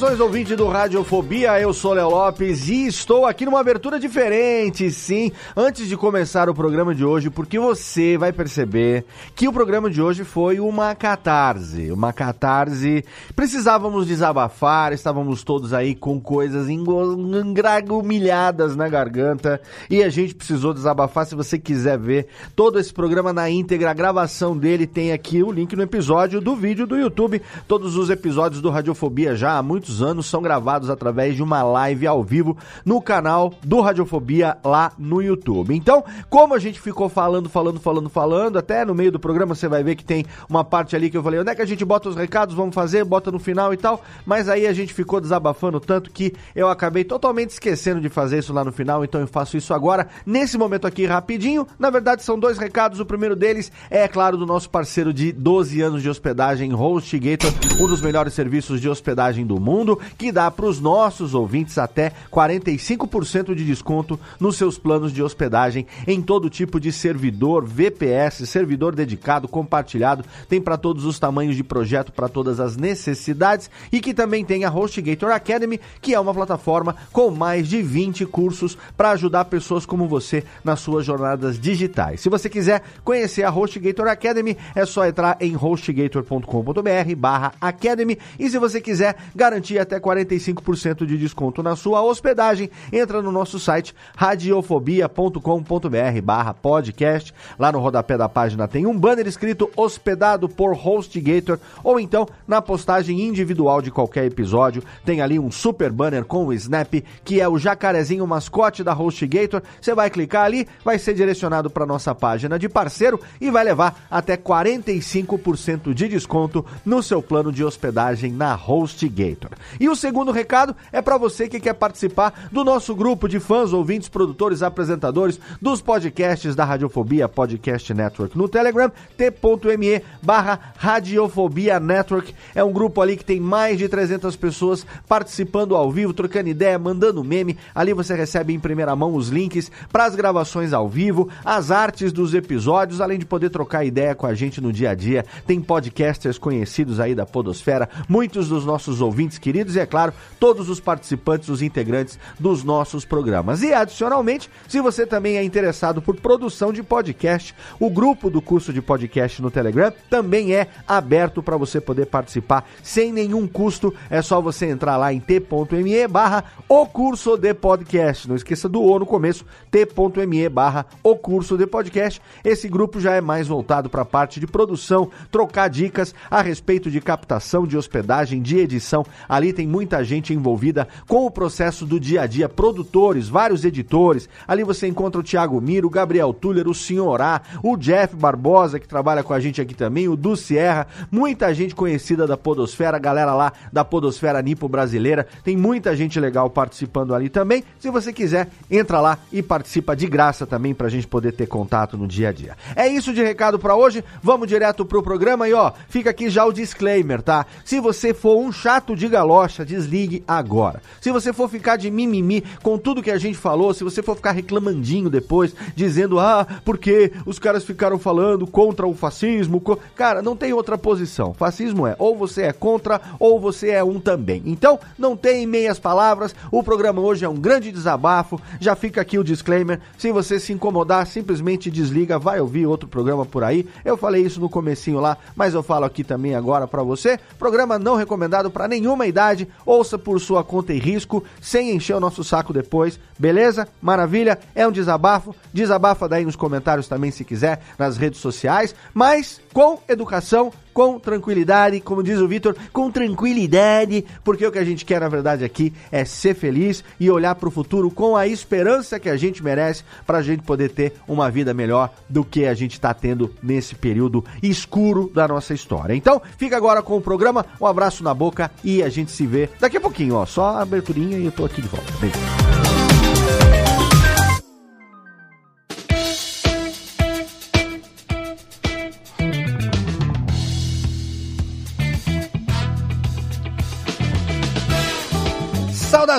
Saudações, ouvinte do Radiofobia, eu sou Léo Lopes e estou aqui numa abertura diferente, sim, antes de começar o programa de hoje, porque você vai perceber que o programa de hoje foi uma catarse, uma catarse, precisávamos desabafar, estávamos todos aí com coisas engragumilhadas na garganta e a gente precisou desabafar, se você quiser ver todo esse programa na íntegra, a gravação dele tem aqui o link no episódio do vídeo do YouTube, todos os episódios do Radiofobia já há muitos anos são gravados através de uma live ao vivo no canal do Radiofobia lá no YouTube. Então, como a gente ficou falando, falando, falando, falando, até no meio do programa você vai ver que tem uma parte ali que eu falei, onde é que a gente bota os recados, vamos fazer, bota no final e tal, mas aí a gente ficou desabafando tanto que eu acabei totalmente esquecendo de fazer isso lá no final, então eu faço isso agora, nesse momento aqui rapidinho. Na verdade, são dois recados. O primeiro deles é, claro, do nosso parceiro de 12 anos de hospedagem, HostGator, um dos melhores serviços de hospedagem do mundo, que dá para os nossos ouvintes até 45% de desconto nos seus planos de hospedagem em todo tipo de servidor, VPS, servidor dedicado, compartilhado, tem para todos os tamanhos de projeto, para todas as necessidades e que também tem a HostGator Academy, que é uma plataforma com mais de 20 cursos para ajudar pessoas como você nas suas jornadas digitais. Se você quiser conhecer a HostGator Academy, é só entrar em hostgator.com.br/academy e se você quiser garantir até 45% de desconto na sua hospedagem, entra no nosso site radiofobia.com.br barra podcast. Lá no rodapé da página tem um banner escrito hospedado por HostGator ou então na postagem individual de qualquer episódio tem ali um super banner com o Snap, que é o jacarezinho mascote da HostGator. Você vai clicar ali, vai ser direcionado para nossa página de parceiro e vai levar até 45% de desconto no seu plano de hospedagem na HostGator. E o segundo recado é para você que quer participar do nosso grupo de fãs, ouvintes, produtores, apresentadores dos podcasts da Radiofobia Podcast Network no Telegram, t.me barra Radiofobia Network. É um grupo ali que tem mais de 300 pessoas participando ao vivo, trocando ideia, mandando meme. Ali você recebe em primeira mão os links para as gravações ao vivo, as artes dos episódios, além de poder trocar ideia com a gente no dia a dia. Tem podcasters conhecidos aí da Podosfera, muitos dos nossos ouvintes queridos e, é claro, todos os participantes, os integrantes dos nossos programas. E, adicionalmente, se você também é interessado por produção de podcast, o grupo do curso de podcast no Telegram também é aberto para você poder participar sem nenhum custo. É só você entrar lá em t.me barra o curso de podcast. Não esqueça do O no começo, t.me barra o curso de podcast. Esse grupo já é mais voltado para a parte de produção, trocar dicas a respeito de captação, de hospedagem, de edição. Ali tem muita gente envolvida com o processo do dia a dia, produtores, vários editores. Ali você encontra o Thiago Miro, o Gabriel Tuller, o Senhorá, o Jeff Barbosa, que trabalha com a gente aqui também, o Du Sierra, muita gente conhecida da Podosfera, galera lá da Podosfera Nipo Brasileira. Tem muita gente legal participando ali também. Se você quiser, entra lá e participa de graça também pra gente poder ter contato no dia a dia. É isso de recado para hoje. Vamos direto pro programa e ó, fica aqui já o disclaimer, tá? Se você for um chato de galocha, desligue agora. Se você for ficar de mimimi com tudo que a gente falou, se você for ficar reclamandinho depois, dizendo, ah, porque os caras ficaram falando contra o fascismo, co... cara, não tem outra posição. Fascismo é ou você é contra ou você é um também. Então, não tem meias palavras. O programa hoje é um grande desabafo. Já fica aqui o disclaimer. Se você se incomodar, simplesmente desliga, vai ouvir outro programa por aí. Eu falei isso no comecinho lá, mas eu falo aqui também agora para você. Programa não recomendado para nenhuma idade. Ouça por sua conta e risco, sem encher o nosso saco depois. Beleza? Maravilha? É um desabafo. Desabafa daí nos comentários também se quiser, nas redes sociais, mas com educação, com tranquilidade, como diz o Vitor, com tranquilidade, porque o que a gente quer na verdade aqui é ser feliz e olhar para o futuro com a esperança que a gente merece para a gente poder ter uma vida melhor do que a gente está tendo nesse período escuro da nossa história. Então, fica agora com o programa, um abraço na boca e a gente se vê daqui a pouquinho, ó, só a aberturinha e eu tô aqui de volta. Beijo.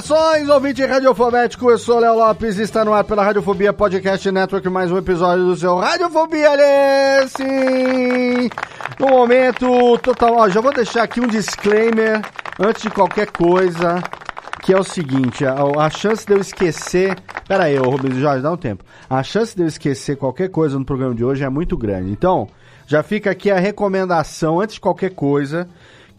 Saudações, ouvinte radiofobético, eu sou Léo Lopes e está no ar pela Radiofobia Podcast Network, mais um episódio do seu Radiofobia Sim! No momento total, ó, já vou deixar aqui um disclaimer antes de qualquer coisa, que é o seguinte, a, a chance de eu esquecer, pera aí, ô Rubens Jorge, dá um tempo, a chance de eu esquecer qualquer coisa no programa de hoje é muito grande, então, já fica aqui a recomendação, antes de qualquer coisa,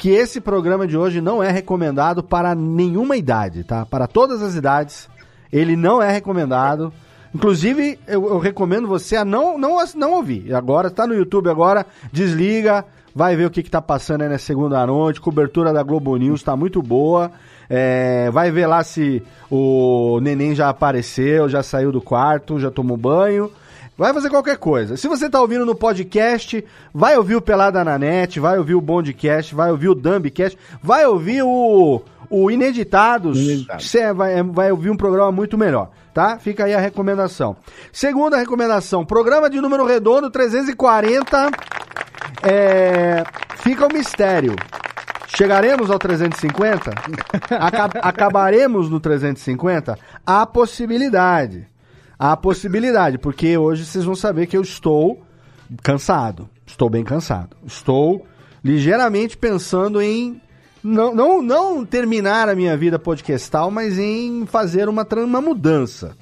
que esse programa de hoje não é recomendado para nenhuma idade, tá? Para todas as idades, ele não é recomendado. Inclusive, eu, eu recomendo você a não, não, não ouvir. Agora, está no YouTube agora, desliga, vai ver o que, está passando aí na segunda noite. Cobertura da Globo News está muito boa. É, vai ver lá se o neném já apareceu, já saiu do quarto, já tomou banho. Vai fazer qualquer coisa. Se você tá ouvindo no podcast, vai ouvir o Pelada na Net, vai ouvir o Bondcast, vai ouvir o Dumbcast, vai ouvir o, o Ineditados. Ineditados. Você vai, vai ouvir um programa muito melhor, tá? Fica aí a recomendação. Segunda recomendação, programa de número redondo 340. É, fica o mistério. Chegaremos ao 350? Acab acabaremos no 350? Há possibilidade a possibilidade, porque hoje vocês vão saber que eu estou cansado. Estou bem cansado. Estou ligeiramente pensando em não, não, não terminar a minha vida podcastal, mas em fazer uma, uma mudança.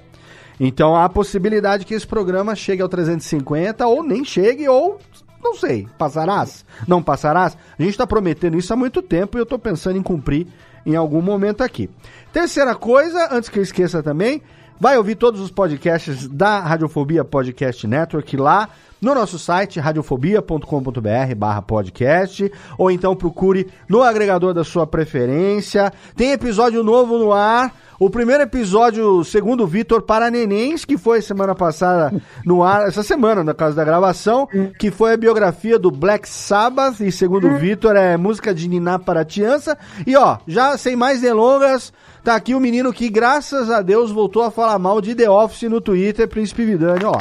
Então há a possibilidade que esse programa chegue ao 350 ou nem chegue, ou não sei, passarás? Não passarás? A gente está prometendo isso há muito tempo e eu estou pensando em cumprir em algum momento aqui. Terceira coisa, antes que eu esqueça também, Vai ouvir todos os podcasts da Radiofobia Podcast Network lá no nosso site radiofobia.com.br barra podcast ou então procure no agregador da sua preferência. Tem episódio novo no ar. O primeiro episódio, segundo o Vitor, para nenéns, que foi semana passada no ar, essa semana, na casa da gravação, que foi a biografia do Black Sabbath, e segundo o Vitor, é música de Niná para Tiança. E ó, já sem mais delongas, Tá aqui o menino que, graças a Deus, voltou a falar mal de The Office no Twitter, Príncipe Vidani, ó.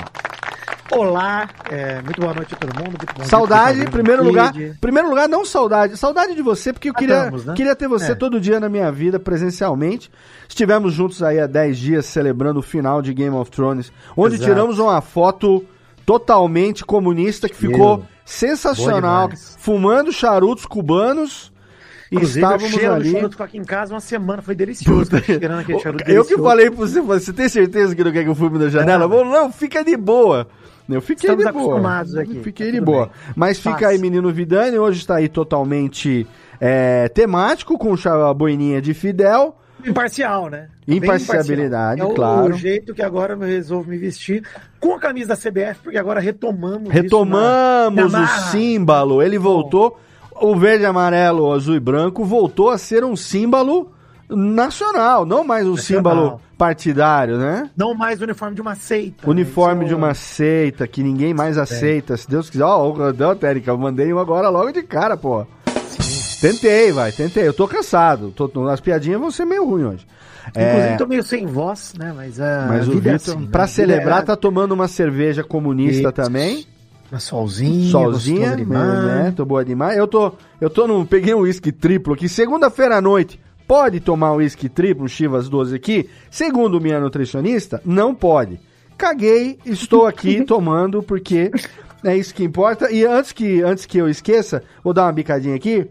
Olá, é, muito boa noite a todo mundo. saudade, em primeiro lugar. Primeiro lugar, não saudade. Saudade de você, porque eu queria, né? queria ter você é. todo dia na minha vida, presencialmente. Estivemos juntos aí há 10 dias celebrando o final de Game of Thrones, onde Exato. tiramos uma foto totalmente comunista que ficou sensacional, fumando charutos cubanos Inclusive, estávamos o cheiro ali. charuto ficou aqui em casa uma semana, foi delicioso. eu que falei pra você, você tem certeza que não quer que eu fume na janela? É. não, fica de boa. Eu fiquei Estamos de boa. acostumados aqui. Fiquei tá de boa. Bem. Mas fica Fácil. aí, menino Vidani, hoje está aí totalmente é, temático, com a boininha de Fidel. Imparcial, né? Imparcialidade, imparcial. É claro. o jeito que agora eu resolvo me vestir com a camisa da CBF, porque agora retomamos Retomamos na, na o símbolo. Ele voltou. Bom o verde, amarelo, azul e branco voltou a ser um símbolo nacional, não mais um nacional. símbolo partidário, né? Não mais o uniforme de uma seita. Uniforme né? de uma seita que ninguém mais é. aceita. Se Deus quiser. Ó, oh, Térica, eu mandei um agora logo de cara, pô. Sim. Tentei, vai, tentei. Eu tô cansado. Tô, as piadinhas vão ser meio ruins hoje. Inclusive, é... tô meio sem voz, né? Mas, uh, Mas o Vitor, é assim, pra né? celebrar, é... tá tomando uma cerveja comunista e... também. Uma solzinha, Solzinha, né? Tô boa demais. Eu tô, eu tô no, peguei um uísque triplo aqui. Segunda-feira à noite, pode tomar uísque triplo, Chivas 12 aqui? Segundo minha nutricionista, não pode. Caguei, estou aqui tomando porque é isso que importa. E antes que, antes que eu esqueça, vou dar uma bicadinha aqui.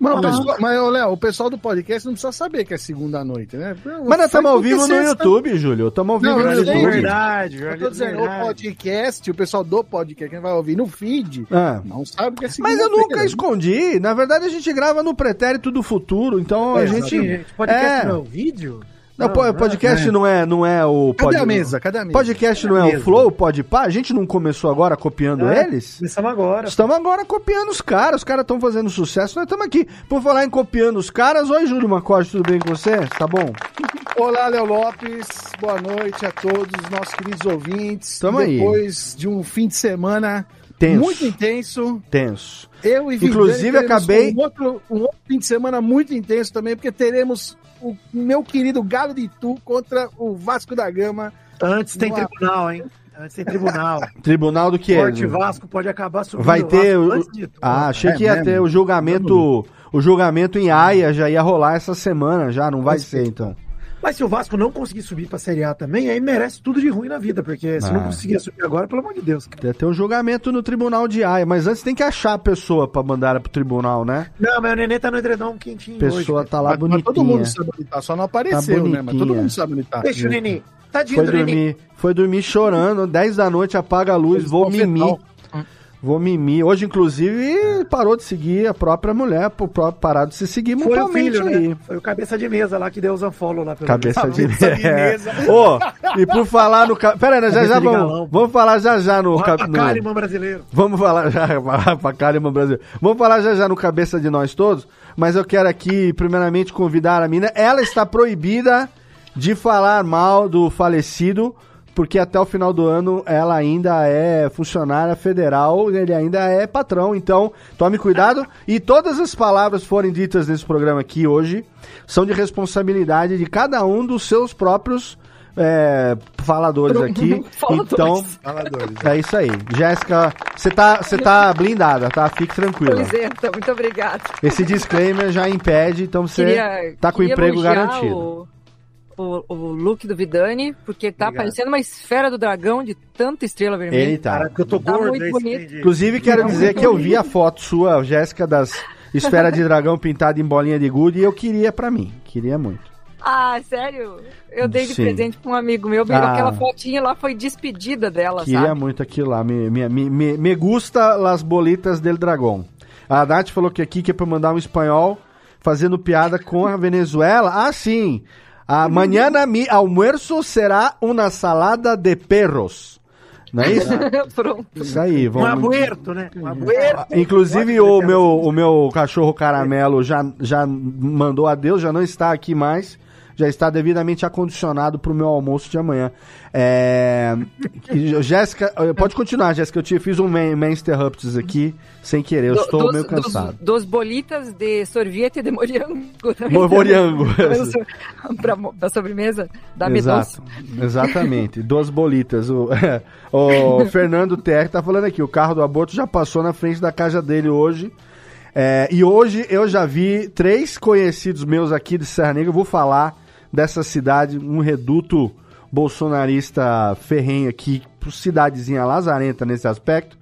Mas, o pessoal- mas, Léo, o pessoal do podcast não precisa saber que é segunda noite, né? Mas nós estamos ao vivo no YouTube, Júlio. Estamos ao vivo Não, no eu sei, YouTube. Verdade, Eu verdade. tô dizendo, o podcast, o pessoal do podcast, quem vai ouvir no feed, Ah. não sabe que é segunda Mas eu nunca escondi. Na verdade, a gente grava no pretérito do futuro. Então a É, gente. gente, podcast é. não é o vídeo? Não, po- podcast não é, não é o. Cadê pod- a mesa? Cadê a mesa? Podcast não é o mesa. Flow, o Podpah? A gente não começou agora copiando É, eles? Começamos agora. Estamos agora copiando os caras. Os caras estão fazendo sucesso. Nós estamos aqui. Por falar em copiando os caras, oi, Júlio Macorde, tudo bem com você? Tá bom? Olá, Léo Lopes. Boa noite a todos os nossos queridos ouvintes. Tamo aí. Depois de um fim de semana Tenso. muito intenso, Tenso. eu e Inclusive, Vidani acabei- Um outro, um outro fim de semana muito intenso também, porque teremos o meu querido Galo de Itu contra o Vasco da Gama. Antes tem tribunal, hein? Antes tem tribunal. Tribunal do que? Forte Vasco pode acabar subindo Vai o ter. Vasco o- antes de tudo. Ah, achei É que ia mesmo? ter o julgamento. O julgamento em Haia já ia rolar essa semana, já. Não vai ser, então. Mas se o Vasco não conseguir subir pra Série A também, aí merece tudo de ruim na vida, porque se Ah. não conseguir subir agora, pelo amor de Deus. cara. Ia ter um julgamento no tribunal de Haia. Mas antes tem que achar a pessoa pra mandar pro tribunal, né? Não, mas o Nenê tá no edredom quentinho pessoa hoje. tá lá Mas- mas bonitinha. todo mundo sabe onde tá, só não apareceu, né? Mas todo mundo sabe onde tá. Deixa o Nenê. Tadinho Foi dormir, foi dormir chorando, 10 da noite, apaga a luz, vou mimir. Vou mimir. Hoje, inclusive, parou de seguir a própria mulher, por próprio parar de se seguir Foi o mutuamente filho, aí. né? Foi o cabeça de mesa lá que deu os unfollow lá. Pelo Cabeça de Cabeça de mesa. Ô, e por falar no. ca- Pera aí, nós já já vamos. Vamos falar já já no. O cap- no- Kalimann brasileiro. Vamos falar já pra Kalimann Brasil. Vamos falar já já no cabeça de nós todos, mas eu quero aqui primeiramente convidar a mina. Ela está proibida de falar mal do falecido, porque até o final do ano ela ainda é funcionária federal, ele ainda é patrão, então tome cuidado e todas as palavras forem ditas nesse programa aqui hoje são de responsabilidade de cada um dos seus próprios é, faladores aqui. Faladores. Então, Faladores. é isso aí. Jéssica, você tá, você tá blindada, tá? Fique tranquila. Pois é, então, muito obrigada. Esse disclaimer já impede, então você Queria- tá com o emprego garantido. O, o, o look do Vidani, porque tá Obrigado. parecendo uma esfera do dragão de tanta estrela vermelha. Ele tá. Cara, porque eu tô Tá gordo. muito bonito. entendi. Inclusive, quero dizer que eu vi a foto sua, Jéssica, das esferas de dragão pintada em bolinha de gude e eu queria pra mim. Queria muito. Ah, sério? Eu dei de Sim. presente pra um amigo meu, Ah. aquela fotinha lá foi despedida dela, Queria sabe? muito aquilo lá. Me, me, me, me- me gusta las bolitas del dragão. A Nath falou que aqui que é pra mandar um espanhol fazendo piada com a Venezuela. Ah, sim. Amanhã mi almuerzo será uma salada de perros. Não é isso? Pronto. Isso aí. Um Vamos... abuerto, né? Um abuerto. Inclusive o meu, o meu cachorro caramelo já, já mandou adeus, já não está aqui mais. Já está devidamente acondicionado para o meu almoço de amanhã. É... Jéssica, eh, pode continuar, Jéssica. Eu te fiz um man, man interrupts aqui sem querer. Eu Do- estou dos, meio cansado. Dos, dos bolitas de sorvete de morango. morango. pra sobremesa da Exato, Medoça. exatamente. Duas bolitas. O, o Fernando TR tá falando aqui, o carro do aborto já passou na frente da casa dele hoje. É, e hoje eu já vi três conhecidos meus aqui de Serra Negra. Eu vou falar dessa cidade, um reduto bolsonarista ferrenho aqui, cidadezinha lazarenta nesse aspecto,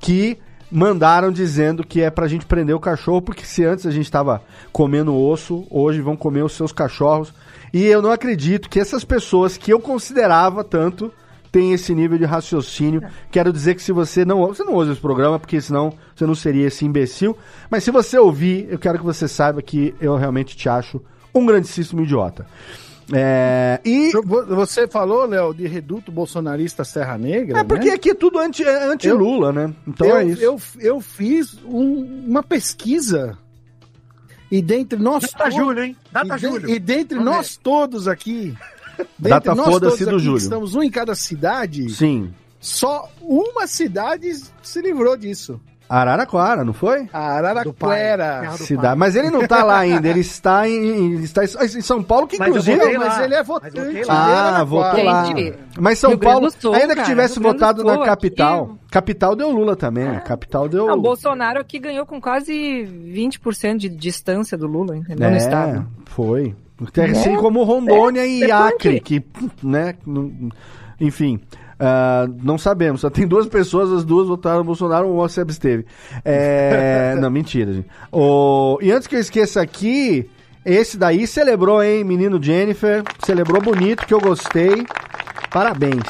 que mandaram dizendo que é pra gente prender o cachorro, porque se antes a gente tava comendo osso, hoje vão comer os seus cachorros. E eu não acredito que essas pessoas que eu considerava tanto têm esse nível de raciocínio. Quero dizer que se você não você não ouve esse programa, porque senão você não seria esse imbecil. Mas se você ouvir, eu quero que você saiba que eu realmente te acho um grandíssimo idiota. É, e Vo- Você falou, Léo, de reduto bolsonarista Serra Negra? é porque né? aqui é tudo anti- é anti-Lula, né? Então eu, é isso. Eu, eu fiz um- uma pesquisa e dentre nós Data todos- Júlio, hein? e, Data de- Júlio. e dentre Vamos nós todos aqui, dentre Data nós foda-se todos do Júlio. que estamos um em cada cidade, Sim. só uma cidade se livrou disso. Araraquara, não foi? Araraquara. Cidade. Mas ele não tá lá ainda, ele está em, ele está em São Paulo, que Mas inclusive. Mas lá. ele é Mas votante. Ah, votou lá. Mas São Paulo, Sul, ainda que tivesse votado na Sul, capital, aqui- capital deu Lula também, né? Capital deu. Não, o Bolsonaro aqui ganhou com quase 20% de distância do Lula, entendeu? No é, estado. foi. Assim como Rondônia e é Acre, que, né, enfim, ah, não sabemos. Só tem duas pessoas, as duas votaram no Bolsonaro, uma se absteve. É, não, mentira, gente. O, e antes que eu esqueça aqui, esse daí celebrou, hein, menino Jennifer, celebrou bonito, que eu gostei. Parabéns.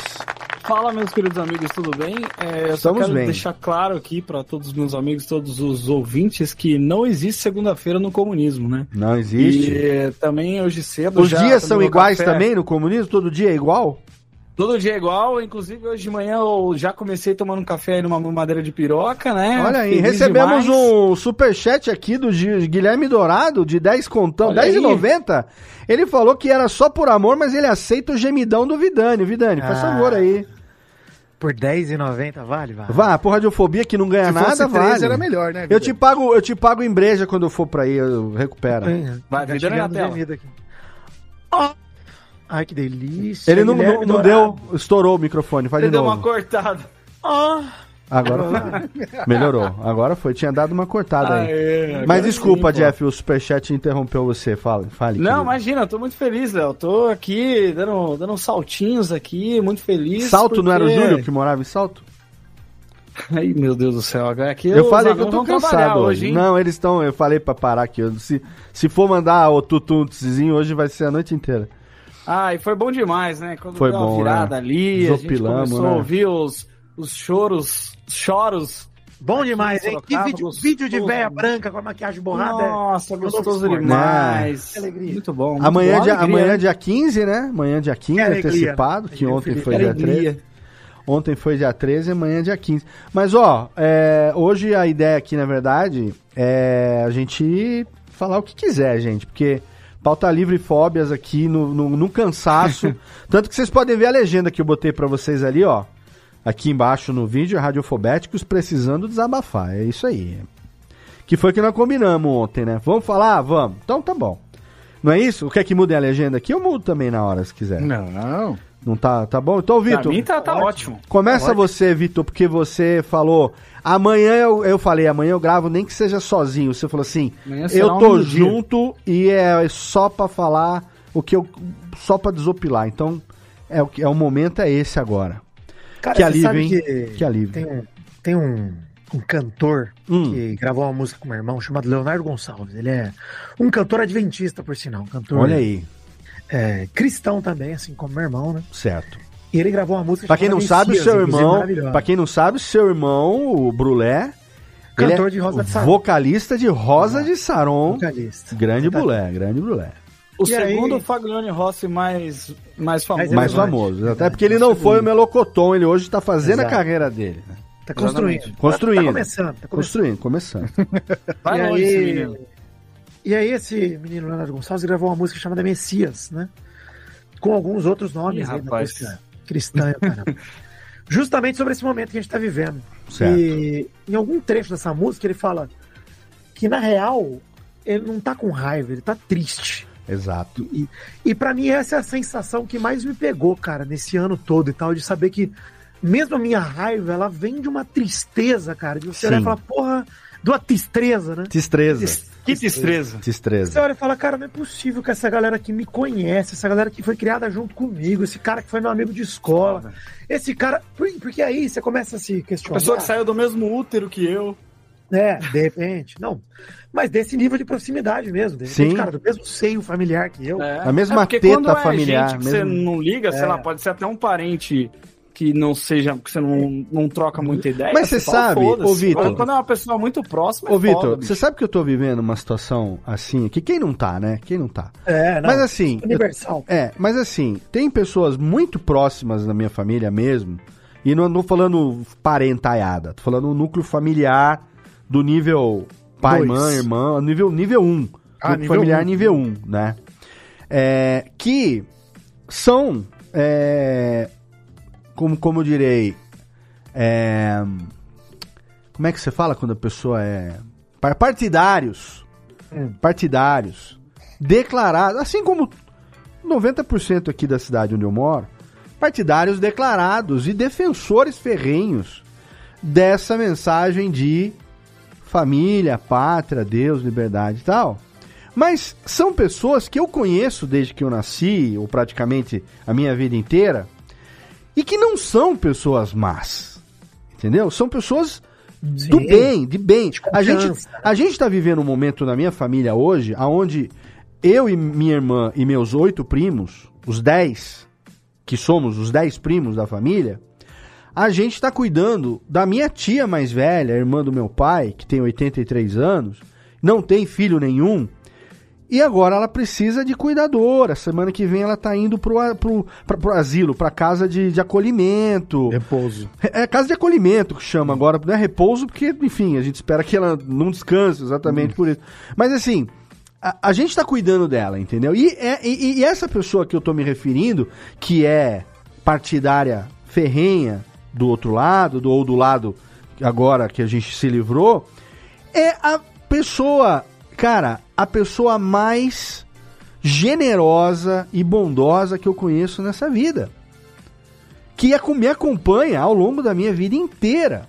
Fala, meus queridos amigos, tudo bem? É, eu só Estamos quero bem. deixar claro aqui para todos os meus amigos, todos os ouvintes, que não existe segunda-feira no comunismo, né? Não existe. E eh, também hoje cedo. Os já dias são iguais café. também no comunismo? Todo dia é igual? Todo dia é igual, inclusive hoje de manhã eu já comecei tomando um café aí numa madeira de piroca, né? Olha aí, Feliz recebemos demais. um superchat aqui do Guilherme Dourado, de 10 contão, Olha 10,90. Ele falou que era só por amor, mas ele aceita o gemidão do Vidani. Vidani, faz Ah. favor aí. Por R$10,90 vale, vale. Vá, por radiofobia que não ganha Se nada, vale. era melhor, né? Eu te pago, eu te pago em breja quando eu for pra aí, eu recupero. Vai, Tá Vidani na chegando tela. gemido aqui. Ai, que delícia. Ele não, não, não deu, estourou o microfone, faz Ele de deu uma novo. cortada. Agora foi. Melhorou. Agora foi, tinha dado uma cortada aí. Mas desculpa, sim. Jeff, o superchat interrompeu você. Fale, fale. Não, querido. imagina, eu tô muito feliz, Léo. Tô aqui dando, dando uns saltinhos aqui, muito feliz. Salto não era o porque- Júlio que morava em Salto? Ai, meu Deus do céu. Agora aqui Eu os falei que eu tô cansado hoje. hein? Não, eles estão. Eu falei pra parar aqui. eu- Se, se for mandar o tutuntezinho, hoje vai ser a noite inteira. Ah, e foi bom demais, né? Quando Foi deu uma bom, virada né? ali, a gente Desopilamos, começou né? a ouvir os, os choros, choros. Bom demais, hein? Que vídeo, gostoso. vídeo de véia branca com a maquiagem borrada. Nossa, Meu gostoso esporte. demais. Que alegria. Muito bom. muito Amanhã, bom. dia, Alegria, amanhã né? dia 15, né? Amanhã dia 15, Que antecipado, né? que ontem foi dia alegria. 13. Ontem foi dia 13, amanhã dia 15. Mas, ó, é, hoje a ideia aqui, na verdade, é a gente falar o que quiser, gente, porque pauta livre e fóbias aqui no, no, no cansaço. Tanto que vocês podem ver a legenda que eu botei pra vocês ali, ó. Aqui embaixo no vídeo, Radiofobéticos precisando desabafar. É isso aí. Que foi que nós combinamos ontem, né? Vamos falar? Vamos. Então tá bom. Não é isso? O que é que muda a legenda aqui? Eu mudo também na hora, se quiser. Não. Não tá, tá bom? Então, Pra Vitor, mim tá, tá ótimo. começa você, Vitor, porque você falou. Amanhã eu, eu falei, amanhã eu gravo, nem que seja sozinho. Você falou assim, eu um tô dia. junto e é só pra falar o que eu. só pra desopilar. Então, é o, que- é o momento é esse agora. Cara, que alívio, hein? Que, Que alívio. Tem um, tem um, um cantor Hum. que gravou uma música com meu irmão chamado Leonardo Gonçalves. Ele é um cantor adventista, por sinal. Um cantor Olha aí, é, cristão também, assim como meu irmão, né? certo. E ele gravou uma música Pra quem não chamada sabe, o Messias, seu irmão. Pra quem não sabe, o seu irmão, o Brulé. Cantor é de Rosa de Saron. Vocalista de Rosa de Saron. Vocalista. Grande Exatamente. Brulé, grande Brulé. O E aí- segundo Faglione Rossi mais, mais famoso. Mais famoso. Até porque ele não foi o Melocoton, ele hoje tá fazendo a Exato. carreira dele. né? Tá construindo. Construindo. Tá, tá começando. Tá começando. Construindo, começando. Vai E longe aí- esse menino. E aí esse menino Leonardo Gonçalves gravou uma música chamada Messias, né? Com alguns outros nomes Ih, aí rapaz. música cristã, caramba. Justamente sobre esse momento que a gente tá vivendo. Certo. E em algum trecho dessa música ele fala que na real ele não tá com raiva, ele tá triste. Exato. E, e para mim essa é a sensação que mais me pegou, cara, nesse ano todo e tal, de saber que mesmo a minha raiva, ela vem de uma tristeza, cara, de você olhar e falar, porra, de uma tristeza, né? Tistreza. Que destreza. Você Tistreza. olha e fala, cara, não é possível que essa galera que me conhece, essa galera que foi criada junto comigo, esse cara que foi meu amigo de escola, esse cara. por- Porque aí você começa a se A questionar. pessoa que saiu do mesmo útero que eu. É, de repente. Não. Mas desse nível de proximidade mesmo. De repente, Sim. cara, do mesmo seio familiar que eu. É. A mesma porque teta quando é familiar, gente que mesmo- você não liga, sei É. lá, pode ser até um parente que não seja, que você não, não troca muita ideia. Mas você sabe, ô, Vitor- Quando é uma pessoa muito próxima, é Ô, Vitor, você sabe que eu tô vivendo uma situação assim, que quem não tá, né? Quem não tá? É, não. Mas assim, Universal. É, mas assim, tem pessoas muito próximas da minha família mesmo, e não tô falando parentaiada, tô falando um núcleo familiar do nível pai, Dois. mãe, irmã, nível, nível 1. Um, Ah, nível familiar um. nível 1, um, né? É, que são, é, como, como eu direi, é, Como é que você fala quando a pessoa é. par- Partidários. Partidários. Declarados. Assim como 90% aqui da cidade onde eu moro. Partidários declarados e defensores ferrenhos dessa mensagem de família, pátria, Deus, liberdade e tal. Mas são pessoas que eu conheço desde que eu nasci, ou praticamente a minha vida inteira, e que não são pessoas más. Entendeu? São pessoas do Sim. bem, de bem. A gente, confiança. a gente tá vivendo um momento na minha família hoje, onde eu e minha irmã e meus oito primos, os dez, que somos os dez primos da família, a gente está cuidando da minha tia mais velha, irmã do meu pai, que tem 83 anos, não tem filho nenhum, e agora ela precisa de cuidadora. Semana que vem ela tá indo pro, pro, pra- pro asilo, pra casa de, de acolhimento. Repouso. É casa de acolhimento que chama agora, não é repouso, porque, enfim, a gente espera que ela não descanse exatamente por isso. Mas assim, a, a gente tá cuidando dela, entendeu? E, é- e- e essa pessoa que eu tô me referindo, que é partidária ferrenha do outro lado, do, ou do lado agora que a gente se livrou, é a pessoa, cara, a pessoa mais generosa e bondosa que eu conheço nessa vida que me acompanha ao longo da minha vida inteira.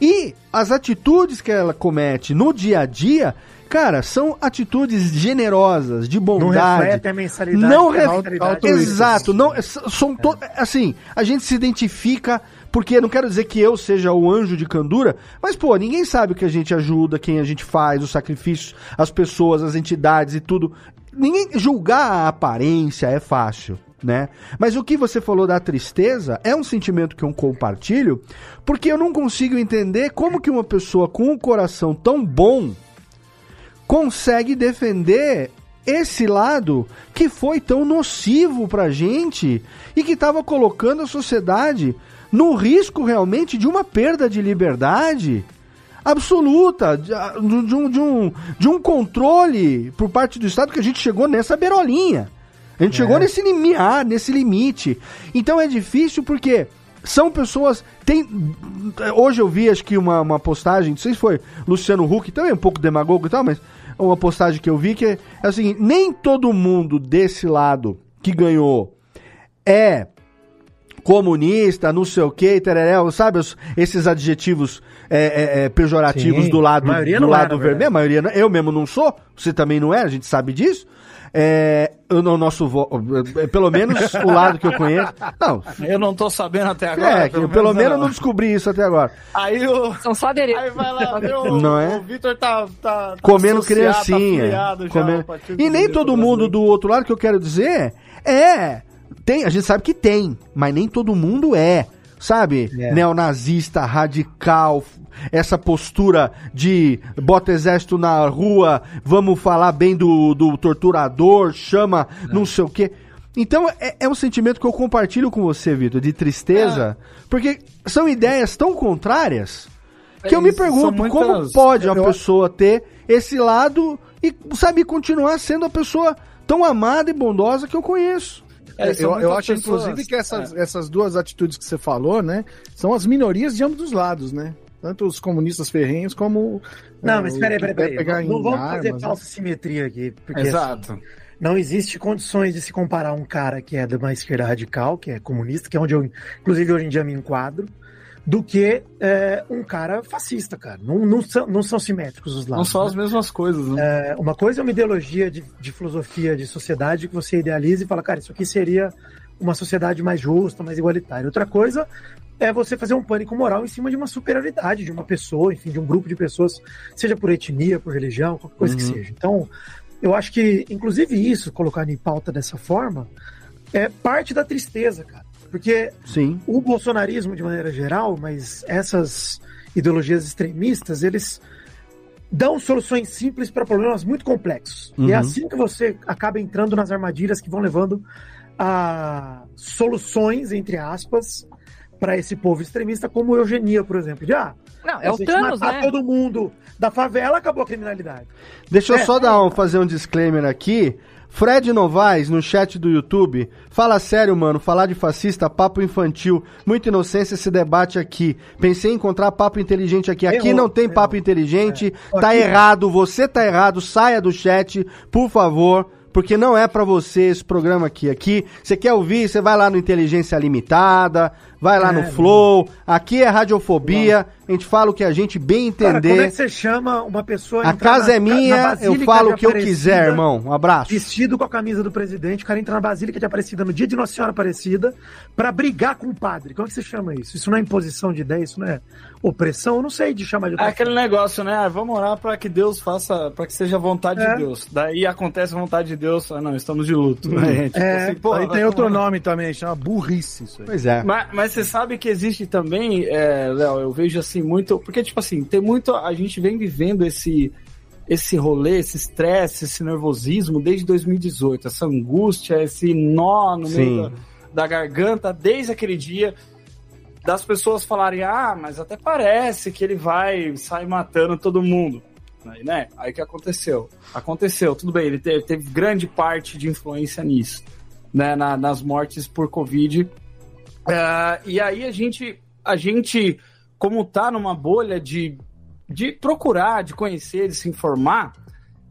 E as atitudes que ela comete no dia a dia, cara, são atitudes generosas, de Não bondade. reflete a mensalidade. Não que é ref- austeridade. Exato, não, s- são to- assim, a gente se identifica porque não quero dizer que eu seja o anjo de candura, mas pô, ninguém sabe o que a gente ajuda, quem a gente faz, os sacrifícios, as pessoas, as entidades e tudo. Ninguém julgar a aparência é fácil, né? Mas o que você falou da tristeza é um sentimento que eu compartilho, porque eu não consigo entender como que uma pessoa com um coração tão bom consegue defender esse lado que foi tão nocivo pra gente e que estava colocando a sociedade no risco realmente de uma perda de liberdade absoluta, de, a- de um, de, um, de um controle por parte do Estado que a gente chegou nessa beirolinha. A gente chegou nesse limiar, nesse limite. Então é difícil porque são pessoas. Tem, hoje eu vi, acho que uma, uma postagem, não sei se foi Luciano Huck, também um pouco demagogo e tal, mas uma postagem que eu vi que é, é o seguinte: nem todo mundo desse lado que ganhou é comunista, não sei o que, tereréu, sabe? os- esses adjetivos é, é, é, pejorativos Sim, do lado, do não lado era, vermelho. A maioria, não- eu mesmo não sou, você também não é, a gente sabe disso. É, o no- nosso vo- é, pelo menos o lado que eu conheço. Não, Eu não tô sabendo até agora. é, que eu, pelo menos eu não descobri isso até agora. Aí o. São só adereços. Aí vai lá o, Não é? o Vitor tá, tá, tá comendo associado, tá criancinha. já comendo- Partido E nem todo mundo do outro lado que eu quero dizer é. Tem, a gente sabe que tem, mas nem todo mundo é. Sabe? É. Neonazista, radical, essa postura de bota exército na rua, vamos falar bem do, do torturador, chama não sei o quê. Então é, é um sentimento que eu compartilho com você, Vitor, de tristeza, porque são ideias tão contrárias que eu me É isso, são pergunto muitas- como pode uma eu- pessoa ter esse lado e, sabe, continuar sendo a pessoa tão amada e bondosa que eu conheço. É, são eu, eu acho, pessoas- inclusive, que essas, essas duas atitudes que você falou, né, são as minorias de ambos os lados, né? Tanto os comunistas ferrenhos como. Não, é, mas o peraí, peraí, peraí. pegar Não vamos fazer armas, né? falsa simetria aqui. Porque Exato. assim, não existe condições de se comparar um cara que é de uma esquerda radical, que é comunista, que é onde eu, inclusive, hoje em dia me enquadro, do que é, um cara fascista, cara. Não, não, são, não são simétricos os Não lados. são né? as mesmas coisas, né? É, uma coisa é uma ideologia de, de filosofia de sociedade que você idealiza e fala, cara, isso aqui seria uma sociedade mais justa, mais igualitária. Outra coisa é você fazer um pânico moral em cima de uma superioridade de uma pessoa, enfim, de um grupo de pessoas, seja por etnia, por religião, qualquer coisa que seja. Então, eu acho que, inclusive isso, colocado em pauta dessa forma, é parte da tristeza, cara. Porque Sim. o bolsonarismo de maneira geral, mas essas ideologias extremistas, eles dão soluções simples para problemas muito complexos. E é Uhum. assim que você acaba entrando nas armadilhas que vão levando a soluções, entre aspas, para esse povo extremista, como eugenia, por exemplo. De, ah, Não, é o Thanos, matar né? todo mundo da favela, acabou a criminalidade. Deixa eu É, só dar um, fazer um disclaimer aqui. Fred Novaes, no chat do YouTube, fala sério, mano, falar de fascista, papo infantil, muita inocência esse debate aqui. Pensei em encontrar papo inteligente aqui. Aqui Errou, não tem errou. papo inteligente, É. tá Aqui- errado, você tá errado, saia do chat, por favor. Porque não é pra você esse programa aqui. Aqui, você quer ouvir, você vai lá no Inteligência Limitada, vai lá É, no Flow. Aqui é Radiofobia, a gente fala o que a gente bem Cara, entender. como é que você chama uma pessoa A casa na- é na minha, eu falo o que eu quiser, irmão. Um abraço. Vestido com a camisa do presidente, o cara entra na Basílica de Aparecida no dia de Nossa Senhora Aparecida pra brigar com o padre. Como é que você chama isso? Isso não é imposição de ideia, isso não é opressão? Eu não sei de chamar de É outra aquele negócio, né? Ah, vamos orar pra que Deus faça, pra que seja a vontade É. de Deus. Daí acontece a vontade de Deus, ah, não, estamos de luto. Né? Tipo É, assim, porra, aí tem outro nome também, chama burrice isso aí. Pois é. Mas, mas você sabe que existe também, é, Léo, eu vejo assim muito. Porque, tipo assim, tem muito. A gente vem vivendo esse, esse rolê, esse estresse, esse nervosismo desde 2018. Essa angústia, esse nó no Sim. meio da, da garganta, desde aquele dia das pessoas falarem: ah, mas até parece que ele vai sair matando todo mundo. Aí, né? Aí que aconteceu? Aconteceu, tudo bem, ele teve, teve grande parte de influência nisso, né? na- nas mortes por Covid. Ah, e aí a gente, a gente, como tá numa bolha de, de procurar, de conhecer, de se informar,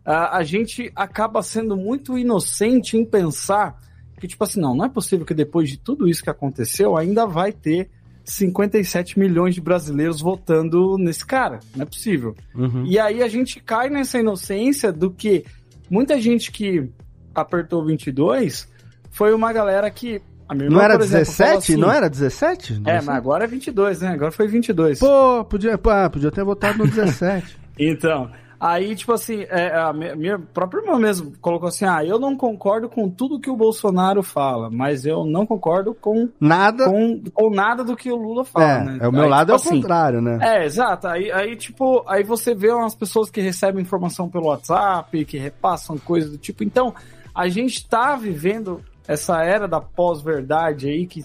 ah, a gente acaba sendo muito inocente em pensar que, tipo assim, não, não é possível que depois de tudo isso que aconteceu, ainda vai ter 57 milhões de brasileiros votando nesse cara. Não é possível. Uhum. E aí a gente cai nessa inocência do que muita gente que apertou 22 foi uma galera que. Minha irmã, Não era exemplo, fala 17? assim- Não era 17? Não É, sei. mas agora é 22, né? Agora foi 22. Pô, podia, pô, podia ter votado no 17. Então, aí, tipo assim, é, a mi- minha própria irmã mesmo colocou assim: ah, eu não concordo com tudo que o Bolsonaro fala, mas eu não concordo com, Nada. com, com nada do que o Lula fala, é, né? é o meu Aí, lado é tipo o contrário, né? É, exato. Aí, aí, tipo, aí você vê umas pessoas que recebem informação pelo WhatsApp, que repassam coisas do tipo. Então, a gente tá vivendo essa era da pós-verdade aí que,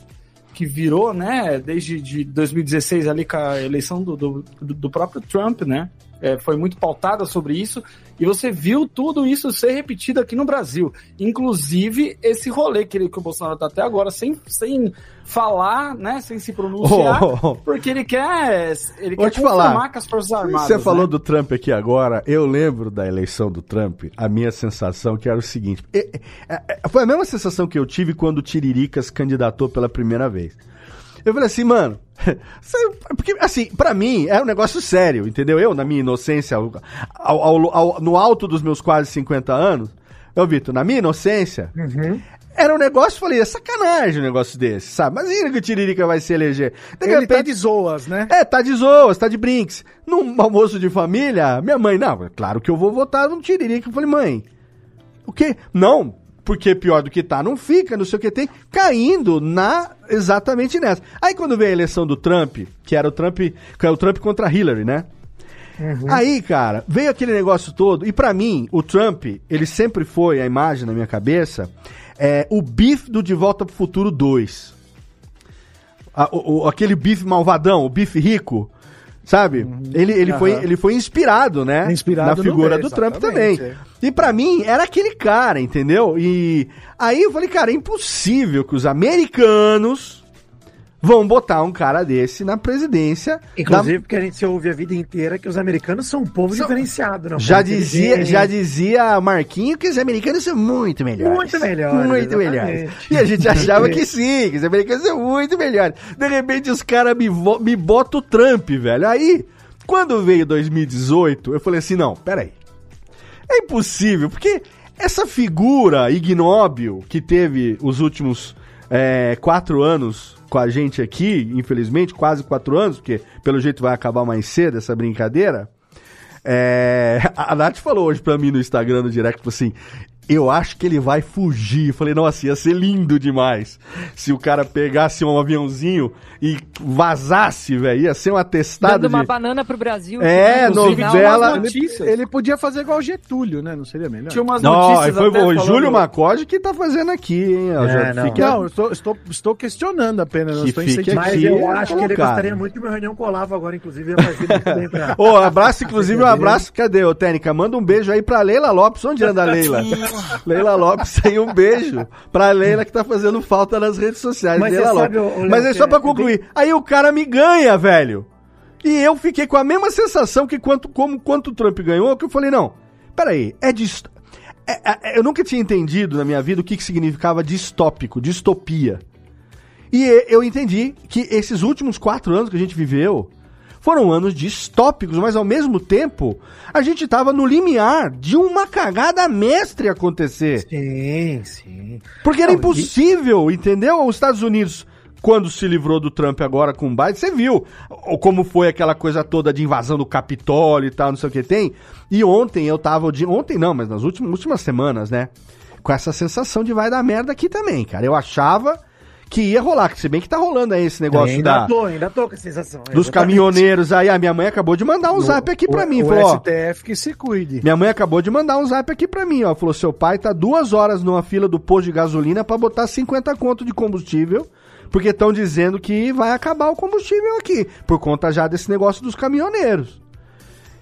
que virou, né, desde de 2016 ali com a eleição do, do, do próprio Trump, né? É, foi muito pautada sobre isso, e você viu tudo isso ser repetido aqui no Brasil. Inclusive, esse rolê que, ele, que o Bolsonaro tá até agora sem, sem falar, né? Sem se pronunciar, Oh, oh, oh. porque ele quer. Ele Vou quer te falar. confirmar com as Forças Armadas. Você falou né? do Trump aqui agora, eu lembro da eleição do Trump, a minha sensação que era o seguinte, é, é, é, foi a mesma sensação que eu tive quando o Tiririca se candidatou pela primeira vez. Eu falei assim, mano, porque assim, pra mim é um negócio sério, entendeu? Eu, na minha inocência, ao- ao- ao- no alto dos meus quase 50 anos, eu, Vitor, na minha inocência, era um negócio, falei, é sacanagem um negócio desse, sabe? Imagina que o Tiririca vai se eleger. De Ele tá de zoas, né? é, tá de zoas, tá de brinks. Num almoço de família, minha mãe, não, é claro que eu vou votar no Tiririca. Eu falei, mãe, o quê? Não, porque pior do que tá, não fica, não sei o que tem, caindo na, exatamente nessa. Aí quando veio a eleição do Trump, que era o Trump, que era o Trump contra a Hillary, né? Aí, cara, veio aquele negócio todo, e pra mim, o Trump, ele sempre foi, a imagem na minha cabeça, é o bife do De Volta pro Futuro 2. A- o- o- aquele bife malvadão, o bife rico, sabe? Ele, ele, foi, Aham. ele foi inspirado, né? Inspirado na figura do Trump também. é. E pra mim, era aquele cara, entendeu? E aí eu falei, cara, é impossível que os americanos vão botar um cara desse na presidência. Inclusive, porque a gente ouve a vida inteira que os americanos são um povo São- diferenciado, não? Já dizia, já dizia Marquinho que os americanos são muito melhores. Muito melhores, Muito exatamente. melhores. E a gente achava que sim, que os americanos são muito melhores. De repente os caras me, vo- me botam o Trump, velho. Aí, quando veio 2018, eu falei assim, não, peraí. É impossível, porque essa figura ignóbil que teve os últimos é, quatro anos com a gente aqui, infelizmente, quase quatro anos, porque pelo jeito vai acabar mais cedo essa brincadeira. É, a Nath falou hoje pra mim no Instagram, no direct, assim: Eu acho que ele vai fugir. Eu falei, nossa, ia ser lindo demais. Se o cara pegasse um aviãozinho e vazasse, velho. Ia ser um atestado Dando uma de. banana pro Brasil. É, Inclusive, novela- tinha umas Ele, notícias. ele podia fazer igual o Getúlio, né? Não seria melhor? Tinha umas Não, notícias foi até o falando- Júlio Macode que tá fazendo aqui, hein? ó, É, já não. fique- Não, eu estou, estou, estou questionando apenas, não Que estou fique incentivando. Mas aqui eu acho que ele gostaria muito que meu reunião colava agora, inclusive, ia fazer muito bem pra... Ô, abraço, inclusive, um abraço. Cadê, ô, Técnica? Manda um beijo aí pra Leila Lopes. Onde anda a Leila? Leila Lopes aí, um beijo pra Leila que tá fazendo falta nas redes sociais. Mas Leila sabe, Lopes. Mas é só é- pra é concluir. Aí o cara me ganha, velho. E eu fiquei com a mesma sensação que quanto, como, quanto o Trump ganhou, que eu falei, não, peraí, é dist... é- é- eu nunca tinha entendido na minha vida o que, que significava distópico, distopia. E- eu entendi que esses últimos quatro anos que a gente viveu foram anos distópicos, mas ao mesmo tempo a gente tava no limiar de uma cagada mestre acontecer. Sim, sim. Porque era Não, impossível, entendeu? Os Estados Unidos, quando se livrou do Trump agora com o Biden, você viu como foi aquela coisa toda de invasão do Capitólio e tal, não sei o que tem. E ontem eu tava, de, ontem não, mas nas últimas, últimas semanas, né? Com essa sensação de vai dar merda aqui também, cara. Eu achava que ia rolar, que se bem que tá rolando aí esse negócio ainda da, tô, ainda tô com a sensação. dos exatamente. caminhoneiros aí. A minha mãe acabou de mandar um zap aqui pra O- mim. o Falou, ó, STF que se cuide. minha mãe acabou de mandar um zap aqui pra mim, ó. Falou: seu pai tá duas horas numa fila do posto de gasolina pra botar 50 conto de combustível. Porque estão dizendo que vai acabar o combustível aqui. Por conta já desse negócio dos caminhoneiros.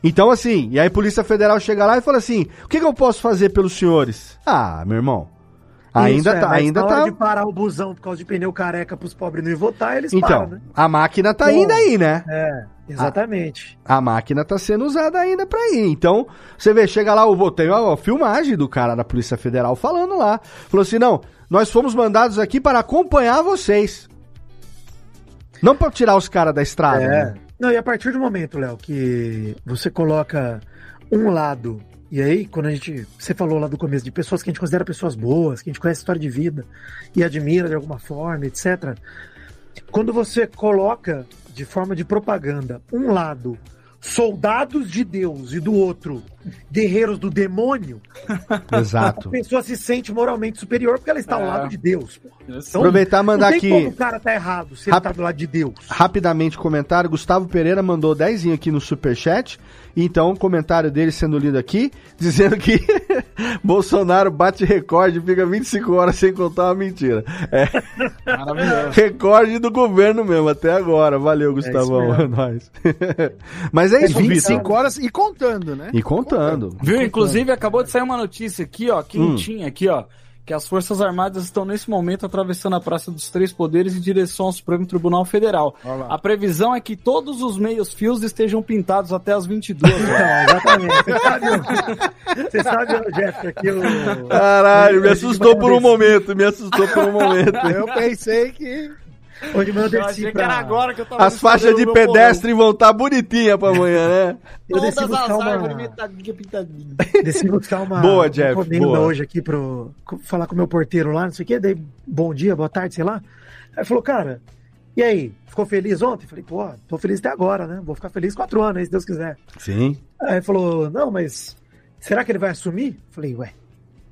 Então, assim, e aí a Polícia Federal chega lá e fala assim: o que, que eu posso fazer pelos senhores? Ah, meu irmão. Ainda Isso, é, tá, mas ainda na tá. de parar o busão por causa de pneu careca pros pobres não ir votar, eles Então, param, né? a máquina tá Bom. indo aí, né? É, exatamente. A máquina tá sendo usada ainda pra ir. Então, você vê, chega lá, o tem a, a filmagem do cara da Polícia Federal falando lá. Falou assim: não, nós fomos mandados aqui para acompanhar vocês. Não pra tirar os caras da estrada. É. né? Não, e a partir do momento, Léo, que você coloca um lado, e aí, quando a gente. Você falou lá do começo, de pessoas que a gente considera pessoas boas, que a gente conhece a história de vida e admira de alguma forma, etc. Quando você coloca de forma de propaganda um lado soldados de Deus e do outro guerreiros do demônio, a Exato. pessoa se sente moralmente superior porque ela está ao É. lado de Deus. pô. Então, Aproveitar e mandar não tem aqui. como o cara tá errado se ele Rap- tá do lado de Deus. Rapidamente comentário, Gustavo Pereira mandou 10 aqui no superchat. Então, o comentário dele sendo lido aqui, dizendo que Bolsonaro bate recorde, fica 25 horas sem contar uma mentira. É Maravilhoso. recorde do governo mesmo, até agora. Valeu, Gustavão. mesmo. É nóis. Mas é isso, É Vitor. 25 horas e contando, né? E contando. Viu? Inclusive, acabou de sair uma notícia aqui, ó, quentinha aqui, ó, que as Forças Armadas estão nesse momento atravessando a Praça dos Três Poderes em direção ao Supremo Tribunal Federal. Olha lá. A previsão é que todos os meios fios estejam pintados até as 22 horas. Então, exatamente. Você sabe, você sabe Jeff, que o. Caralho, me assustou por um momento, me assustou por um momento. Eu pensei que. Desci- Hoje de manhã eu desci achei que pra- era agora que eu tava As faixas de pedestre vão estar bonitinhas pra amanhã, né? Eu desci Todas buscar as uma, desci buscar uma, Boa, Jeff, encomenda boa. hoje aqui pro. falar com o meu porteiro lá, não sei o quê. Daí, bom dia, boa tarde, sei lá. Aí falou, cara, e aí? Ficou feliz ontem? Falei, pô, tô feliz até agora, né? Vou ficar feliz quatro anos aí, se Deus quiser. Sim. Aí falou, não, mas será que ele vai assumir? Falei, ué,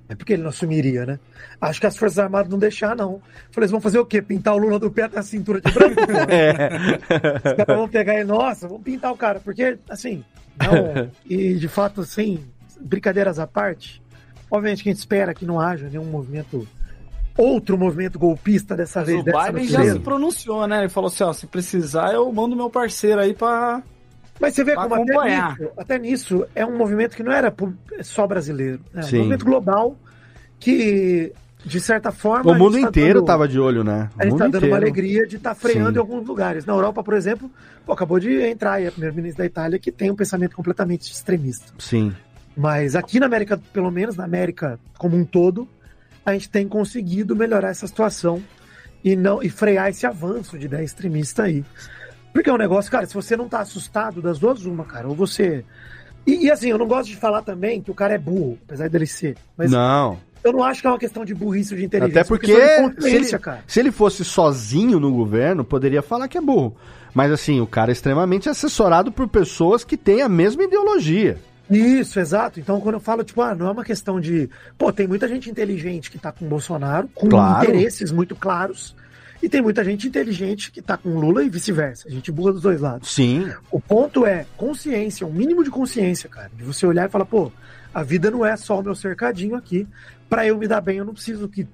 é porque ele não assumiria, né? Acho que as Forças Armadas não deixar, não. Falei, eles vão fazer o quê? Pintar o Lula do pé até a cintura de branco? pô? Os caras vão pegar e, nossa, vamos pintar o cara. Porque, assim, não, e de fato, assim, brincadeiras à parte, obviamente que a gente espera que não haja nenhum movimento, outro movimento golpista dessa Mas vez. o dessa Biden já se pronunciou, né? Ele falou assim, ó, se precisar eu mando meu parceiro aí pra... Mas você vê Pra como até nisso, até nisso é um movimento que não era pu- só brasileiro. É um Sim. movimento global que, de certa forma. O mundo tá inteiro dando- tava de olho, né? O A gente mundo tá dando inteiro. uma alegria de estar freando Sim. em alguns lugares. Na Europa, por exemplo, pô, acabou de entrar aí a primeira-ministra da Itália que tem um pensamento completamente extremista. Sim. Mas aqui na América, pelo menos na América como um todo, a gente tem conseguido melhorar essa situação e não e frear esse avanço de ideia extremista aí. Porque é um negócio, cara, se você não tá assustado das duas, uma, cara, ou você. E, e assim, eu não gosto de falar também que o cara é burro, apesar dele ser. Mas Não. eu não acho que é uma questão de burrice ou de inteligência. Até é porque de se ele, cara. se ele fosse sozinho no governo, poderia falar que é burro. Mas assim, o cara é extremamente assessorado por pessoas que têm a mesma ideologia. Isso, exato. Então, quando eu falo, tipo, ah, não é uma questão de. Pô, tem muita gente inteligente que tá com o Bolsonaro, com Claro. interesses muito claros, e tem muita gente inteligente que tá com Lula e vice-versa. A gente burra dos dois lados. Sim. O ponto é consciência, um mínimo de consciência, cara. De você olhar e falar, pô, a vida não é só o meu cercadinho aqui. Pra eu me dar bem, eu não preciso que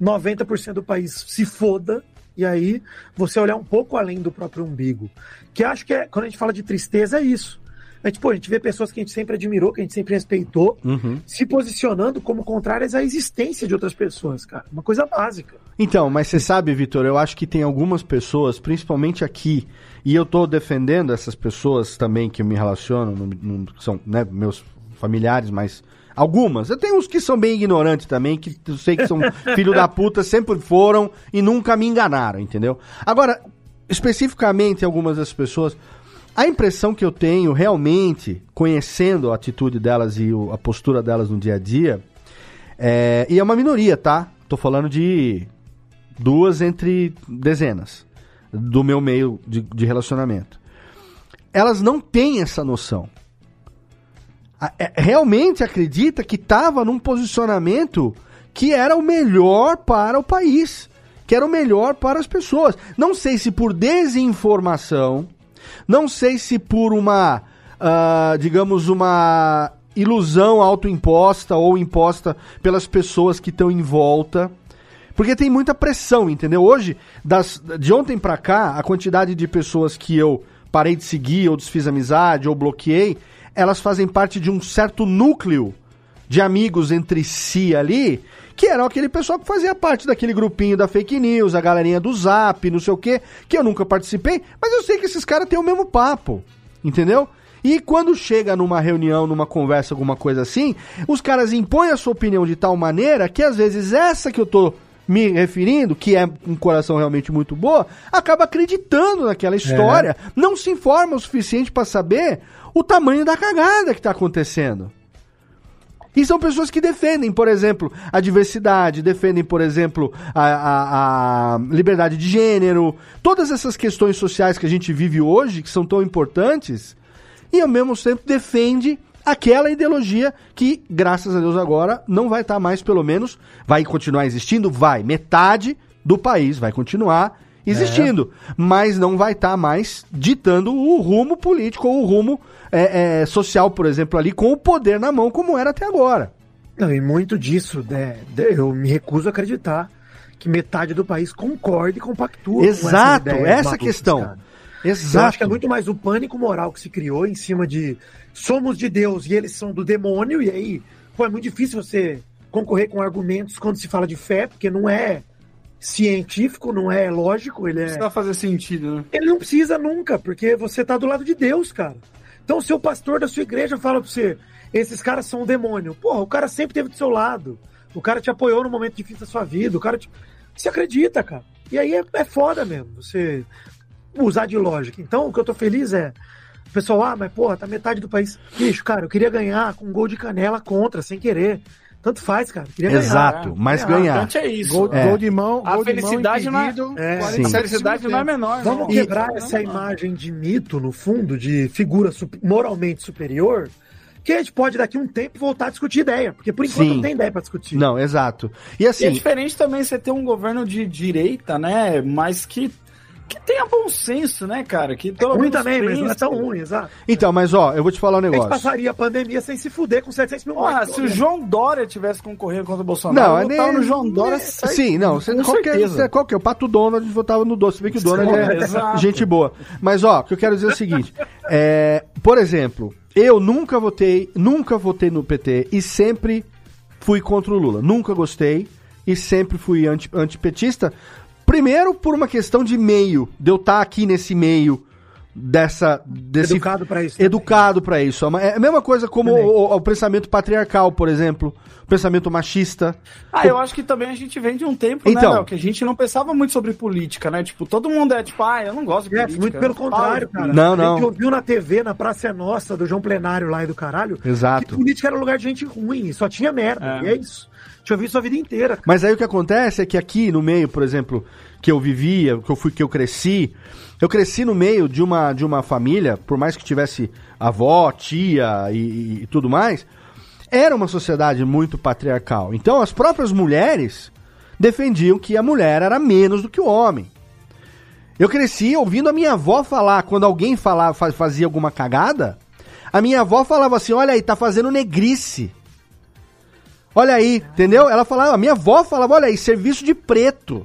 90% do país se foda. E aí, você olhar um pouco além do próprio umbigo. Que acho que é, quando a gente fala de tristeza, é isso. A gente, pô, a gente vê pessoas que a gente sempre admirou, que a gente sempre respeitou, Uhum. se posicionando como contrárias à existência de outras pessoas, cara. Uma coisa básica. Então, mas você sabe, Vitor, eu acho que tem algumas pessoas, principalmente aqui, e eu tô defendendo essas pessoas também que me no- que são né, meus familiares, mas algumas. Eu tenho uns que são bem ignorantes também, que eu sei que são filho da puta, sempre foram e nunca me enganaram, entendeu? Agora, especificamente algumas das pessoas, a impressão que eu tenho realmente, conhecendo a atitude delas e a postura delas no dia a dia, é, e é uma minoria, tá? Tô falando de duas entre dezenas do meu meio de, de relacionamento. Elas não têm essa noção. A- é- realmente acredita que estava num posicionamento que era o melhor para o país, que era o melhor para as pessoas. Não sei se por desinformação, não sei se por uma, ah, digamos, uma ilusão autoimposta ou imposta pelas pessoas que estão em volta. Porque tem muita pressão, entendeu? Hoje, das, de ontem pra cá, a quantidade de pessoas que eu parei de seguir, ou desfiz amizade, ou bloqueei, elas fazem parte de um certo núcleo de amigos entre si ali, que era aquele pessoal que fazia parte daquele grupinho da fake news, a galerinha do zap, não sei o quê, que eu nunca participei, mas eu sei que esses caras têm o mesmo papo, entendeu? E quando chega numa reunião, numa conversa, alguma coisa assim, os caras impõem a sua opinião de tal maneira que às vezes essa que eu tô me referindo, que é um coração realmente muito boa, acaba acreditando naquela história, não se informa o suficiente para saber o tamanho da cagada que tá acontecendo. E são pessoas que defendem, por exemplo, a diversidade, defendem, por exemplo, a, a- a liberdade de gênero, todas essas questões sociais que a gente vive hoje, que são tão importantes, e ao mesmo tempo defende aquela ideologia que, graças a Deus, agora não vai estar mais, pelo menos, vai continuar existindo? Vai. Metade do país vai continuar existindo, mas não vai estar mais ditando o rumo político ou o rumo é, é, social, por exemplo, ali, com o poder na mão, como era até agora. Não, e muito disso, né, eu me recuso a acreditar que metade do país concorde e compactua com Exato, ideias essa malucas, questão. cara. Exato. Eu acho que é muito mais o pânico moral que se criou em cima de somos de Deus e eles são do demônio, e aí pô, é muito difícil você concorrer com argumentos quando se fala de fé, porque não é científico, não é lógico, ele é. Precisa fazer sentido, né? Ele não precisa nunca, porque você tá do lado de Deus, cara. Então, se o pastor da sua igreja fala pra você, esses caras são um demônio, porra, o cara sempre esteve do seu lado. O cara te apoiou no momento difícil da sua vida. O cara te. Você acredita, cara. E aí é, é foda mesmo, você usar de lógica. Então, o que eu tô feliz é. O pessoal, ah, mas porra, tá metade do país. Bicho, cara, eu queria ganhar com um gol de canela contra, sem querer. Tanto faz, cara. Queria ganhar. Exato, mas O ganhar. importante é isso. Gol, É. gol de mão, A gol de mão felicidade não é- impedido, É, 40 sim. A felicidade não é menor, Vamos não. quebrar é essa imagem de mito, no fundo, de figura moralmente superior, que a gente pode daqui a um tempo voltar a discutir ideia, porque por enquanto Sim. não tem ideia pra discutir. Não, exato. E E é assim, diferente também você ter um governo de direita, né? Mas que, que tenha bom senso, né, cara? Que pelo Ruim menos também, mas não é tão ruim, exato. então, mas ó, eu vou te falar um A gente negócio. passaria a pandemia sem se fuder com 700 mil Ah, mortos. se o João Dória tivesse concorrido contra o Bolsonaro, Não, eu votava nem- no João Dória Sim, não, você, com qualquer, certeza. você- qual que é? O Pato Donald votava no Doce, se bem que o Donald é Exato. gente boa. Mas ó, o que eu quero dizer é o seguinte, é, por exemplo, eu nunca votei, nunca votei no PT e sempre fui contra o Lula. Nunca gostei e sempre fui anti, antipetista. Primeiro por uma questão de meio, de eu estar aqui nesse meio dessa desse Educado pra isso. também. educado pra isso. É a mesma coisa como o, o pensamento patriarcal, por exemplo, o pensamento machista. Ah, eu acho que também a gente vem de um tempo, Então. né, Léo, que a gente não pensava muito sobre política, né? Tipo, todo mundo é tipo, ah, eu não gosto de É, política. muito pelo contrário, de cara. Não, A gente não. ouviu na TV, na Praça é Nossa, do João Plenário lá e do caralho, que Exato. política era lugar de gente ruim, só tinha merda. É. E é isso. A gente ouviu isso a vida inteira. Mas aí o que acontece é que aqui no meio, por exemplo, que eu vivia, que eu fui, que eu cresci, eu cresci no meio de uma, de uma família, por mais que tivesse avó, tia e, e tudo mais, era uma sociedade muito patriarcal. Então as próprias mulheres defendiam que a mulher era menos do que o homem. Eu cresci ouvindo a minha avó falar, quando alguém falava, fa- fazia alguma cagada, a minha avó falava assim: olha aí, tá fazendo negrice. Olha aí, entendeu? Ela falava, a minha avó falava, olha aí, serviço de preto.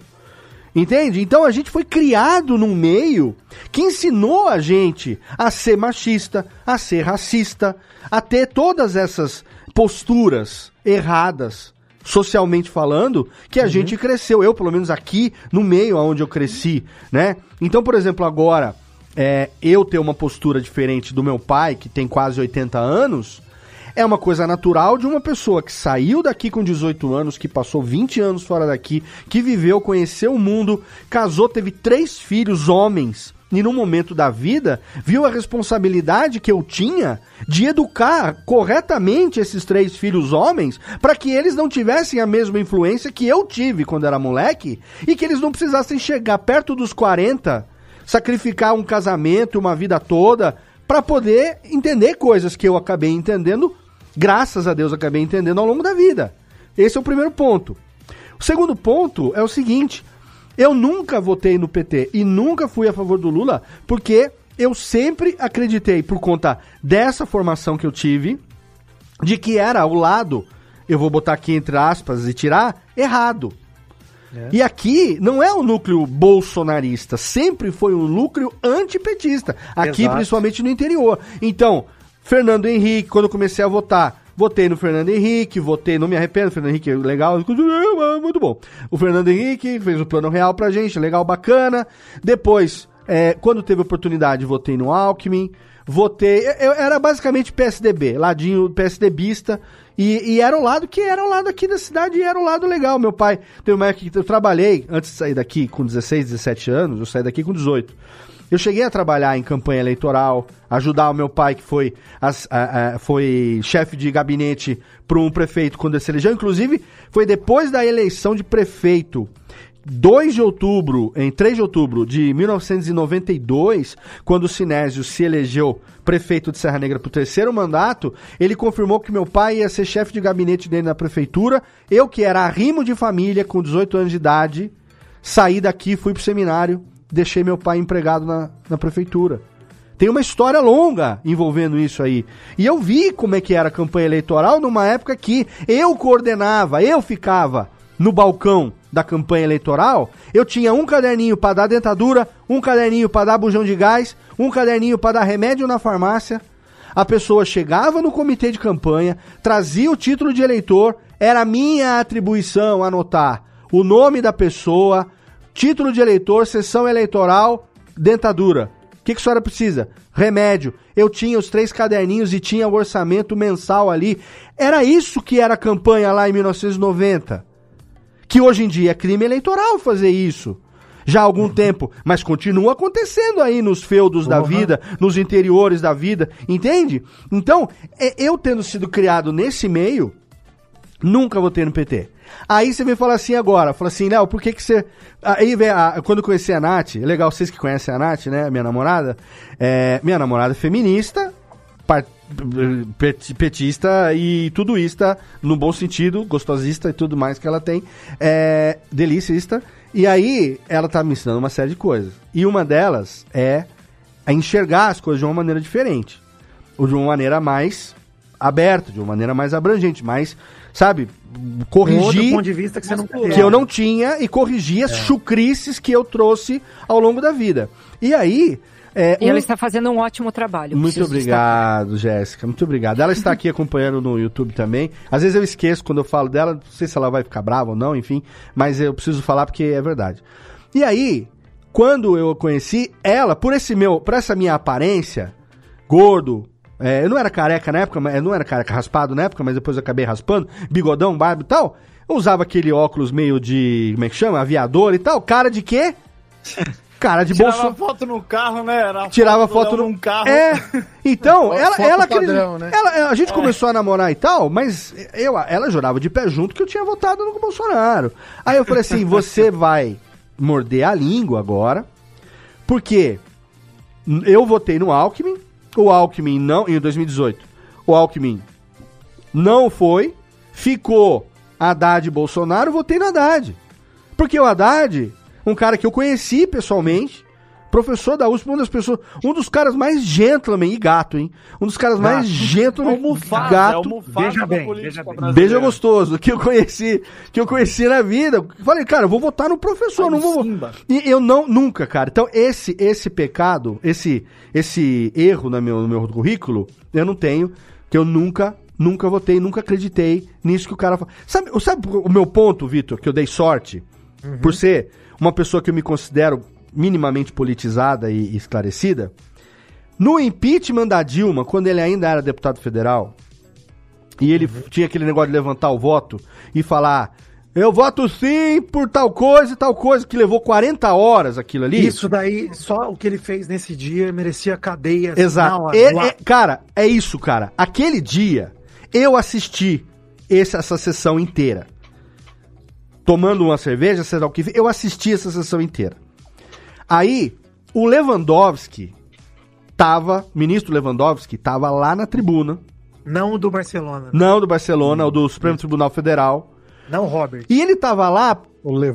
Entende? Então a gente foi criado num meio que ensinou a gente a ser machista, a ser racista, a ter todas essas posturas erradas, socialmente falando, que a gente cresceu. Eu, pelo menos aqui no meio onde eu cresci, né? Então, por exemplo, agora, é, eu ter uma postura diferente do meu pai, que tem quase 80 anos, é uma coisa natural de uma pessoa que saiu daqui com 18 anos, que passou 20 anos fora daqui, que viveu, conheceu o mundo, casou, teve três filhos homens. E num momento da vida, viu a responsabilidade que eu tinha de educar corretamente esses três filhos homens para que eles não tivessem a mesma influência que eu tive quando era moleque e que eles não precisassem chegar perto dos 40, sacrificar um casamento, uma vida toda, para poder entender coisas que eu acabei entendendo graças a Deus acabei entendendo ao longo da vida. Esse é o primeiro ponto. O segundo ponto é o seguinte: eu nunca votei no PT e nunca fui a favor do Lula, porque eu sempre acreditei, por conta dessa formação que eu tive, de que era o lado, eu vou botar aqui entre aspas e tirar, errado. É. E aqui não é o núcleo bolsonarista, sempre foi um núcleo antipetista, aqui Exato. principalmente no interior. Então, Fernando Henrique, quando eu comecei a votar, votei no Fernando Henrique, votei, não me arrependo, Fernando Henrique é legal, muito bom. O Fernando Henrique fez o plano real pra gente, legal, bacana. Depois, é, quando teve oportunidade, votei no Alckmin, votei, eu, era basicamente PSDB, ladinho PSDBista, e, e era o lado que era o lado aqui da cidade e era o lado legal. Meu pai, teve uma época que eu trabalhei, antes de sair daqui com 16, 17 anos, eu saí daqui com 18. Eu cheguei a trabalhar em campanha eleitoral, ajudar o meu pai, que foi, as- a- a- foi chefe de gabinete para um prefeito quando ele se elegeu. Inclusive, foi depois da eleição de prefeito, 2 de outubro, em 3 de outubro de 1992, quando o Sinésio se elegeu prefeito de Serra Negra para o terceiro mandato, ele confirmou que meu pai ia ser chefe de gabinete dele na prefeitura. Eu, que era arrimo de família, com 18 anos de idade, saí daqui, fui pro seminário, deixei meu pai empregado na, na prefeitura. Tem uma história longa envolvendo isso aí. E eu vi como é que era a campanha eleitoral numa época que eu coordenava, eu ficava no balcão da campanha eleitoral. Eu tinha um caderninho para dar dentadura, um caderninho para dar bujão de gás, um caderninho para dar remédio na farmácia. A pessoa chegava no comitê de campanha, trazia o título de eleitor, era minha atribuição anotar o nome da pessoa, título de eleitor, sessão eleitoral, dentadura. O que, que a senhora precisa? Remédio. Eu tinha os três caderninhos e tinha o orçamento mensal ali. Era isso que era a campanha lá em 1990. Que hoje em dia é crime eleitoral fazer isso. Já há algum tempo, mas continua acontecendo aí nos feudos da vida, nos interiores da vida, entende? Então, é- eu tendo sido criado nesse meio, Nunca votei no PT. Aí você vem falar assim agora, fala assim, Léo, por que que você... Aí vem, a- quando eu conheci a Nath, é legal, vocês que conhecem a Nath, né, minha namorada, é, minha namorada é feminista, par- pet- petista e tudoista, no bom sentido, gostosista e tudo mais que ela tem, é, delicista, e aí ela tá me ensinando uma série de coisas. E uma delas é a enxergar as coisas de uma maneira diferente, ou de uma maneira mais aberta, de uma maneira mais abrangente, mais, sabe, Um outro corrigir ponto de vista que você não teve. que eu não tinha e corrigir as chucrices que eu trouxe ao longo da vida. E aí. é, E um- ela está fazendo um ótimo trabalho. Muito obrigado, Jéssica. Muito obrigado. Ela está aqui acompanhando no YouTube também. Às vezes eu esqueço quando eu falo dela, não sei se ela vai ficar brava ou não, enfim, mas eu preciso falar porque é verdade. E aí, quando eu a conheci, ela, por esse meu, por essa minha aparência, gordo, é, eu não era careca na época, mas eu não era careca raspado na época, mas depois eu acabei raspando, bigodão, barba e tal. Eu usava aquele óculos meio de, como é que chama? Aviador e tal. Cara de quê? Cara de Tirava bolso. foto no carro, né? Era Tirava foto no num carro. É. Então, ela, ela, padrão, né? ela- a gente começou a namorar e tal, mas eu, ela jurava de pé junto que eu tinha votado no Bolsonaro. Aí eu falei assim: você vai morder a língua agora, porque eu votei no Alckmin, o Alckmin não, em 2018, o Alckmin não foi, ficou Haddad e Bolsonaro, votei no Haddad. Porque o Haddad, um cara que eu conheci pessoalmente, Professor da USP, uma das pessoas, um dos caras mais gentleman e gato, hein? Um dos caras mais gentleman, É é gato. o Mufasa Veja da bem. Beija gostoso, que eu conheci, que eu conheci na vida. Falei, cara, eu vou votar no professor, Ai, não no vou. Simba. E eu não, nunca, cara. Então, esse esse pecado, esse esse erro no meu, no meu currículo, eu não tenho, que eu nunca, nunca votei, nunca acreditei nisso que o cara fala. Sabe, sabe o meu ponto, Vitor, que eu dei sorte? Por ser uma pessoa que eu me considero minimamente politizada e esclarecida. No impeachment da Dilma, quando ele ainda era deputado federal, e ele tinha aquele negócio de levantar o voto e falar: eu voto sim por tal coisa e tal coisa, que levou 40 horas aquilo ali. Isso daí, só o que ele fez nesse dia merecia cadeia. assim, Exato. hora, lá. e- cara, é isso, cara. Aquele dia, eu assisti esse- essa sessão inteira. Tomando uma cerveja, sei lá o que, eu assisti essa sessão inteira. Aí, o Lewandowski tava, ministro Lewandowski, tava lá na tribuna, Não o do Barcelona. não do Barcelona, o do Supremo Tribunal Federal, Não o Robert. e ele tava lá,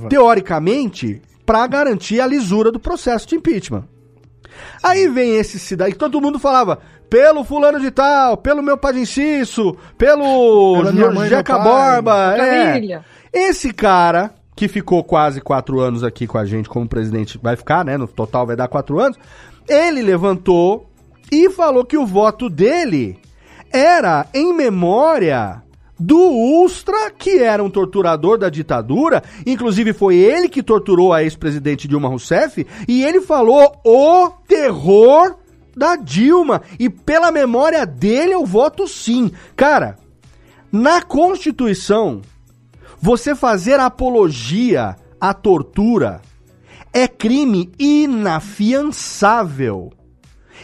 teoricamente, pra garantir a lisura do processo de impeachment. Aí vem esse cidadão, que todo mundo falava, pelo fulano de tal, pelo meu inciso, pelo Pela minha mãe Jeca Borba, é. Família. Esse cara, que ficou quase quatro anos aqui com a gente como presidente, vai ficar, né? No total vai dar quatro anos. Ele levantou e falou que o voto dele era em memória do Ustra, que era um torturador da ditadura. Inclusive, foi ele que torturou a ex-presidente Dilma Rousseff. E ele falou o terror da Dilma. E pela memória dele, eu voto sim. Cara, na Constituição, você fazer apologia à tortura é crime inafiançável.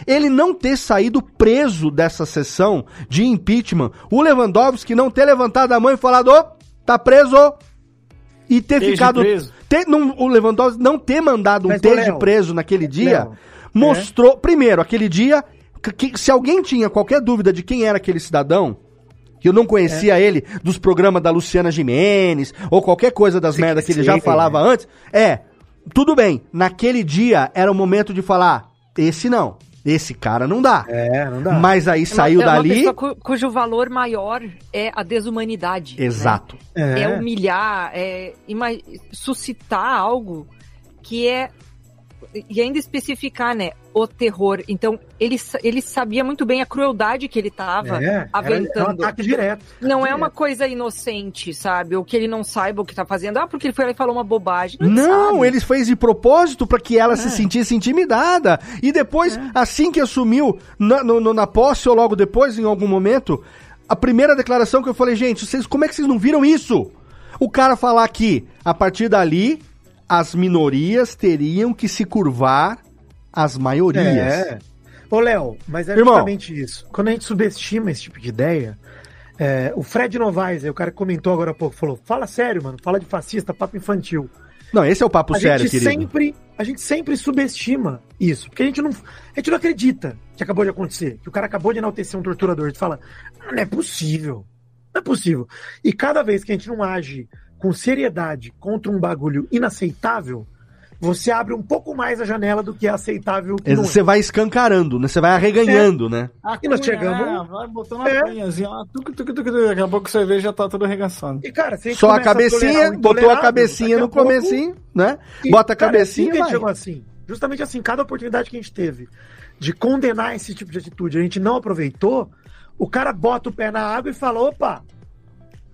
Ele não ter saído preso dessa sessão de impeachment, o Lewandowski não ter levantado a mão e falado, ô, tá preso, e ter Esteja ficado. preso. ter- não- o Lewandowski não ter mandado um Mas, Léo, preso naquele dia, Léo, mostrou. Primeiro, aquele dia, que- que- se alguém tinha qualquer dúvida de quem era aquele cidadão, que eu não conhecia ele dos programas da Luciana Jimenez, ou qualquer coisa das merdas que ele já sim, falava antes, é, tudo bem, naquele dia era o momento de falar, esse não, esse cara não dá. É, não dá. Mas aí saiu é uma dali. pessoa cu- cujo valor maior é a desumanidade. né? Exato. É, humilhar, é ima- suscitar algo que é. E ainda especificar, né? O terror. Então, ele, ele sabia muito bem a crueldade que ele estava É, era- é um aventando. ataque direto. Não é direto. uma coisa inocente, sabe? Ou que ele não saiba o que tá fazendo. Ah, porque ele foi lá e falou uma bobagem. Não, sabe. ele fez de propósito pra que ela se É. sentisse intimidada. E depois, assim que assumiu, na, no- na posse ou logo depois, em algum momento, a primeira declaração que eu falei, gente, vocês, como é que vocês não viram isso? O cara falar que, a partir dali, as minorias teriam que se curvar às maiorias. É. Ô, Léo, mas é Irmão. justamente isso. Quando a gente subestima esse tipo de ideia, é, o Fred Novaes, o cara que comentou agora há pouco, falou: fala sério, mano, fala de fascista, papo infantil. Não, esse é o papo a sério, gente querido. sempre a gente sempre subestima isso, porque a gente não a gente não acredita que acabou de acontecer, que o cara acabou de enaltecer um torturador, a gente fala, "Ah, não é possível. Não é possível. E cada vez que a gente não age com seriedade contra um bagulho inaceitável, você abre um pouco mais a janela do que é aceitável. que não é. Você vai escancarando, né? Você vai arreganhando, né? E nós chegamos- É, vai botando É. a tuc, tuc, tuc, daqui a pouco você vê já tá tudo arregaçando. E, cara, a gente Só a cabecinha, o botou a cabecinha a no pouco- comecinho, né? E, Bota a cara, é assim cabecinha e a vai. chegou assim. Justamente assim, cada oportunidade que a gente teve de condenar esse tipo de atitude, a gente não aproveitou, o cara bota o pé na água e fala, opa,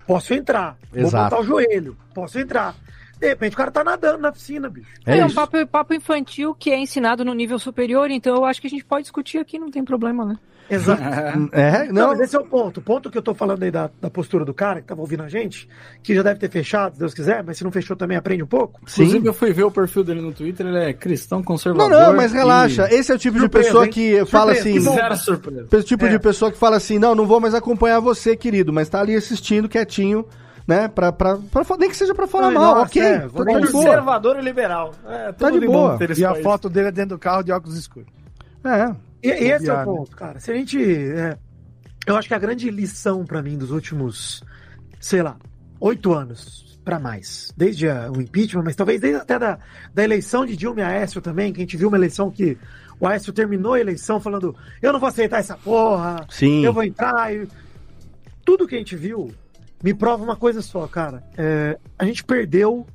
posso entrar. Vou Exato. botar o joelho, posso entrar. De repente o cara tá nadando na piscina, bicho. É É, um isso. papo, papo infantil que é ensinado no nível superior, então eu acho que a gente pode discutir aqui, não tem problema, né? Exato. É, Não, não. mas esse é o ponto. O ponto que eu tô falando aí da, da postura do cara que tava ouvindo a gente, que já deve ter fechado, se Deus quiser, mas se não fechou também aprende um pouco. Sim. Inclusive, eu fui ver o perfil dele no Twitter, ele é cristão Não, conservador. não, mas e- relaxa. Esse é o tipo de Surpresa, pessoa hein? que fala Surpresa, assim. que bom. Zero surpresa. Esse tipo É. de pessoa que fala assim: não, não vou mais acompanhar você, querido, mas tá ali assistindo quietinho, né? Pra, pra, pra, nem que seja pra falar Ai, mal, nossa, ok. é, tá, tá de boa. Conservador e liberal. É, Tá tudo de boa. E a país. foto dele é dentro do carro de óculos escuros. É. E, e esse é o né? ponto, cara. Se a gente. é, eu acho que a grande lição pra mim dos últimos, sei lá, oito anos para mais, desde a- o impeachment, mas talvez desde até da, da eleição de Dilma e Aécio também, que a gente viu uma eleição que o Aécio terminou a eleição falando: eu não vou aceitar essa porra, Sim. eu vou entrar. E... Tudo que a gente viu me prova uma coisa só, cara. É, a gente perdeu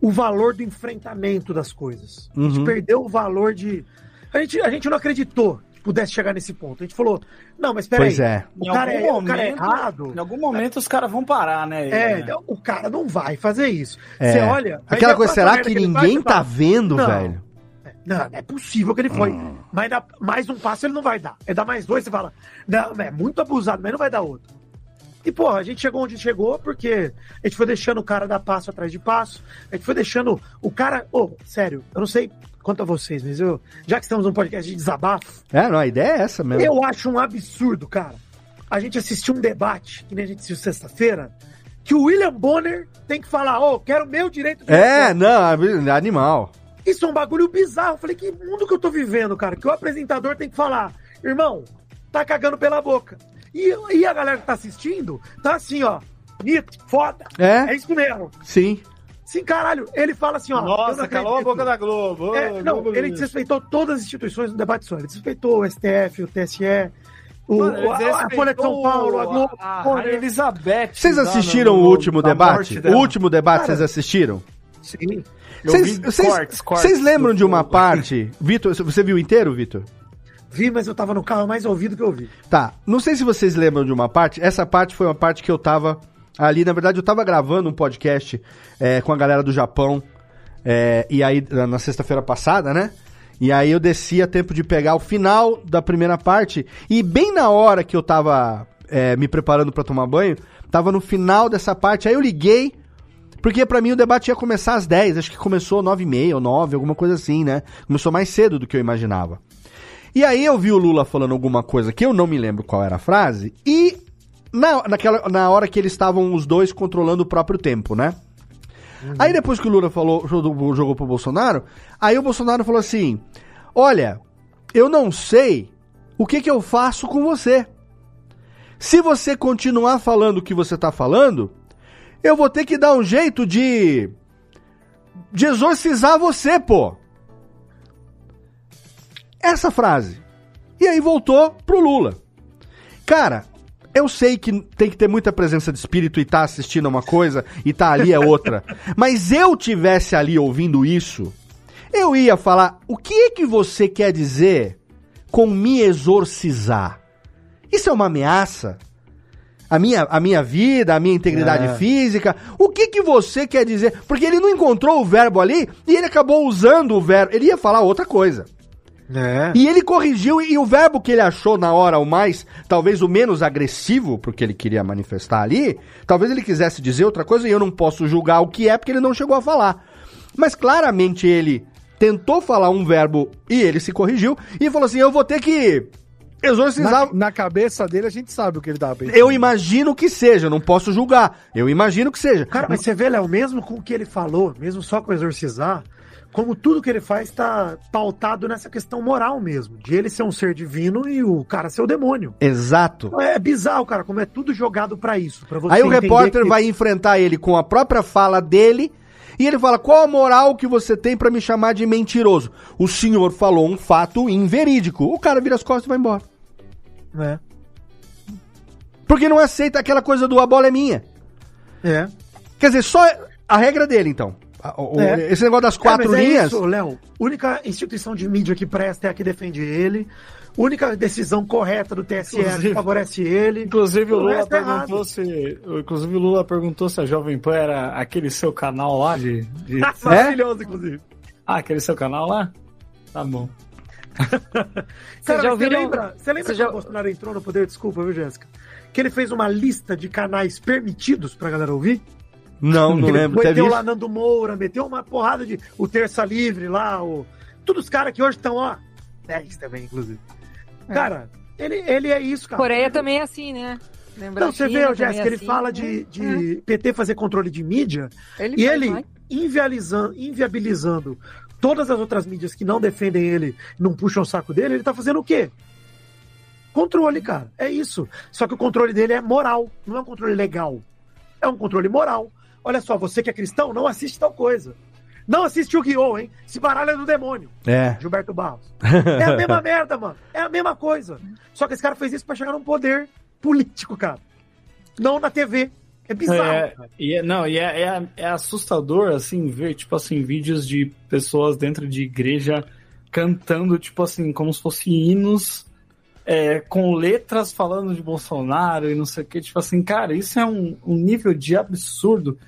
o valor do enfrentamento das coisas. A gente Uhum. perdeu o valor de. A gente, a gente não acreditou que pudesse chegar nesse ponto. A gente falou: não, mas peraí. Pois é. O Em cara, é, algum o cara é momento- errado. Em algum momento os caras vão parar, né? É, né? o cara não vai fazer isso. É. Você olha. Aquela coisa, será que ele ninguém faz, tá fala, vendo, Não. velho? Não, não é possível que ele foi. Mas dá- mais um passo ele não vai dar. Ele dá mais dois, você fala, não, é muito abusado, mas não vai dar outro. E, porra, a gente chegou onde chegou porque a gente foi deixando o cara dar passo atrás de passo. A gente foi deixando o cara. Ô, sério, eu não sei quanto a vocês, mas eu. Já que estamos num podcast de desabafo, É, não, a ideia é essa mesmo. eu acho um absurdo, cara. A gente assistiu um debate, que nem a gente assistiu sexta-feira, que o William Bonner tem que falar, ô, quero meu direito de É, resposta. não, animal. Isso é um bagulho bizarro. Eu falei, que mundo que eu tô vivendo, cara? Que o apresentador tem que falar, irmão, tá cagando pela boca. E, e a galera que tá assistindo, tá assim, ó, bonito, foda. É? É isso mesmo. Sim. Sim, caralho. Ele fala assim, ó. Nossa, não calou a boca da Globo. Ô, É, não, Globo ele desrespeitou todas as instituições no debate só. Ele desrespeitou o STF, o TSE, o, Mano, a, a Folha de São Paulo, a Globo. A, Porra, Rainha Elizabeth. Vocês assistiram no- o último debate? O último debate Cara, vocês assistiram? Sim. Eu Vocês- lembram do- de uma parte? Vitor, você viu inteiro, Vitor? Vi, mas eu tava no carro mais ouvido que eu vi. Tá, não sei se vocês lembram de uma parte. Essa parte foi uma parte que eu tava ali. Na verdade, eu tava gravando um podcast é, com a galera do Japão. é, e aí, na sexta-feira passada, né? E aí eu desci a tempo de pegar o final da primeira parte. E bem na hora que eu tava é, me preparando pra tomar banho, tava no final dessa parte. Aí eu liguei. Porque pra mim o debate ia começar às 10, acho que começou 9 e meia ou 9, alguma coisa assim, né? Começou mais cedo do que eu imaginava. E aí eu vi o Lula falando alguma coisa que eu não me lembro qual era a frase, e na, naquela, na hora que eles estavam os dois controlando o próprio tempo, né? Aí depois que o Lula falou, jogou, jogou pro Bolsonaro, aí o Bolsonaro falou assim: Olha, eu não sei o que, que eu faço com você. Se você continuar falando o que você tá falando, eu vou ter que dar um jeito de. de exorcizar você, pô. Essa frase. E aí voltou pro Lula. Cara, eu sei que tem que ter muita presença de espírito e tá assistindo uma coisa e tá ali é outra. Mas eu tivesse ali ouvindo isso, eu ia falar: o que é que você quer dizer com me exorcizar? Isso é uma ameaça? A minha, a minha vida, a minha integridade É. física. O que que você quer dizer? Porque ele não encontrou o verbo ali e ele acabou usando o verbo. Ele ia falar outra coisa. É. E ele corrigiu, e o verbo que ele achou na hora o mais, talvez o menos agressivo, porque ele queria manifestar ali, talvez ele quisesse dizer outra coisa e eu não posso julgar o que é, porque ele não chegou a falar. Mas claramente ele tentou falar um verbo e ele se corrigiu e falou assim: eu vou ter que exorcizar. Na, na cabeça dele, a gente sabe o que ele tava pensando. Eu imagino que seja, não posso julgar. Eu imagino que seja. Cara, mas você vê, Léo, mesmo com o que ele falou, mesmo só com exorcizar, como tudo que ele faz tá pautado nessa questão moral mesmo, de ele ser um ser divino e o cara ser o demônio. Exato. É bizarro, cara, como é tudo jogado pra isso. Você Aí o repórter que- vai enfrentar ele com a própria fala dele e ele fala: qual a moral que você tem pra me chamar de mentiroso? O senhor falou um fato inverídico. O cara vira as costas e vai embora. É. Porque não aceita aquela coisa do a bola é minha. É. Quer dizer, só a regra dele, então. É. Esse negócio das quatro É, mas é linhas. isso, Léo. Única instituição de mídia que presta é a que defende ele. Única decisão correta do TSE que Inclusive- favorece ele. Inclusive o Lula resto é perguntou se. Inclusive o Lula perguntou se a Jovem Pan era aquele seu canal lá de. de- Maravilhoso, inclusive. Ah, aquele seu canal lá? Tá bom. Cara, já ouviram- Você lembra, você lembra Você já- o Bolsonaro entrou no poder? Desculpa, viu, Jéssica? Que ele fez uma lista de canais permitidos pra galera ouvir? Não, não lembro. Meteu lá Nando Moura, meteu uma porrada de. O Terça Livre lá, o. Todos os caras que hoje estão, ó. 10 também, inclusive. Cara, ele, ele é isso, cara. Coreia também é assim, né? Lembra Não, você vê, também Jéssica, é ele assim, fala né? de, de PT fazer controle de mídia Ele e ele inviabilizando, inviabilizando todas as outras mídias que não defendem ele, não puxam o saco dele, ele tá fazendo o quê? Controle, cara. É isso. Só que o controle dele é moral, não é um controle legal. É um controle moral. Olha só, você que é cristão, não assiste tal coisa. Não assiste o Guiô, hein? Se baralha do demônio. É. Gilberto Barros. É a mesma merda, mano. É a mesma coisa. Só que esse cara fez isso pra chegar num poder político, cara. Não na TV. É bizarro. É, e é- não, e é, é, é assustador, assim, ver, tipo assim, vídeos de pessoas dentro de igreja cantando, tipo assim, como se fossem hinos, é, com letras falando de Bolsonaro e não sei o que. Tipo assim, cara, isso é um, um nível de absurdo.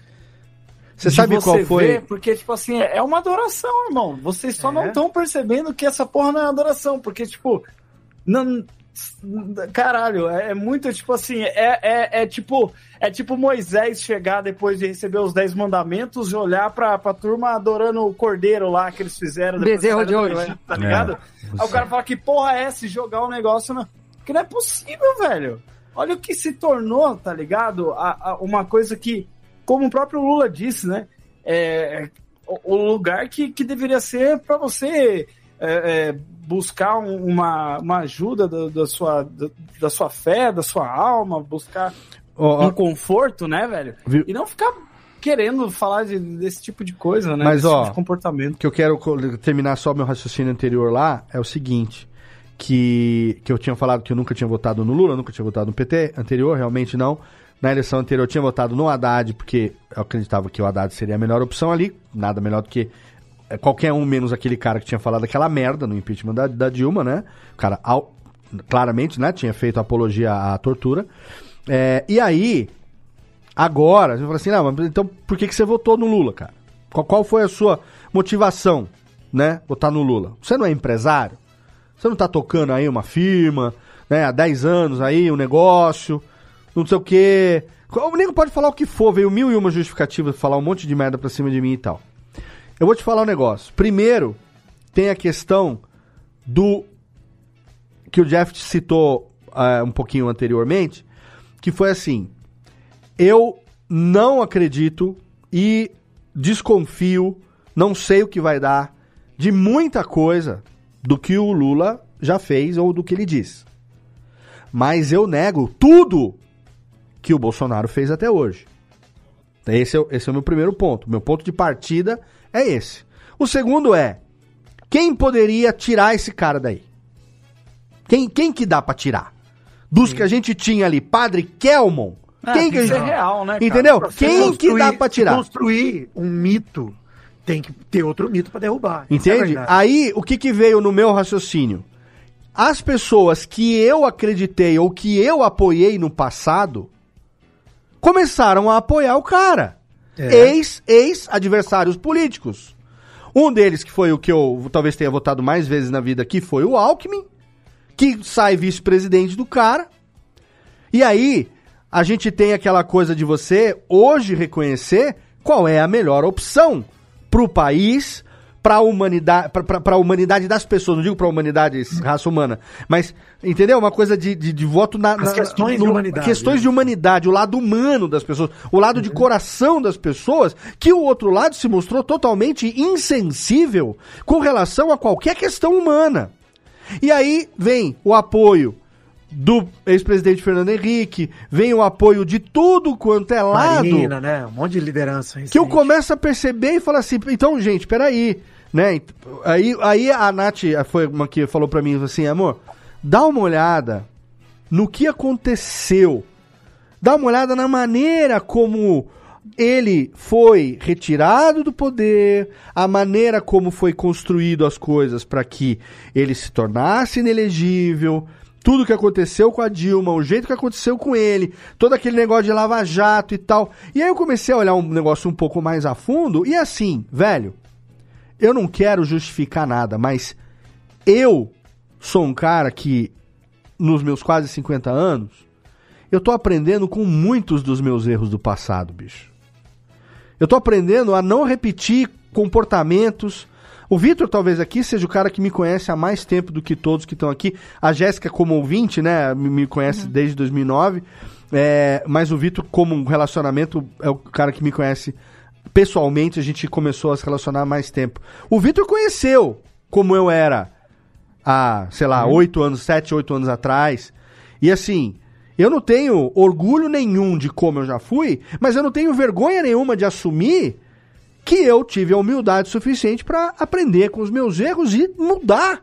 Você sabe qual foi? ver, porque, tipo assim, é é uma adoração, irmão. Vocês só É. não estão percebendo que essa porra não é adoração, porque, tipo, não. Caralho, é, é muito tipo assim, é, é, é tipo é tipo Moisés chegar depois de receber os dez mandamentos e olhar pra, pra turma adorando o cordeiro lá que eles fizeram Bezerro de ouro. Egito, tá ligado? Aí o cara fala que porra é essa e jogar o negócio na... que não é possível, velho. Olha o que se tornou, tá ligado? A, a- uma coisa que, como o próprio Lula disse, né? É, o, o lugar que, que deveria ser pra você é, é, buscar um- uma, uma ajuda da, da sua, da, da sua fé, da sua alma, buscar ó, um conforto, né, velho? Viu? E não ficar querendo falar de- desse tipo de coisa, né? Mas, desse ó, tipo de comportamento. que eu quero terminar só meu raciocínio anterior lá é o seguinte. Que, que eu tinha falado que eu nunca tinha votado no Lula, nunca tinha votado no PT anterior, realmente não. Na eleição anterior eu tinha votado no Haddad, porque eu acreditava que o Haddad seria a melhor opção ali, nada melhor do que qualquer um menos aquele cara que tinha falado aquela merda no impeachment da, da Dilma, né? O cara ao- claramente, né, tinha feito apologia à tortura. É, e aí, agora, você fala assim, não, mas então por que, que você votou no Lula, cara? Qual, qual foi a sua motivação, né, votar no Lula? Você não é empresário? Você não tá tocando aí uma firma, né, há 10 anos aí, um negócio, não sei o quê. O nego pode falar o que for, veio mil e uma justificativas, falar um monte de merda pra cima de mim e tal. Eu vou te falar um negócio. Primeiro, tem a questão do que o Jeff citou ah, um pouquinho anteriormente, que foi assim: eu não acredito e desconfio, não sei o que vai dar de muita coisa do que o Lula já fez ou do que ele diz. Mas eu nego tudo que o Bolsonaro fez até hoje. Esse é, esse é o meu primeiro ponto. Meu ponto de partida é esse. O segundo é: quem poderia tirar esse cara daí? Quem, quem que dá pra tirar? Dos que a gente tinha ali, Padre Kelmon. É, quem que a gente... ser real, né? Entendeu? Quem que dá pra tirar? Construir um mito, tem que ter outro mito pra derrubar. É Entende? verdade. Aí, o que que veio no meu raciocínio? As pessoas que eu acreditei ou que eu apoiei no passado começaram a apoiar o cara. É. Ex, ex-adversários políticos. Um deles, que foi o que eu talvez tenha votado mais vezes na vida aqui, foi o Alckmin, que sai vice-presidente do cara. E aí, a gente tem aquela coisa de você hoje reconhecer qual é a melhor opção pro país, pra humanidade, pra, pra, pra humanidade das pessoas, não digo pra humanidade, raça humana, mas, entendeu? Uma coisa de, de, de voto na, na- questões no- de humanidade, Questões de humanidade, o lado humano das pessoas, o lado de coração das pessoas, que o outro lado se mostrou totalmente insensível com relação a qualquer questão humana. E aí vem o apoio do ex-presidente Fernando Henrique, vem o apoio de tudo quanto é lado, Marina, né? Um monte de liderança. que eu recente. começo a perceber e falar assim, então, gente, peraí, né? Aí, aí a Nath foi uma que falou pra mim assim, amor, dá uma olhada no que aconteceu. Dá uma olhada na maneira como ele foi retirado do poder, a maneira como foi construído as coisas para que ele se tornasse inelegível, tudo que aconteceu com a Dilma, o jeito que aconteceu com ele, todo aquele negócio de Lava Jato e tal. E aí eu comecei a olhar um negócio um pouco mais a fundo e assim, velho, eu não quero justificar nada, mas eu sou um cara que nos meus quase 50 anos, eu tô aprendendo com muitos dos meus erros do passado, bicho. Eu tô aprendendo a não repetir comportamentos. O Vitor, talvez aqui, seja o cara que me conhece há mais tempo do que todos que estão aqui. A Jéssica, como ouvinte, né, me conhece desde 2009. É, mas o Vitor, como um relacionamento, é o cara que me conhece pessoalmente. A gente começou a se relacionar há mais tempo. O Vitor conheceu como eu era há, sei lá, oito anos, sete, oito anos atrás. E assim, Eu não tenho orgulho nenhum de como eu já fui, mas eu não tenho vergonha nenhuma de assumir que eu tive a humildade suficiente para aprender com os meus erros e mudar.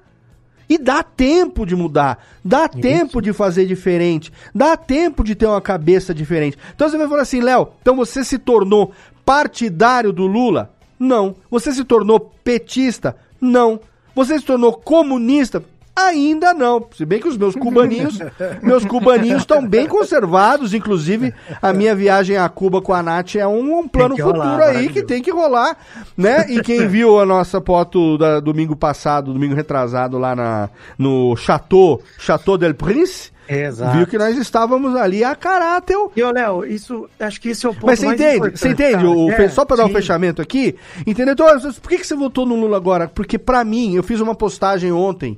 E dá tempo de mudar, dá tempo de fazer diferente, dá tempo de ter uma cabeça diferente. Então você vai falar assim, Léo, então você se tornou partidário do Lula? Não. Você se tornou petista? Não. Você se tornou comunista? Ainda não. Se bem que os meus cubaninhos, meus cubaninhos estão bem conservados. Inclusive, a minha viagem a Cuba com a Nath é um, um plano que rolar, futuro aí que tem que rolar, né? E quem viu a nossa foto da domingo passado, domingo retrasado lá na, no Chateau, Chateau del Prince, Exato. viu que nós estávamos ali a caráter. E, ô, Léo, isso, acho que esse é o ponto Mas você mais entende? Você entende? O, É, só para dar um fechamento aqui, entendeu? Então, por que, que você votou no Lula agora? Porque pra mim, eu fiz uma postagem ontem.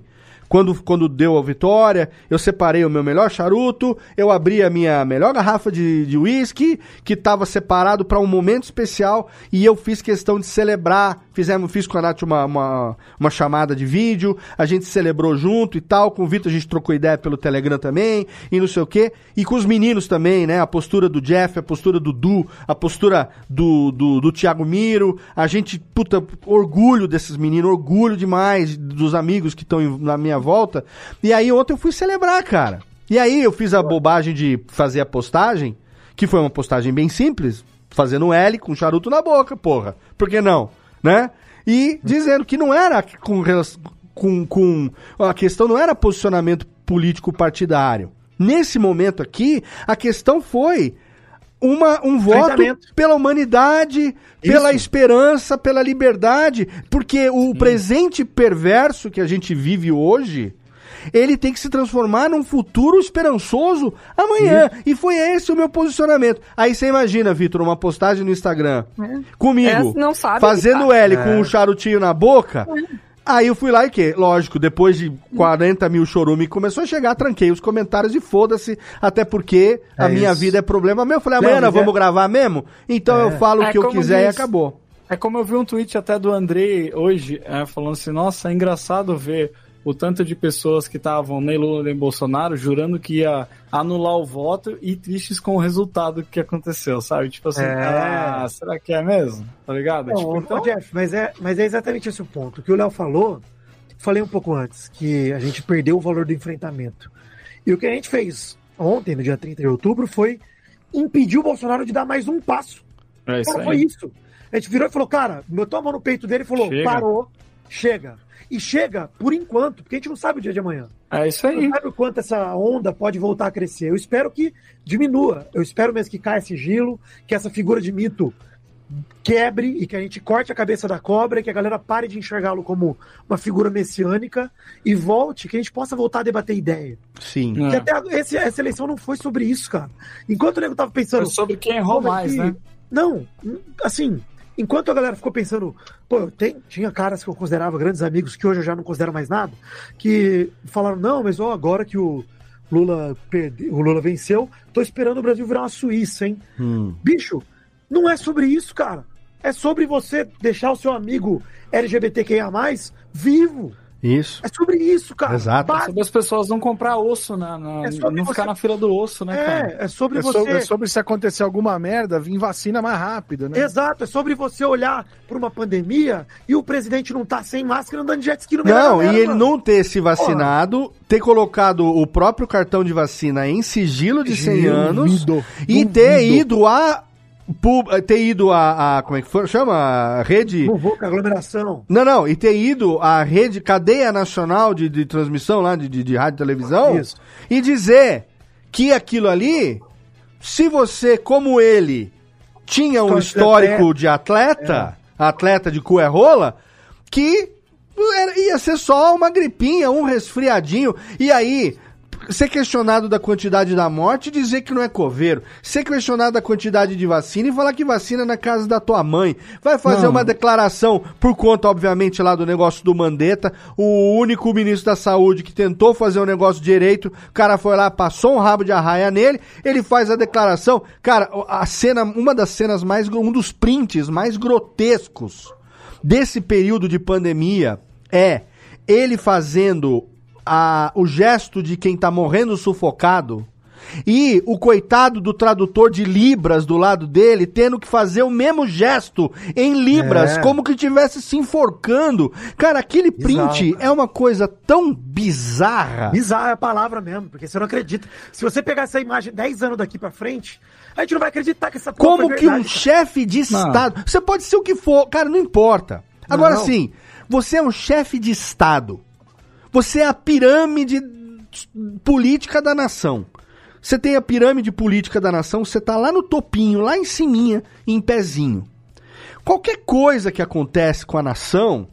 Quando, quando deu a vitória, eu separei o meu melhor charuto, eu abri a minha melhor garrafa de de uísque, que estava separado para um momento especial, e eu fiz questão de celebrar. Fizemos, fiz com a Nath uma, uma, uma chamada de vídeo, a gente celebrou junto e tal. Com o Vitor a gente trocou ideia pelo Telegram também, e não sei o quê. E com os meninos também, né? A postura do Jeff, a postura do Du, a postura do, do, do Thiago Miro. A gente, puta, orgulho desses meninos, orgulho demais dos amigos que estão na minha volta. E aí ontem eu fui celebrar, cara. E aí eu fiz a bobagem de fazer a postagem, que foi uma postagem bem simples, fazendo um L com charuto na boca, porra. Por que não? Né? E dizendo que não era com, com, com. A questão não era posicionamento político partidário. Nesse momento aqui, a questão foi uma, um voto pela humanidade, pela Isso. esperança, pela liberdade, porque o presente perverso que a gente vive hoje, ele tem que se transformar num futuro esperançoso amanhã. E foi esse o meu posicionamento. Aí você imagina, Vitor, uma postagem no Instagram comigo, É, não sabe fazendo. L com um charutinho na boca. Aí eu fui lá e que, lógico, depois de 40 mil chorume começou a chegar, tranquei os comentários e foda-se, até porque a É minha isso. vida é problema meu. Eu falei, amanhã nós é- vamos gravar mesmo? Então eu falo o É que eu quiser e acabou. É como eu vi um tweet até do Andrei hoje, é, falando assim, nossa, é engraçado ver o tanto de pessoas que estavam nem Lula nem Bolsonaro jurando que ia anular o voto e tristes com o resultado que aconteceu, sabe? Tipo assim, É. ah, será que é mesmo? Tá ligado? Não, tipo, então, Jeff, mas é, mas é exatamente esse o ponto. O que o Léo falou, falei um pouco antes, que a gente perdeu o valor do enfrentamento. E o que a gente fez ontem, no dia 30 de outubro, foi impedir o Bolsonaro de dar mais um passo. é isso Só foi aí. isso. A gente virou e falou, cara, botou a mão no peito dele e falou, Chega. parou, chega. E chega por enquanto, porque a gente não sabe o dia de amanhã. É isso aí. Não sabe o quanto essa onda pode voltar a crescer. Eu espero que diminua. Eu espero mesmo que caia sigilo, que essa figura de mito quebre e que a gente corte a cabeça da cobra e que a galera pare de enxergá-lo como uma figura messiânica e volte, que a gente possa voltar a debater ideia. Sim. Porque É. até a- esse- essa eleição não foi sobre isso, cara. Enquanto o nego tava pensando. Foi sobre quem errou é mais, que- né? Não, assim, enquanto a galera ficou pensando, pô, tem, tinha caras que eu considerava grandes amigos, que hoje eu já não considero mais nada, que falaram, não, mas ó, agora que o Lula perdeu, o Lula venceu, tô esperando o Brasil virar uma Suíça, hein? Hum. Bicho, não é sobre isso, cara. É sobre você deixar o seu amigo LGBTQIA, vivo. Isso. É sobre isso, cara. Exato. Básico. Sobre as pessoas não comprar osso, na, na- É sobre não você- ficar na fila do osso, né, cara? É, é sobre É você. sobre, é sobre se acontecer alguma merda, vir vacina mais rápido, né? Exato, é sobre você olhar para uma pandemia e o presidente não tá sem máscara andando de jet ski no meio da Não, galera, e ele mano. não ter se vacinado, ter colocado o próprio cartão de vacina em sigilo de 100 anos Duvido, e duvido. ter ido a ter ido a, a- como é que foi? chama a rede com aglomeração. não, não, e ter ido à rede cadeia nacional de, de transmissão lá de, de, de rádio e televisão Isso. e dizer que aquilo ali, se você, como ele, tinha um Histórico de atleta, atleta de cu é rola, que era- ia ser só uma gripinha, um resfriadinho, e aí ser questionado da quantidade da morte e dizer que não é coveiro. Ser questionado da quantidade de vacina e falar que vacina é na casa da tua mãe. Vai fazer Não. uma declaração por conta, obviamente, lá do negócio do Mandetta. O único ministro da saúde que tentou fazer o negócio direito, o cara foi lá, passou um rabo de arraia nele, ele faz a declaração. Cara, a cena, uma das cenas mais, um dos prints mais grotescos desse período de pandemia é ele fazendo a, o gesto de quem tá morrendo sufocado E o coitado do tradutor de Libras do lado dele tendo que fazer o mesmo gesto em Libras, É. como que estivesse se enforcando. Cara, aquele print Bizarro, é uma coisa tão bizarra. Bizarra é a palavra mesmo, porque você não acredita. Se você pegar essa imagem 10 anos daqui pra frente, a gente não vai acreditar que essa porra Como foi que um verdade, cara. chefe de Estado. Você pode ser o que for, cara, não importa. Agora Não. sim, você é um chefe de Estado. Você é a pirâmide política da nação. Você tem a pirâmide política da nação, você tá lá no topinho, lá em ciminha, em pezinho. Qualquer coisa que acontece com a nação,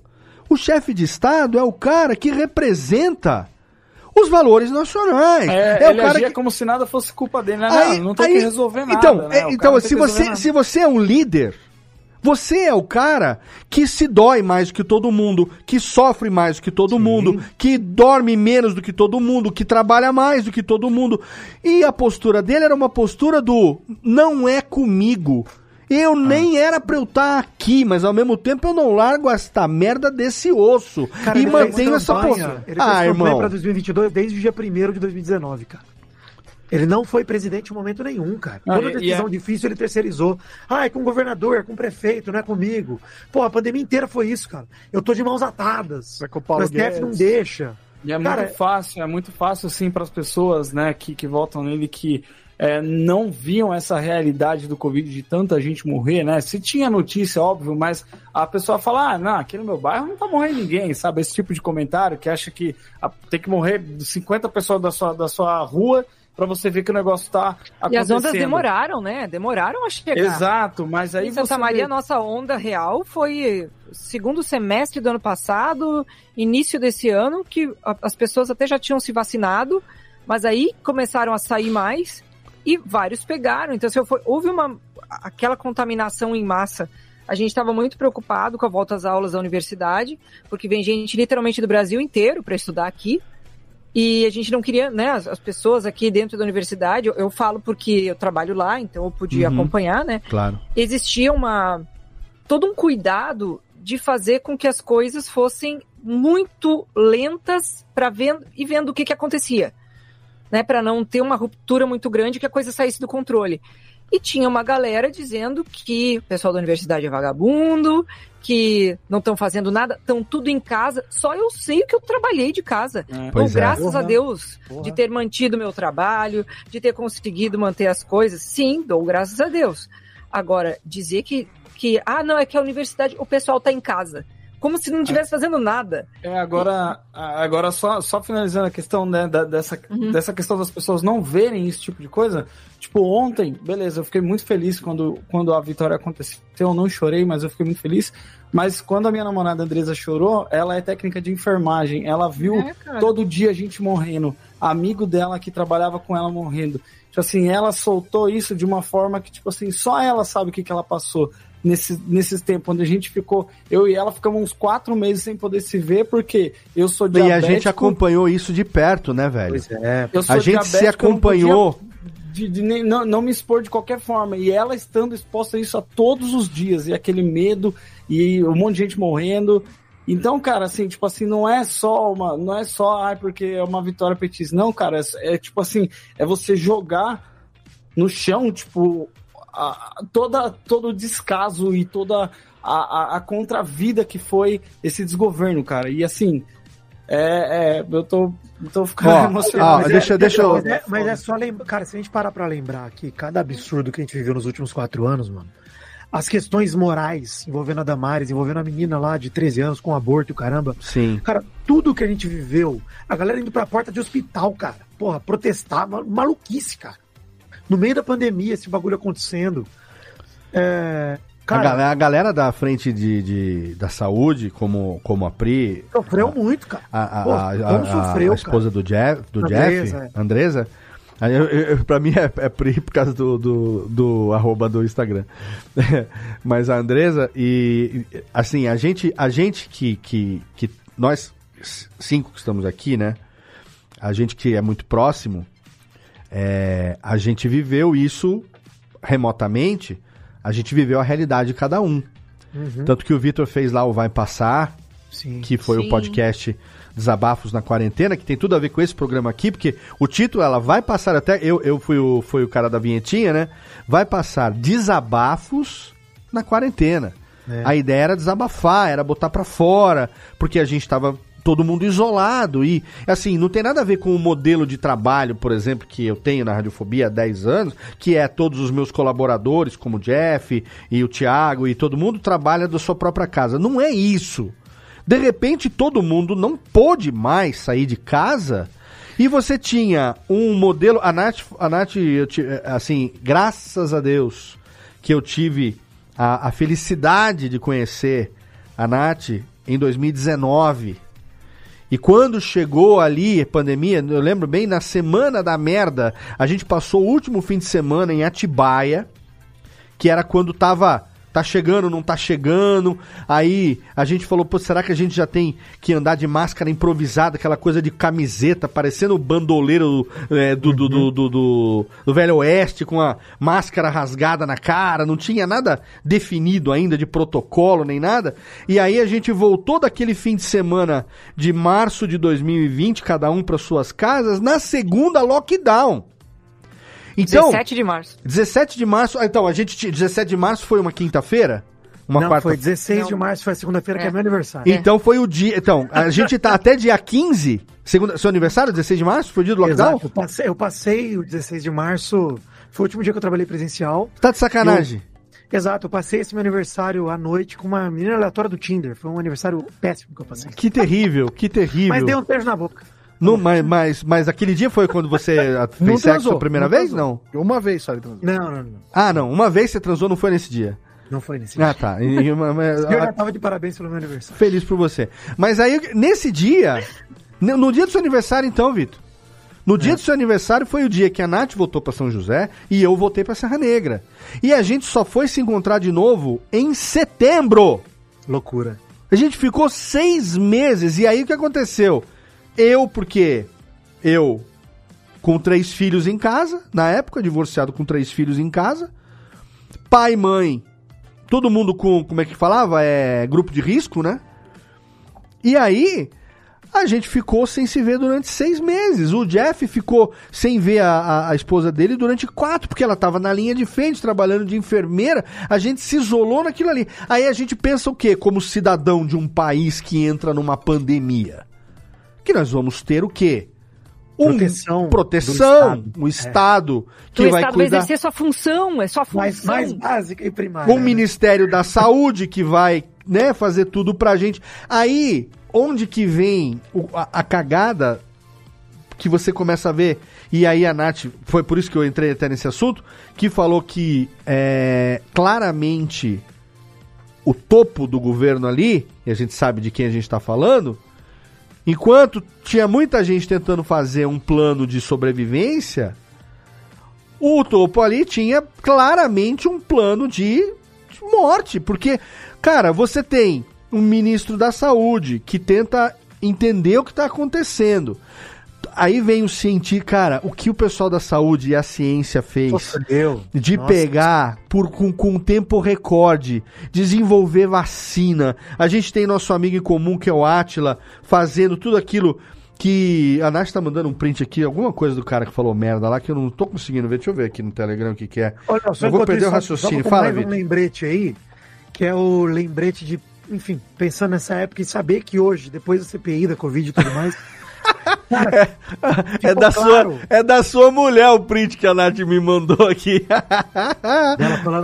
o chefe de Estado é o cara que representa os valores nacionais. É, É, o cara que como se nada fosse culpa dele, né? Aí- não, não tem aí- que resolver nada. Então, né? é, O cara então não tem se, que resolver você, nada. se você é um líder, você é o cara que se dói mais do que todo mundo, que sofre mais do que todo mundo, que dorme menos do que todo mundo, que trabalha mais do que todo mundo. E a postura dele era uma postura do não é comigo. Eu nem era pra eu estar aqui, mas ao mesmo tempo eu não largo esta merda desse osso. Cara, e mantenho essa postura. Ele fez Ah, irmão. pra 2022 desde o dia 1 de 2019, cara. Ele não foi presidente em momento nenhum, cara. Ah, Toda e decisão é- difícil ele terceirizou. Ah, é com o governador, é com o prefeito, não é comigo. Pô, a pandemia inteira foi isso, cara. Eu tô de mãos atadas. Com o O Paulo STF não deixa. E é Cara, muito fácil, é muito fácil, assim, para as pessoas, né, que, que votam nele, que é, não viam essa realidade do Covid de tanta gente morrer, né? Se tinha notícia, óbvio, mas a pessoa fala, ah, não, aqui no meu bairro não tá morrendo ninguém, sabe? Esse tipo de comentário que acha que ah, tem que morrer 50 pessoas da sua, da sua rua para você ver que o negócio tá acontecendo. E as ondas demoraram, né? Demoraram a chegar. Exato, mas aí Em Santa você Maria, nossa onda real foi segundo semestre do ano passado, início desse ano, que as pessoas até já tinham se vacinado, mas aí começaram a sair mais e vários pegaram. Então, se for, houve uma aquela contaminação em massa. A gente estava muito preocupado com a volta às aulas da universidade, porque vem gente literalmente do Brasil inteiro para estudar aqui. E a gente não queria, né, as, as pessoas aqui dentro da universidade, eu, eu falo porque eu trabalho lá, então eu podia Uhum. acompanhar, né? Claro. existia uma todo um cuidado de fazer com que as coisas fossem muito lentas para vendo e vendo o que que acontecia, né, para não ter uma ruptura muito grande que a coisa saísse do controle. E tinha uma galera dizendo que o pessoal da universidade é vagabundo, que não estão fazendo nada, estão tudo em casa. Só eu sei o que eu trabalhei de casa. É. Pois Então, é. graças Porra. a Deus Porra. de ter mantido meu trabalho, de ter conseguido manter as coisas. Sim, dou graças a Deus. Agora, dizer que, que ah, não, é que a universidade, o pessoal tá em casa. Como se não estivesse fazendo nada. É, agora, agora só, só finalizando a questão né, da- dessa, Uhum. dessa questão das pessoas não verem esse tipo de coisa. Tipo, ontem, beleza, eu fiquei muito feliz quando, quando a vitória aconteceu. Eu não chorei, mas eu fiquei muito feliz. Mas quando a minha namorada Andresa chorou, ela é técnica de enfermagem. Ela viu É, todo dia a gente morrendo. Amigo dela que trabalhava com ela morrendo. Tipo assim, ela soltou isso de uma forma que, tipo assim, só ela sabe o que, que ela passou nesse, nesses tempos, onde a gente ficou, eu e ela ficamos uns quatro meses sem poder se ver, porque eu sou E diabético. a gente acompanhou isso de perto, né, velho? Pois é. eu sou A gente se acompanhou. de, de nem- não, não me expor de qualquer forma. E ela estando exposta a isso a todos os dias, e aquele medo, e um monte de gente morrendo. Então, cara, assim, tipo assim, não é só uma. Não é só, ai, porque é uma vitória petista. Não, cara, é, é tipo assim, é você jogar no chão, tipo, a- toda, todo o descaso e toda a, a, a contra-vida que foi esse desgoverno, cara. E assim, é, é, eu tô, tô ficando Ó, emocionado. ó, Mas é- deixa- deixa eu- Mas é, mas é só lembrar. Cara, se a gente parar pra lembrar aqui, cada absurdo que a gente viveu nos últimos quatro anos, mano. As questões morais envolvendo a Damares, envolvendo a menina lá de 13 anos com aborto e caramba. Sim. Cara, tudo que a gente viveu, a galera indo pra porta de hospital, cara. Porra, protestar, ma- maluquice, cara. No meio da pandemia, esse bagulho acontecendo. É, A, cara, galera, a galera da frente de, de- da saúde, como, como a Pri, sofreu muito, cara. a, a, Pô, a- a- sofreu, a esposa do Jeff, do Andresa, Jeff Andresa, aí eu, eu- pra mim é, é Pri por causa do, do, do arroba do Instagram. Mas a Andresa, e e, assim, a gente, a gente que, que, que. Nós cinco que estamos aqui, né? A gente que é muito próximo, é, a gente viveu isso remotamente, a gente viveu a realidade de cada um. Uhum. Tanto que o Vitor fez lá o Vai Passar, Sim. que foi o Sim. podcast Desabafos na Quarentena, que tem tudo a ver com esse programa aqui, porque o título ela vai passar até. Eu, eu fui, o, fui o cara da vinhetinha, né? Vai passar Desabafos na Quarentena. É. A ideia era desabafar, era botar pra fora, porque a gente tava todo mundo isolado e assim, não tem nada a ver com o modelo de trabalho, por exemplo, que eu tenho na Radiofobia há 10 anos, que é todos os meus colaboradores, como o Jeff e o Thiago e todo mundo trabalha da sua própria casa. Não é isso. De repente todo mundo não pôde mais sair de casa e você tinha um modelo, a Nath, a Nath assim, graças a Deus que eu tive a, a felicidade de conhecer a Nath em 2019. E quando chegou ali a pandemia, eu lembro bem, na semana da merda, a gente passou o último fim de semana em Atibaia, que era quando tava tá chegando, não tá chegando. Aí a gente falou, pô, será que a gente já tem que andar de máscara improvisada, aquela coisa de camiseta, parecendo o bandoleiro é, do, do, do, do, do- do Velho Oeste, com a máscara rasgada na cara, não tinha nada definido ainda de protocolo nem nada. E aí a gente voltou daquele fim de semana de março de 2020, cada um para suas casas, na segunda lockdown. Então, 17 de março. 17 de março. ah, Então, a gente. tinha- 17 de março foi uma quinta-feira? Uma não, quarta foi 16 de Não. março, foi a segunda-feira, que é É. meu aniversário. Então foi o dia. Então, a gente tá até dia 15. Segunda, seu aniversário, 16 de março? Foi o dia do lockdown? Exato, eu passei, eu passei o 16 de março, foi o último dia que eu trabalhei presencial. Tá de sacanagem. Exato, eu passei esse meu aniversário à noite com uma menina aleatória do Tinder. Foi um aniversário péssimo que eu passei. Que terrível, que terrível. Mas deu um beijo na boca. Não, mas, mas, mas aquele dia foi quando você ah, Não fez sexo transou, a primeira não vez? transou. Não. Uma vez só ele transou. Não, não, não. Ah, não. Uma vez você transou, não foi nesse dia. Não foi nesse Ah, dia. tá. E- e- mas- Eu já tava de parabéns pelo meu aniversário. Feliz por você. Mas aí, nesse dia, no no dia do seu aniversário, então, Vitor. No dia do seu aniversário foi o dia que a Nath voltou pra São José e eu voltei pra Serra Negra. E a gente só foi se encontrar de novo em setembro. Loucura. A gente ficou seis meses. E aí o que aconteceu? Eu, porque eu, com três filhos em casa, na época, divorciado com três filhos em casa, pai, mãe, todo mundo com, como é que falava? É grupo de risco, né? E aí, a gente ficou sem se ver durante seis meses. O Jeff ficou sem ver a, a- a esposa dele durante quatro, porque ela estava na linha de frente, trabalhando de enfermeira. A gente se isolou naquilo ali. Aí a gente pensa o quê? Como cidadão de um país que entra numa pandemia? Que nós vamos ter o quê? Um- Proteção proteção, do Estado. um Estado que o vai Estado vai cuidar exercer sua função, é sua função. Mais, mais básica e primária. um né? Ministério da Saúde que vai, né, fazer tudo pra gente. Aí, onde que vem o- a, a cagada que você começa a ver? E aí a Nath, foi por isso que eu entrei até nesse assunto, que falou que é, claramente o topo do governo ali, e a gente sabe de quem a gente está falando, enquanto tinha muita gente tentando fazer um plano de sobrevivência, o topo ali tinha claramente um plano de morte, porque, cara, você tem um ministro da saúde que tenta entender o que está acontecendo. Aí vem o cientista, cara, o que o pessoal da saúde e a ciência fez Nossa, de Nossa, pegar por, com, com tempo recorde, desenvolver vacina. A gente tem nosso amigo em comum que é o Atila, fazendo tudo aquilo que. A Nath tá mandando um print aqui, alguma coisa do cara que falou merda lá que eu não tô conseguindo ver. Deixa eu ver aqui no Telegram o que, que é. Olha, só eu vou perder o isso, raciocínio. vamos Fala, mais um lembrete aí, que é o lembrete de, enfim, pensando nessa época e saber que hoje, depois da CPI, da Covid e tudo mais, cara, É ficou da, claro. sua, é da sua mulher o print que a Nath me mandou aqui.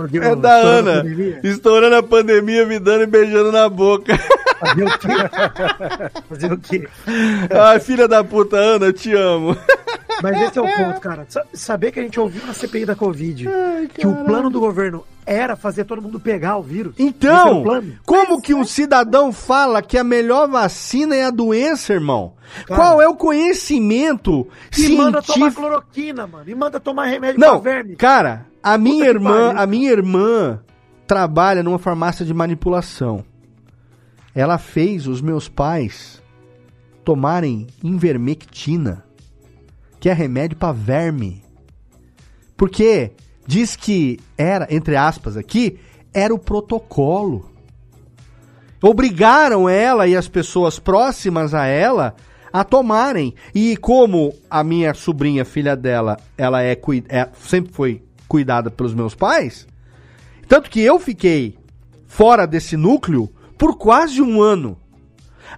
de É da a Ana. pandemia. Estourando a pandemia, me dando e beijando na boca. Fazer o quê? Fazer o quê? Ai, filha da puta, Ana, eu te amo. Mas esse é o ponto, cara. Sa- Saber que a gente ouviu na CPI da Covid que o plano do governo era fazer todo mundo pegar o vírus. Então, como que um cidadão fala que a melhor vacina é a doença, irmão? Cara. Qual é o conhecimento E manda tomar científico? cloroquina, mano. E manda tomar remédio Não, pra verme. cara, a minha que irmã, a minha irmã trabalha numa farmácia de manipulação. Ela fez os meus pais tomarem invermectina, que é remédio pra verme. Porque diz que era, entre aspas aqui, era o protocolo. obrigaram ela e as pessoas próximas a ela a tomarem. E como a minha sobrinha, filha dela, ela é, é- sempre foi cuidada pelos meus pais, tanto que eu fiquei fora desse núcleo por quase um ano.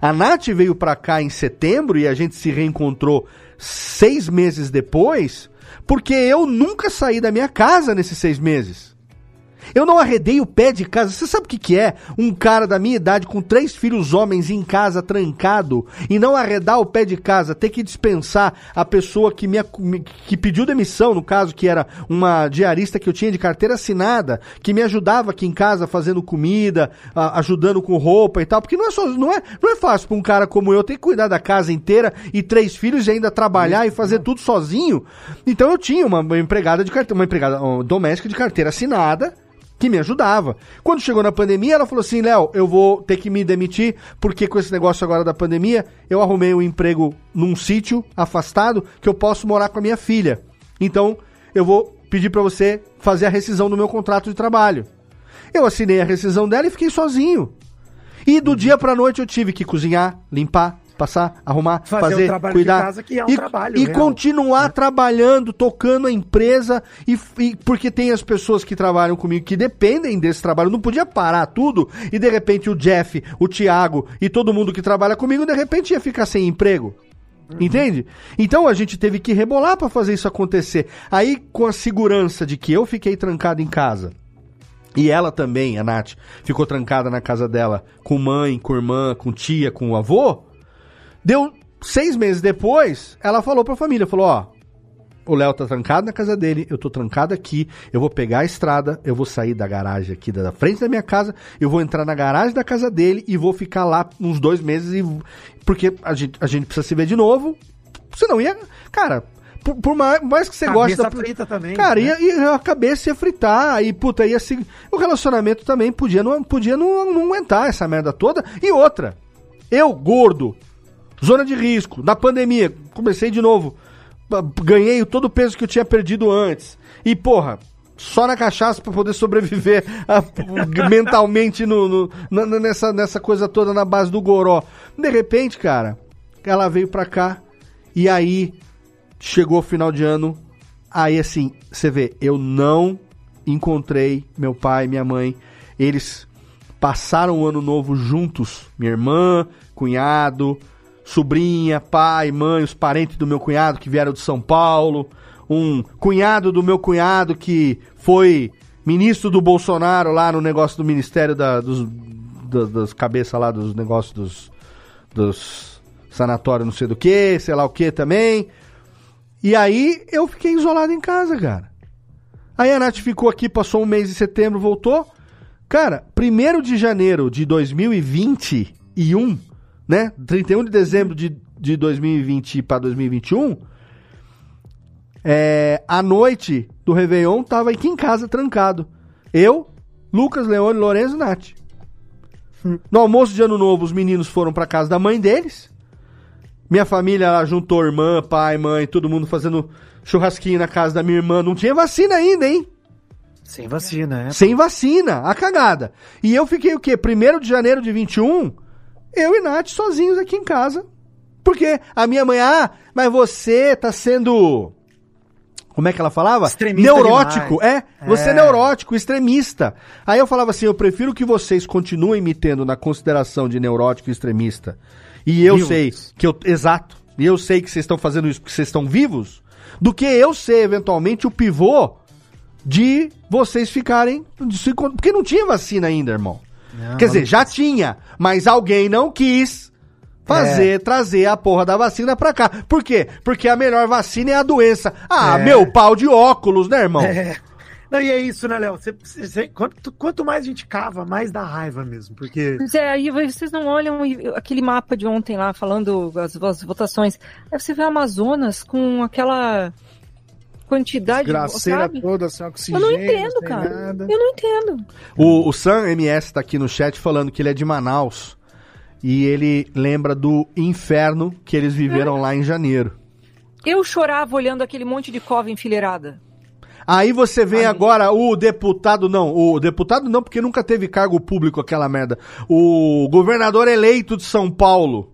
A Nath veio pra cá em setembro e a gente se reencontrou seis meses depois, porque eu nunca saí da minha casa nesses seis meses. Eu não arredei o pé de casa. Você sabe o que, que é? Um cara da minha idade com três filhos homens em casa trancado e não arredar o pé de casa, ter que dispensar a pessoa que me, que pediu demissão, no caso, que era uma diarista que eu tinha de carteira assinada, que me ajudava aqui em casa fazendo comida, a- ajudando com roupa e tal, porque não é só, não é, não é fácil para um cara como eu ter que cuidar da casa inteira e três filhos e ainda trabalhar e fazer tudo sozinho. Então eu tinha uma, empregada de carteira, uma empregada doméstica de carteira assinada que me ajudava. Quando chegou na pandemia, ela falou assim: Léo, eu vou ter que me demitir, porque com esse negócio agora da pandemia, eu arrumei um emprego num sítio afastado que eu posso morar com a minha filha. Então, eu vou pedir pra você fazer a rescisão do meu contrato de trabalho. Eu assinei a rescisão dela e fiquei sozinho. E do dia pra noite eu tive que cozinhar, limpar, passar, arrumar, Fazer fazer, o trabalho de cuidar casa, que é um e, trabalho e real. continuar trabalhando, tocando a empresa e, e- porque tem as pessoas que trabalham comigo que dependem desse trabalho. Eu não podia parar tudo e de repente o Jeff, o Thiago e todo mundo que trabalha comigo de repente ia ficar sem emprego. Entende? Então a gente teve que rebolar pra fazer isso acontecer. Aí com a segurança de que eu fiquei trancado em casa. E ela também, a Nath, ficou trancada na casa dela com mãe, com irmã, com tia, com avô. Deu seis meses depois, ela falou pra família, falou, ó, o Léo tá trancado na casa dele, eu tô trancado aqui, eu vou pegar a estrada, eu vou sair da garagem aqui da frente da minha casa, eu vou entrar na garagem da casa dele e vou ficar lá uns dois meses e porque a gente, a gente precisa se ver de novo, senão ia, cara, por, por mais, mais que você goste Cabeça da frita também. Cara, né? ia, ia- a cabeça ia fritar, e puta, ia se. O relacionamento também podia não, podia não, não aguentar essa merda toda. E outra, eu, gordo, zona de risco, na pandemia, comecei de novo, ganhei todo o peso que eu tinha perdido antes. E, porra, só na cachaça pra poder sobreviver a- mentalmente no, no- nessa, nessa coisa toda na base do goró. De repente, cara, ela veio pra cá, e aí chegou o final de ano, aí assim, você vê, eu não encontrei meu pai minha mãe. Eles passaram o ano novo juntos, minha irmã, cunhado, sobrinha, pai, mãe, os parentes do meu cunhado que vieram de São Paulo, um cunhado do meu cunhado que foi ministro do Bolsonaro lá no negócio do Ministério da- dos, da- das cabeças lá dos negócios dos, dos sanatórios não sei do que, sei lá o que também. E aí eu fiquei isolado em casa, cara. Aí a Nath ficou aqui, passou um mês de setembro, voltou. Cara, 1 de janeiro de 2021, né? 31 de dezembro de, de 2020 para 2021, é, a noite do Réveillon tava aqui em casa trancado. Eu, Lucas, Leone, Lourenço e Nath. No almoço de ano novo, os meninos foram pra casa da mãe deles. Minha família lá juntou irmã, pai, mãe, todo mundo fazendo churrasquinho na casa da minha irmã. Não tinha vacina ainda, hein? Sem vacina, né? Sem vacina, a cagada. E eu fiquei o quê? Primeiro de janeiro de 21, eu e Nath sozinhos aqui em casa. Porque a minha mãe, ah, mas você tá sendo. Como é que ela falava? Extremista neurótico, demais. é. Você é É. neurótico, extremista. Aí eu falava assim: eu prefiro que vocês continuem me tendo na consideração de neurótico e extremista. E eu Vivos. sei que eu. Exato. E eu sei que vocês estão fazendo isso porque vocês estão vivos. Do que eu ser, eventualmente, o pivô de vocês ficarem. Porque não tinha vacina ainda, irmão. Quer dizer, já tinha, mas alguém não quis fazer, trazer a porra da vacina pra cá. Por quê? Porque a melhor vacina é a doença. Ah, É. meu pau de óculos, né, irmão? É. Não, e é isso, né, Léo? Você- você- quanto, quanto mais a gente cava, mais dá raiva mesmo. Porque. Pois é, aí vocês não olham aquele mapa de ontem lá, falando as, as votações. Aí você vê Amazonas com aquela quantidade, Graceira sabe? toda, sem Eu oxigênio. não entendo, cara. nada. Eu não entendo. O, o Sam MS tá aqui no chat falando que ele é de Manaus. E ele lembra do inferno que eles viveram lá em janeiro. Eu chorava olhando aquele monte de cova enfileirada. Aí você vem agora o deputado, não, o deputado não, porque nunca teve cargo público aquela merda. O governador eleito de São Paulo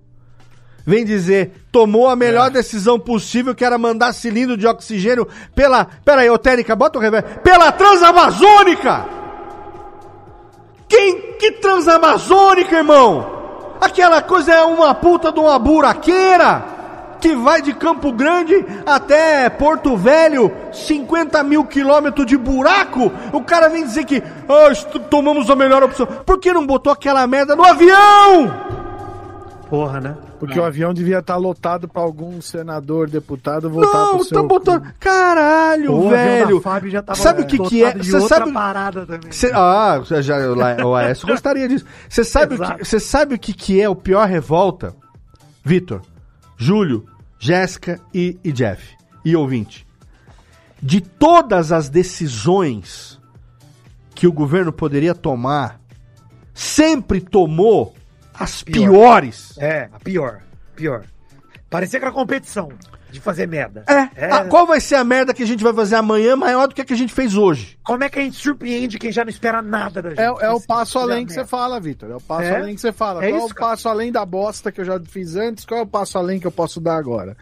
vem dizer, tomou a melhor decisão possível, que era mandar cilindro de oxigênio pela. Pera aí, ô Técnica, bota o reverso. Pela Transamazônica! Quem que Transamazônica, irmão? Aquela coisa é uma puta de uma buraqueira que vai de Campo Grande até Porto Velho, 50 mil quilômetros de buraco. O cara vem dizer que est- tomamos a melhor opção. Por que não botou aquela merda no avião? Porra, né? Porque o avião devia estar lotado pra algum senador, deputado voltar Não, pro seu... tá botando. Caralho, O velho. Fábio já tava sabe o que que é? Você sabe parada também. Cê- ah, já, já, o Aécio gostaria disso. Você sabe, o que- cê sabe o que, que é o pior revolta? Vitor, Júlio, Jéssica e, e Jeff. E ouvinte. De todas as decisões que o governo poderia tomar, sempre tomou as Pior. piores. É, a pior. Pior. Parecia que era competição de fazer merda. É. Ah, qual vai ser a merda que a gente vai fazer amanhã maior do que a que a gente fez hoje? Como é que a gente surpreende quem já não espera nada da gente? É, é o passo além que você fala, Vitor. É o passo É? além que você fala. É qual é isso, o cara. passo além da bosta que eu já fiz antes? Qual é o passo além que eu posso dar agora?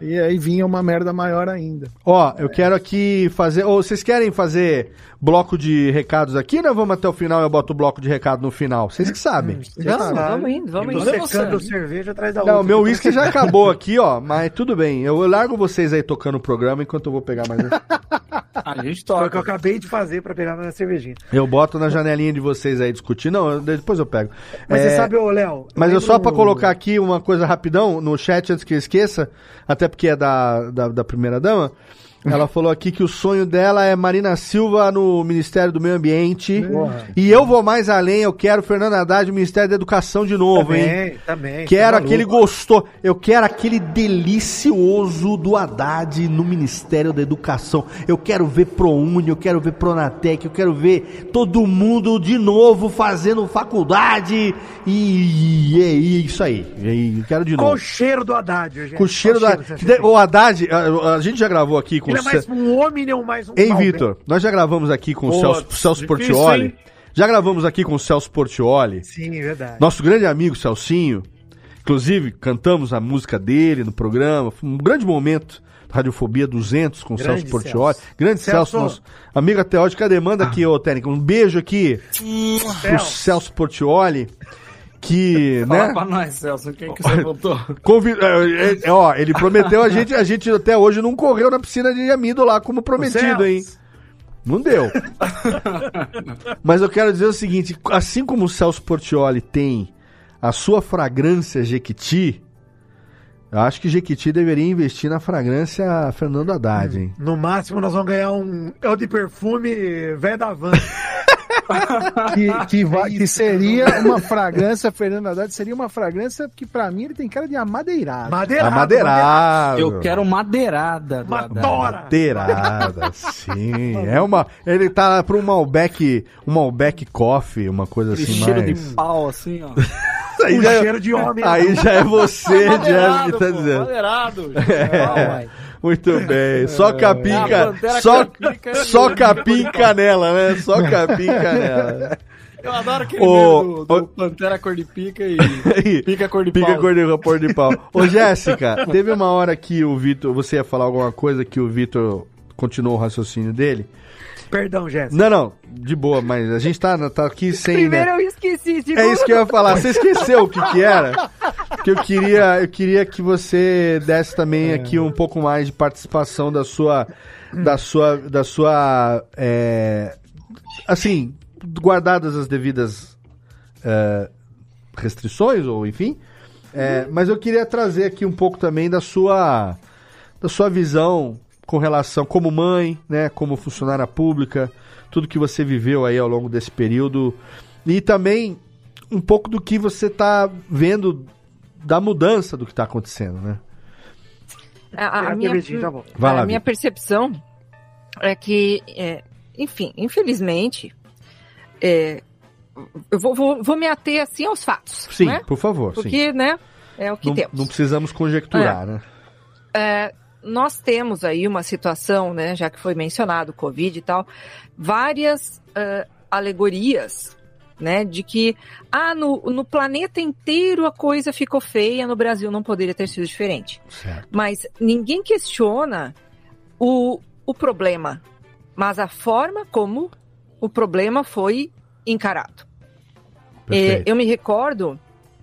E aí vinha uma merda maior ainda. Ó, eu quero aqui fazer. Ou vocês querem fazer bloco de recados aqui, né? Vamos até o final e eu boto o bloco de recado no final. Vocês que sabem. Vamos, vamos indo, vamos indo. secando cerveja atrás da Não, outra. o meu uísque já acabou aqui, ó. Mas tudo bem. Eu, eu largo vocês aí tocando o programa enquanto eu vou pegar mais um. A gente Foi o que eu toca. acabei de fazer pra pegar minha cervejinha. Eu boto na janelinha de vocês aí discutir. Não, eu- depois eu pego. Mas É, você sabe, ô Léo. Mas eu só pra um- colocar aqui uma coisa rapidão no chat antes que eu esqueça, até porque é da, da, da primeira dama. Ela falou aqui que o sonho dela é Marina Silva no Ministério do Meio Ambiente. Porra. E eu vou mais além, eu quero Fernando Haddad no Ministério da Educação de novo, hein? Também, também. Quero tá aquele gostoso. Eu quero aquele delicioso do Haddad no Ministério da Educação. Eu quero ver ProUni, eu quero ver Pronatec, eu quero ver todo mundo de novo fazendo faculdade. E, e é isso aí. E eu quero de Com novo. o cheiro do Haddad, gente. Com o cheiro do Haddad. O Haddad, a, a gente já gravou aqui com Ele é o mais um homem ou mais um Hein, Malbec? Vitor? Nós já gravamos aqui com o Pô, Celso, Celso difícil, Portioli. hein? Já gravamos aqui com o Celso Portioli. Sim, verdade. Nosso grande amigo Celcinho. Inclusive, cantamos a música dele no programa. Foi um grande momento. Radiofobia 200 com o Grande Celso Portioli. Celso. Grande Celso, Celso. nosso amigo até hoje. Cadê? Manda aqui, ô Técnica. Um beijo aqui pro Celso. Celso Portioli. Que, Fala né? pra nós, Celso, quem que você botou? Convi- é, é, é, ó, ele prometeu a gente, a gente até hoje não correu na piscina de amido lá como prometido, hein? Não deu. Mas eu quero dizer o seguinte: assim como o Celso Portioli tem a sua fragrância Jequiti, eu acho que Jequiti deveria investir na fragrância Fernando Haddad, hein? No máximo, nós vamos ganhar um El de perfume velho da van. Que, que, vai- que seria uma fragrância, Fernando Haddad, seria uma fragrância que pra mim ele tem cara de amadeirado. Madeirado. Amadeirado. Eu quero madeirada. tora. Madeirada, sim. É uma. Ele tá pra um Malbec, um Malbec Coffee, uma coisa Aquele assim cheiro mais. de pau, assim, ó. Aí Um já, é- cheiro de homem. aí já é você, Jeff, que tá pô, dizendo. Madeirado. É. Muito bem. Só capim, É, a ca- só, Capica é só lindo. capim e canela, né? Só capim e canela. Eu adoro aquele meme do, do ô- Pantera cor de pica e pica cor de Pica pau. cor de, cor de pau. Ô, Jéssica, teve uma hora que o Vitor. Você ia falar alguma coisa que o Vitor continuou o raciocínio dele? Perdão, Jéssica. Não, não, de boa, mas a gente tá, tá aqui sem. Primeiro né? eu esqueci. Segundo, É isso que eu ia falar. Você esqueceu o que que era? Que eu queria, eu queria que você desse também aqui um pouco mais de participação da sua, da sua, da sua, é, assim, guardadas as devidas é, restrições ou enfim. É, mas eu queria trazer aqui um pouco também da sua, da sua visão com relação como mãe, né, como funcionária pública, tudo que você viveu aí ao longo desse período e também um pouco do que você está vendo da mudança do que está acontecendo, né? A, a minha, tá a lá, minha percepção é que, é, enfim, infelizmente, é, eu vou, vou- vou me ater assim aos fatos. Sim, né? por favor, sim. Porque, né, é o que Não, temos. não precisamos conjecturar, né? Nós temos aí uma situação, né, já que foi mencionado o Covid e tal, várias uh, alegorias, né, de que ah, no, no planeta inteiro a coisa ficou feia, no Brasil não poderia ter sido diferente. Certo. Mas ninguém questiona o, o problema, mas a forma como o problema foi encarado. É, eu me recordo,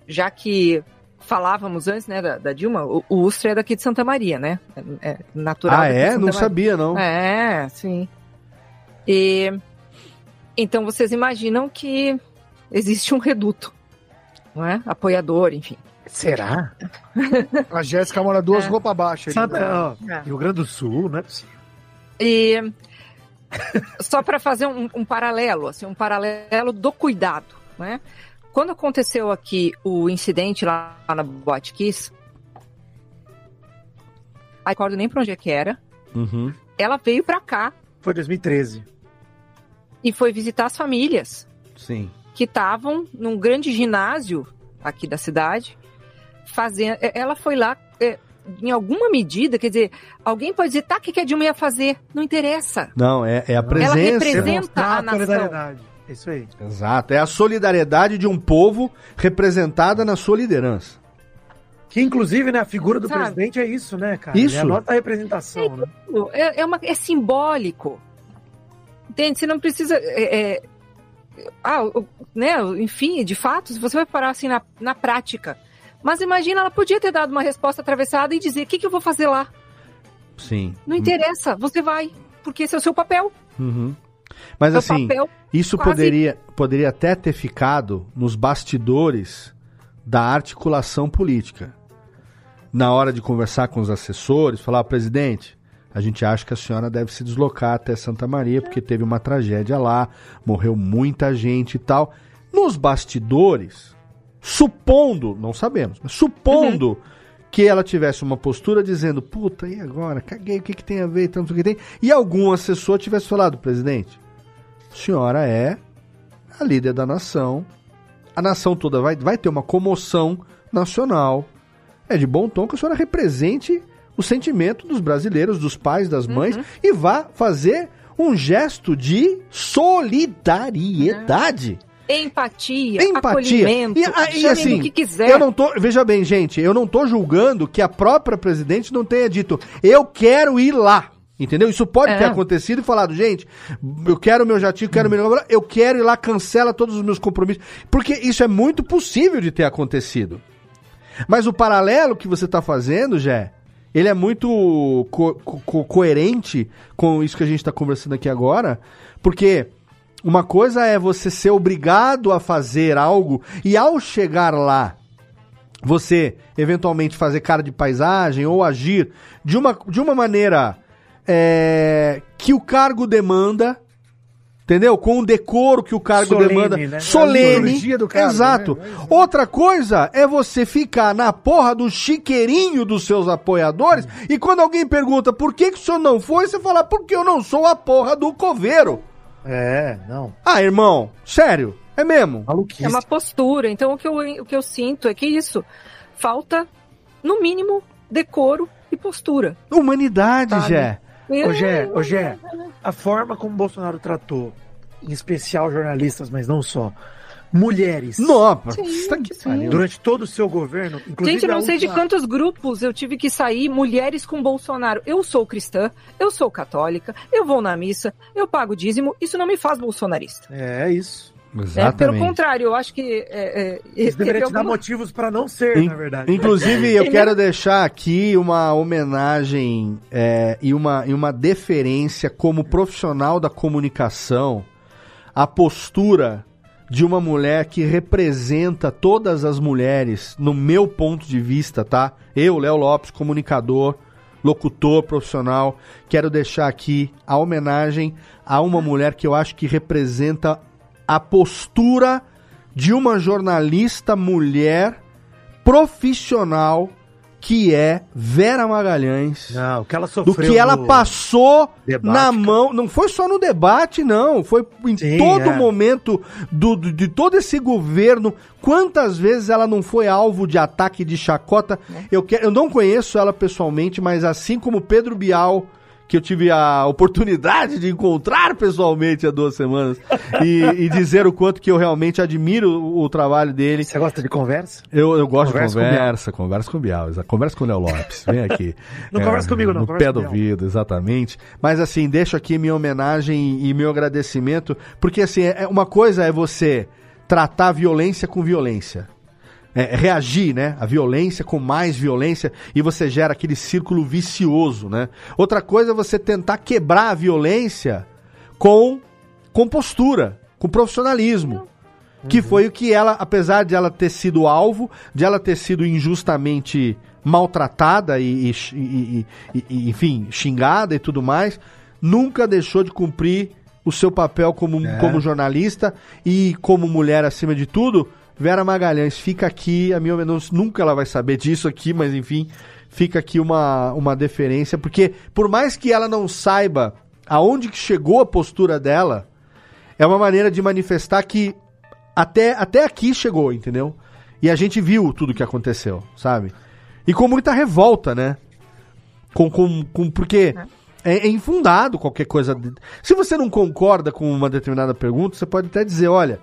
já que falávamos antes, né, da, da Dilma, o, o Ustra é daqui de Santa Maria, né? É, é natural. Ah, é? Não Maria. sabia, não. É, sim. E então vocês imaginam que existe um reduto, não é? Apoiador, enfim. Será? A Jéssica mora duas É. roupas abaixo. Sabe, ó, É. Rio Grande do Sul, não é possível. E só para fazer um, um paralelo, assim, um paralelo do cuidado, né? Quando aconteceu aqui o incidente lá na Boate Kiss, não recordo nem pra onde é que era, Uhum. ela veio pra cá Foi 2013. e foi visitar as famílias Sim. que estavam num grande ginásio aqui da cidade, fazendo. é, Ela foi lá. é, em alguma medida, quer dizer, alguém pode dizer, tá, o que que a Dilma ia fazer? Não interessa. Não, é, é a Ela presença. representa Demonstrar a nação. É isso aí. Exato. É a solidariedade de um povo representada na sua liderança. Que inclusive, né, a figura do Sabe? presidente é isso, né, cara? Isso. Anota a representação, né? É, é, uma, é simbólico. Entende? Você não precisa. é, é, ah, né? Enfim, de fato, se você vai parar assim na, na prática. Mas imagina, ela podia ter dado uma resposta atravessada e dizer: o que, que eu vou fazer lá? Sim. Não interessa, você vai. Porque esse é o seu papel. Uhum. Mas Seu assim, isso quase- poderia, poderia até ter ficado nos bastidores da articulação política. Na hora de conversar com os assessores, falar, "Ah, presidente, a gente acha que a senhora deve se deslocar até Santa Maria, porque teve uma tragédia lá, morreu muita gente e tal. Nos bastidores, supondo, não sabemos, mas supondo que ela tivesse uma postura dizendo, puta, e agora? Caguei, o que, que tem a ver? Tanto que tem. E algum assessor tivesse falado, presidente, senhora é a líder da nação. A nação toda vai, vai ter uma comoção nacional. É de bom tom que a senhora represente o sentimento dos brasileiros, dos pais, das mães, e vá fazer um gesto de solidariedade. Empatia, Empatia. acolhimento, E, e assim, que quiser. eu não tô. Veja bem, gente, eu não tô julgando que a própria presidente não tenha dito, eu quero ir lá. Entendeu? Isso pode É. ter acontecido e falado, gente, eu quero meu jatinho, quero meu. Eu quero ir lá, cancela todos os meus compromissos. Porque isso é muito possível de ter acontecido. Mas o paralelo que você tá fazendo, Jé, ele é muito co- co- coerente com isso que a gente tá conversando aqui agora, porque uma coisa é você ser obrigado a fazer algo e ao chegar lá, você eventualmente fazer cara de paisagem ou agir de uma, de uma maneira é, que o cargo demanda, entendeu? Com o decoro que o cargo Solene, demanda, né? Solene, do cargo, exato. né? Outra coisa é você ficar na porra do chiqueirinho dos seus apoiadores e quando alguém pergunta por que, que o senhor não foi, você fala porque eu não sou a porra do coveiro. É, não. Ah, irmão, sério, é mesmo? Maluquice. É uma postura. Então, o que, eu, o que eu sinto é que isso falta, no mínimo, decoro e postura. Humanidade, Sabe? Jé. Ô, Gé, ô, Gé, a forma como o Bolsonaro tratou, em especial jornalistas, mas não só, mulheres, Nossa, tá que sim. pariu. durante todo o seu governo, inclusive Gente, eu não sei de última- quantos grupos eu tive que sair mulheres com Bolsonaro. Eu sou cristã, eu sou católica, eu vou na missa, eu pago dízimo. Isso não me faz bolsonarista. É isso. Né? Pelo contrário, eu acho que. É, é, Eles teve deveriam te dar motivos para não ser, In- na verdade. Inclusive, eu quero deixar aqui uma homenagem é, e, uma, e uma deferência como profissional da comunicação à postura de uma mulher que representa todas as mulheres, no meu ponto de vista, tá? Eu, Léo Lopes, comunicador, locutor profissional, quero deixar aqui a homenagem a uma mulher que eu acho que representa a postura de uma jornalista mulher profissional que é Vera Magalhães. Não, o que ela do sofreu. que ela passou debate, na mão. Não foi só no debate, não. Foi em Sim, todo é. momento do, do- de todo esse governo. Quantas vezes ela não foi alvo de ataque de chacota? Eu, que, eu não conheço ela pessoalmente, mas assim como Pedro Bial. Que eu tive a oportunidade de encontrar pessoalmente há duas semanas e, e dizer o quanto que eu realmente admiro o, o trabalho dele. Você gosta de conversa? Eu, eu gosto Conversa com de o Bial. conversa, conversa com o Bial, conversa com o Léo Lopes, vem aqui. Não conversa comigo, não, No conversa pé com do ouvido, exatamente. Mas assim, deixo aqui minha homenagem e meu agradecimento, porque assim, é, uma coisa é você tratar violência com violência. É, reagir, né? A violência com mais violência e você gera aquele círculo vicioso, né? Outra coisa é você tentar quebrar a violência com, com postura, com profissionalismo. Que foi o que ela, apesar de ela ter sido alvo, de ela ter sido injustamente maltratada e, e- e- e- e- enfim, xingada e tudo mais, nunca deixou de cumprir o seu papel como, como jornalista e como mulher acima de tudo. Vera Magalhães, fica aqui, a minha homenagem, nunca ela vai saber disso aqui, mas enfim, fica aqui uma, uma deferência, porque por mais que ela não saiba aonde que chegou a postura dela, é uma maneira de manifestar que até, até aqui chegou, entendeu? E a gente viu tudo que aconteceu, sabe? E com muita revolta, né? Com, com, com, porque é, é infundado qualquer coisa. de- Se você não concorda com uma determinada pergunta, você pode até dizer, olha,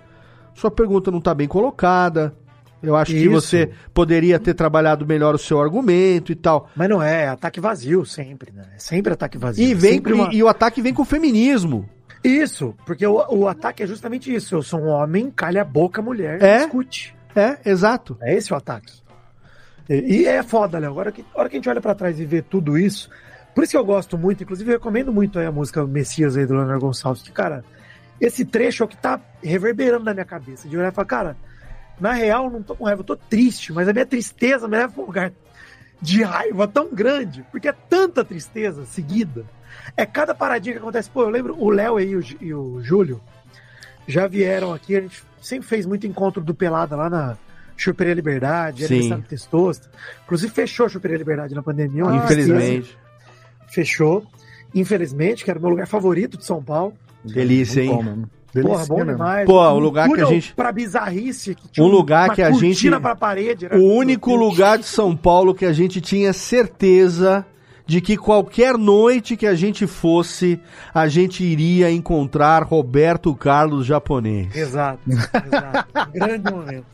sua pergunta não está bem colocada. Eu acho que Isso. você poderia ter trabalhado melhor o seu argumento e tal. Mas não é, é ataque vazio sempre, né? É sempre ataque vazio. E, É vem, sempre uma- e, e o ataque vem com o feminismo. Isso, porque o, o ataque é justamente isso. Eu sou um homem, calha a boca, mulher, É? discute. É, exato. É esse o ataque. E, e é foda, Léo. Agora que, a hora que a gente olha pra trás e vê tudo isso, por isso que eu gosto muito, inclusive recomendo muito aí a música Messias aí do Leonardo Gonçalves, que, cara, esse trecho é o que tá reverberando na minha cabeça. De olhar e falar, cara, na real, não tô com raiva, eu tô triste, mas a minha tristeza me leva pra um lugar de raiva tão grande, porque é tanta tristeza seguida. É cada paradinha que acontece. Pô, eu lembro o Léo e o, e o Júlio já vieram aqui, a gente sempre fez muito encontro do Pelada lá na Chuperia Liberdade, aniversário do Testosta. Inclusive fechou a Chuperia Liberdade na pandemia. uma Infelizmente. Fechou. Infelizmente, que era o meu lugar favorito de São Paulo. Delícia, hein? Porra, bom demais. Pô, o lugar que a gente- Pra bizarrice. Que tinha Um lugar que a gente. pra parede. era- O único lugar de São Paulo que a gente tinha certeza de que qualquer noite que a gente fosse, a gente iria encontrar Roberto Carlos japonês. Exato, exato. Um grande momento.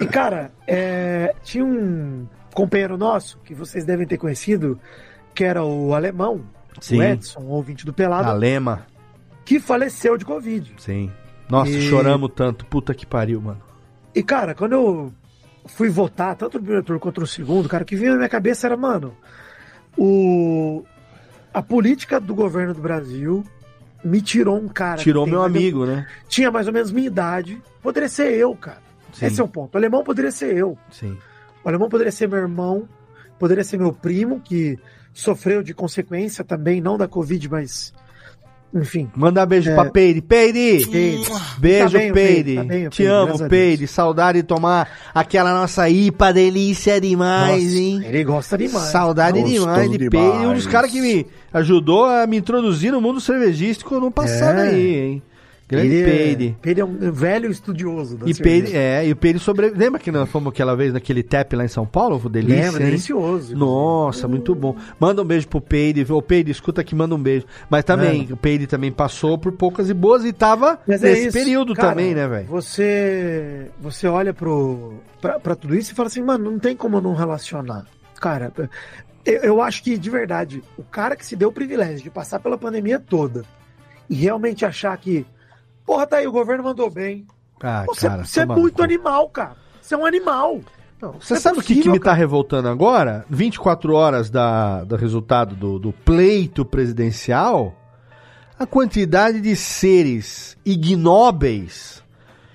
E, cara, é, tinha um companheiro nosso, que vocês devem ter conhecido, que era o alemão, Sim. o Edson, ouvinte do Pelado, A Lema. Que faleceu de Covid. Sim. Nossa, E- choramos tanto. Puta que pariu, mano. E, cara, quando eu fui votar, tanto no primeiro turno quanto no segundo, cara, o que vinha na minha cabeça era, mano, o... a política do governo do Brasil me tirou um cara. Tirou meu amigo, né? Tinha mais ou menos minha idade. Poderia ser eu, cara. Sim. Esse é o ponto. O alemão poderia ser eu. Sim. O alemão poderia ser meu irmão, poderia ser meu primo, que sofreu de consequência também, não da Covid, mas. Enfim. Mandar beijo É. pra Peide. Peide! Peide. Beijo, Tá bem. Peide, tá bem, Te amo, Peide. Saudade de tomar aquela nossa IPA delícia demais, Nossa, hein? Ele gosta demais. Saudade demais de demais. Peide. Um dos caras que me ajudou a me introduzir no mundo cervejístico no passado É. aí, hein? Grande Ele é- Peide. Peide é um velho estudioso da E. Peide, é, e o Peide sobre... Lembra que nós fomos aquela vez naquele tap lá em São Paulo? Delícia, Lembra, hein? delicioso. Nossa, muito bom. Manda um beijo pro Peide. Ô, Peide, escuta aqui, manda um beijo. Mas também, o Peide também passou por poucas e boas e tava Mas é nesse isso, período cara, também, né, velho? Você, você olha pro, pra, pra tudo isso e fala assim, mano, não tem como não relacionar. Cara, eu, eu acho que, de verdade, o cara que se deu o privilégio de passar pela pandemia toda e realmente achar que, porra, tá aí, o governo mandou bem. Ah, Você, cara, você é muito cu. animal, cara. Você é um animal. Você é sabe o que, que me tá revoltando agora? 24 horas da, do resultado do, do pleito presidencial, a quantidade de seres ignóbeis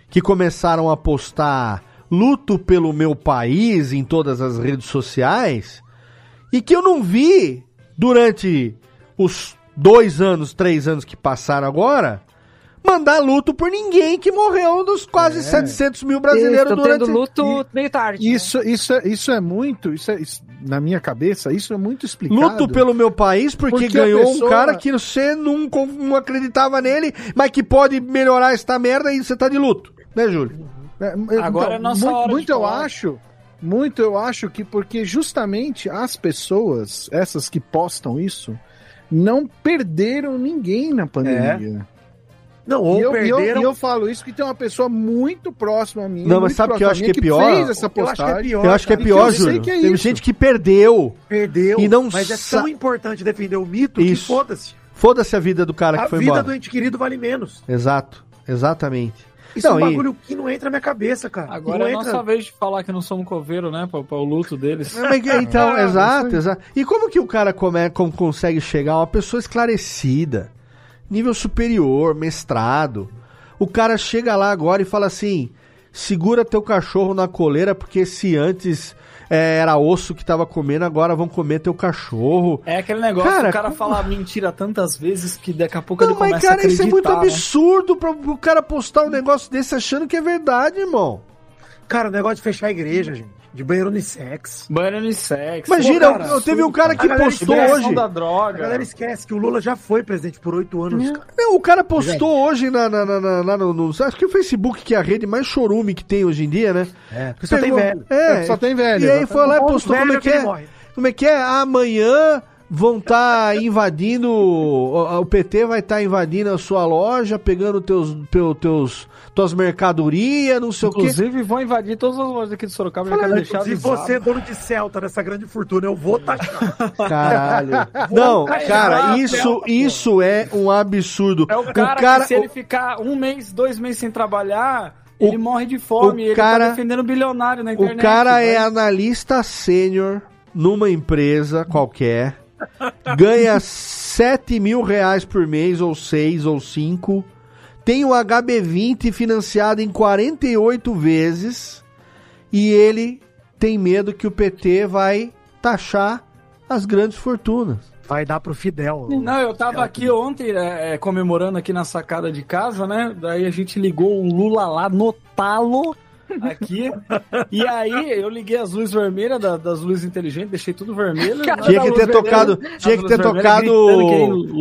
que começaram a postar luto pelo meu país em todas as redes sociais e que eu não vi durante os dois anos, três anos que passaram agora, mandar luto por ninguém que morreu dos quase 700 mil brasileiros Estou durante... tendo luto meio tarde. né? Isso, isso, é, isso é muito, isso é, isso- na minha cabeça, isso é muito explicado. Luto pelo meu país porque, Porque ganhou um pessoa- cara que você não, não acreditava nele, mas que pode melhorar esta merda e você tá de luto. Né, Júlio? É, Agora é nossa muito, hora de muito eu falar. acho, muito eu acho que porque justamente as pessoas, essas que postam isso, não perderam ninguém na pandemia. Não, ou e, eu, e eu- perderam. e eu falo isso que tem uma pessoa muito próxima a mim. Não, mas sabe o que eu acho a que é pior? fez essa Eu acho que é postagem. pior. Eu acho que é pior, Júlio. que é Tem isso. gente que perdeu. Perdeu. E não mas é tão importante defender o mito Isso. que foda-se. Foda-se a vida do cara que A foi vida embora. do ente querido vale menos. Exato, exatamente. Isso Não, é um e- bagulho que não entra na minha cabeça, cara. Agora não é entra... nossa vez de falar que não somos coveiro, né? Para o luto deles. É, mas que- Então, Ah, exato, exato. E como que o cara come, como consegue chegar a uma pessoa esclarecida, nível superior, mestrado? O cara chega lá agora e fala assim: segura teu cachorro na coleira, porque se antes é, era osso que tava comendo, agora vão comer teu cachorro. É aquele negócio, Cara, o cara como- fala mentira tantas vezes que daqui a pouco Não, ele começa mas cara, a acreditar. isso é muito né? absurdo pra, pro cara postar um negócio desse achando que é verdade, irmão. Cara, o negócio de fechar a igreja, gente. De banheiro unissex. Banho unissex. Imagina, Pô, cara, eu- teve um cara que a postou hoje. da A droga. galera esquece que o Lula já foi presidente por oito anos, cara. Não, o cara postou hoje na, na, na, na- lá no, no- Acho que o Facebook, que é a rede mais chorume que tem hoje em dia, né? É, porque só tem Pegou- velho. É, Só tem velho, E aí foi lá e postou como é é que é. Como é que é? Amanhã vão estar invadindo. O, o PT vai estar invadindo a sua loja, pegando teus, teu, teus, tuas mercadorias, não sei o quê. Inclusive, vão invadir todas as lojas aqui de Sorocaba. Já quero deixar Se você é dono de Celta dessa grande fortuna, eu vou taxar. Caralho. Não, taxar cara, isso, Celta, isso é um absurdo. É o cara, que se ele ficar um mês, dois meses sem trabalhar, O- ele morre de fome. o ele cara- tá defendendo bilionário na O internet. cara é vai. analista sênior numa empresa qualquer, ganha 7 mil reais por mês, ou 6 ou 5, tem o HB20 financiado em 48 vezes e ele tem medo que o PT vai taxar as grandes fortunas. Vai dar pro Fidel. Não, eu tava aqui ontem é, é, comemorando aqui na sacada de casa, né? Daí a gente ligou o Lula lá no talo aqui. e aí eu liguei as luzes vermelhas da- das luzes inteligentes, deixei tudo vermelho. Tinha que ter tocado, vermelha, tinha que ter tocado,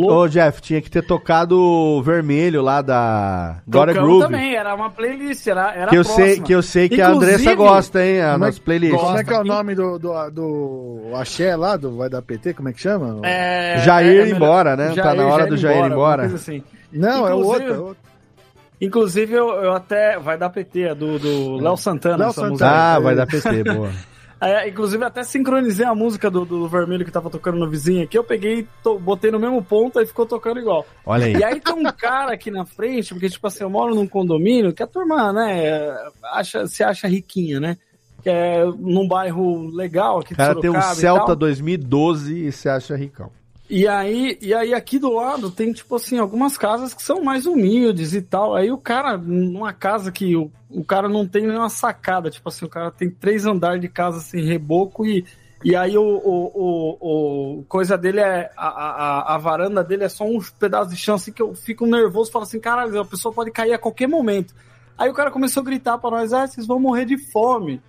ô Jeff, tinha que ter tocado o vermelho lá da Glória Groove. também, era uma playlist, era, era Que eu a próxima. sei, que eu sei que a Inclusive, Andressa gosta, hein, a Como é, nossa playlist. como é que é o nome do, do, do Axé lá, do Vai da PT, como é que chama? É, Jair é melhor- embora, né? Tá na hora do Jair ir alguma embora. coisa assim. Não, é o Inclusive- outro. é o outro. Inclusive, eu, eu até. Vai dar PT, é do, do Léo Santana. Léo essa Santana. música. Ah, vai dar PT, boa. É, inclusive, até sincronizei a música do, do vermelho que tava tocando no vizinho aqui. Eu peguei, to- botei no mesmo ponto e ficou tocando igual. Olha aí. E aí tem um cara aqui na frente, porque, tipo assim, eu moro num condomínio que a turma, né, acha, se acha riquinha, né? Que é num bairro legal aqui O cara de tem um Sorocaba e Celta tal. 2012 e se acha ricão. E aí, e aí aqui do lado tem, tipo assim, algumas casas que são mais humildes e tal. Aí o cara, numa casa que o, o cara não tem nenhuma sacada, tipo assim, o cara tem três andares de casa assim, reboco e, e aí o, o, o, o coisa dele é, a, a, a varanda dele é só uns pedaços de chão assim que eu fico nervoso, falo assim, caralho, a pessoa pode cair a qualquer momento. Aí o cara começou a gritar pra nós, ah, vocês vão morrer de fome.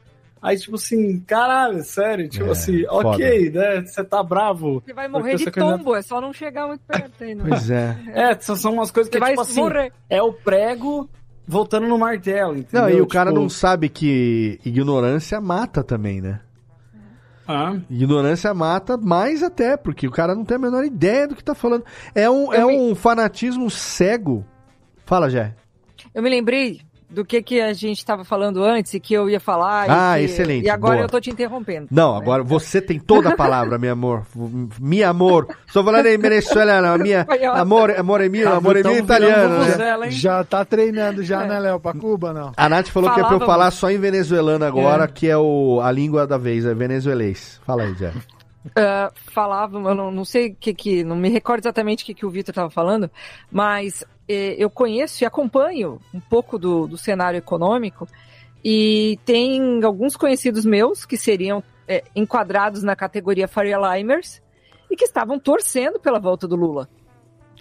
Aí, tipo assim, caralho, sério, tipo É, assim, foda. ok, né? Você tá bravo. Você vai morrer de você candidato- tombo, é só não chegar muito perto aí, não. Pois é. É, são são umas coisas que, Você vai tipo assim, morrer. é o prego voltando no martelo, entendeu? Não, e o cara Tipo, não sabe que ignorância mata também, né? ah, Ignorância mata mais até, porque o cara não tem a menor ideia do que tá falando. É um, é me- um fanatismo cego. Fala, Jé. Eu me lembrei do que, que a gente estava falando antes e que eu ia falar. e Ah, que- excelente, E agora boa. eu tô te interrompendo. Não, agora você tem toda a palavra, meu amor. Mi amor. Estou falando em venezuelano. Minha, amor, amor é mio, Tá, amor é virando italiano. né? Já tá treinando já, É. né, Léo? Pra Cuba, não? A Nath falou que é pra eu Falava falar só em venezuelano agora, que é o, a língua da vez, é venezuelês. Fala aí, Jé. Ah, falava, eu não, não sei o que que, não me recordo exatamente o que, que o Vitor estava falando, mas eu conheço e acompanho um pouco do, do cenário econômico e tem alguns conhecidos meus que seriam eh, enquadrados na categoria Faria Limers e que estavam torcendo pela volta do Lula.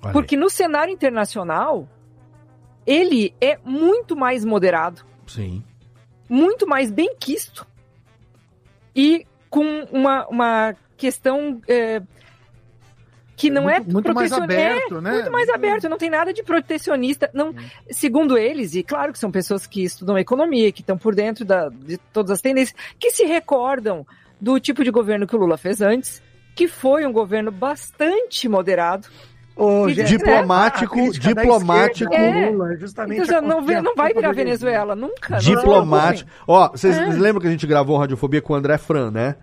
Olha. Porque no cenário internacional, ele é muito mais moderado, Sim. muito mais benquisto e com uma, uma questão é, que não é muito, muito mais protecion- aberto, é, né? Muito mais aberto, não tem nada de protecionista. Não, segundo eles, e claro que são pessoas que estudam economia, que estão por dentro da- de todas as tendências, que se recordam do tipo de governo que o Lula fez antes, que foi um governo bastante moderado. Ô, Que gente, Diplomático, da diplomático. esquerda É. Lula é justamente Então, não, não vai virar. Venezuela, nunca. Diplomático. Ó, vocês É. lembram que a gente gravou Radiofobia com o André Fran, né?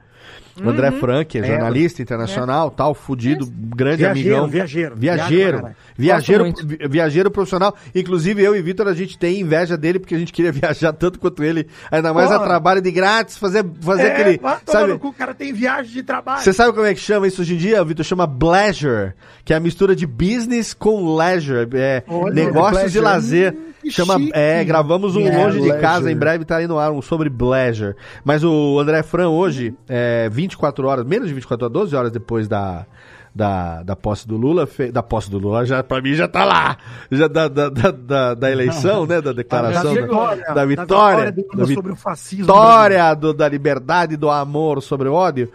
O André Uhum. Fran, que é Lembro. jornalista internacional, tal, fudido, grande Viajeiro, amigão. viajeiro. Viajeiro, viajeiro, viajeiro profissional. Inclusive, eu e Vitor, a gente tem inveja dele porque a gente queria viajar tanto quanto ele. Ainda mais a Porra. trabalho de grátis, fazer, fazer É, aquele. Sabe, cu, o cara tem viagem de trabalho. você sabe como é que chama isso hoje em dia, Vitor? Chama pleasure, que é a mistura de business com leisure. É, Olha, negócios de pleasure. lazer. Hum, chama, chique. é, gravamos um É, longe de casa, em breve tá aí no ar, um sobre pleasure. Mas o André Fran hoje, é, 24 horas, menos de 24 horas, 12 horas depois da, da, da posse do Lula, fe- da posse do Lula, já, pra mim já tá lá, já da, da, da, da, da eleição, né, da declaração, Já da, chegou, da, da vitória, da Lula vi- sobre o fascismo. no história do- da liberdade, do amor sobre o ódio,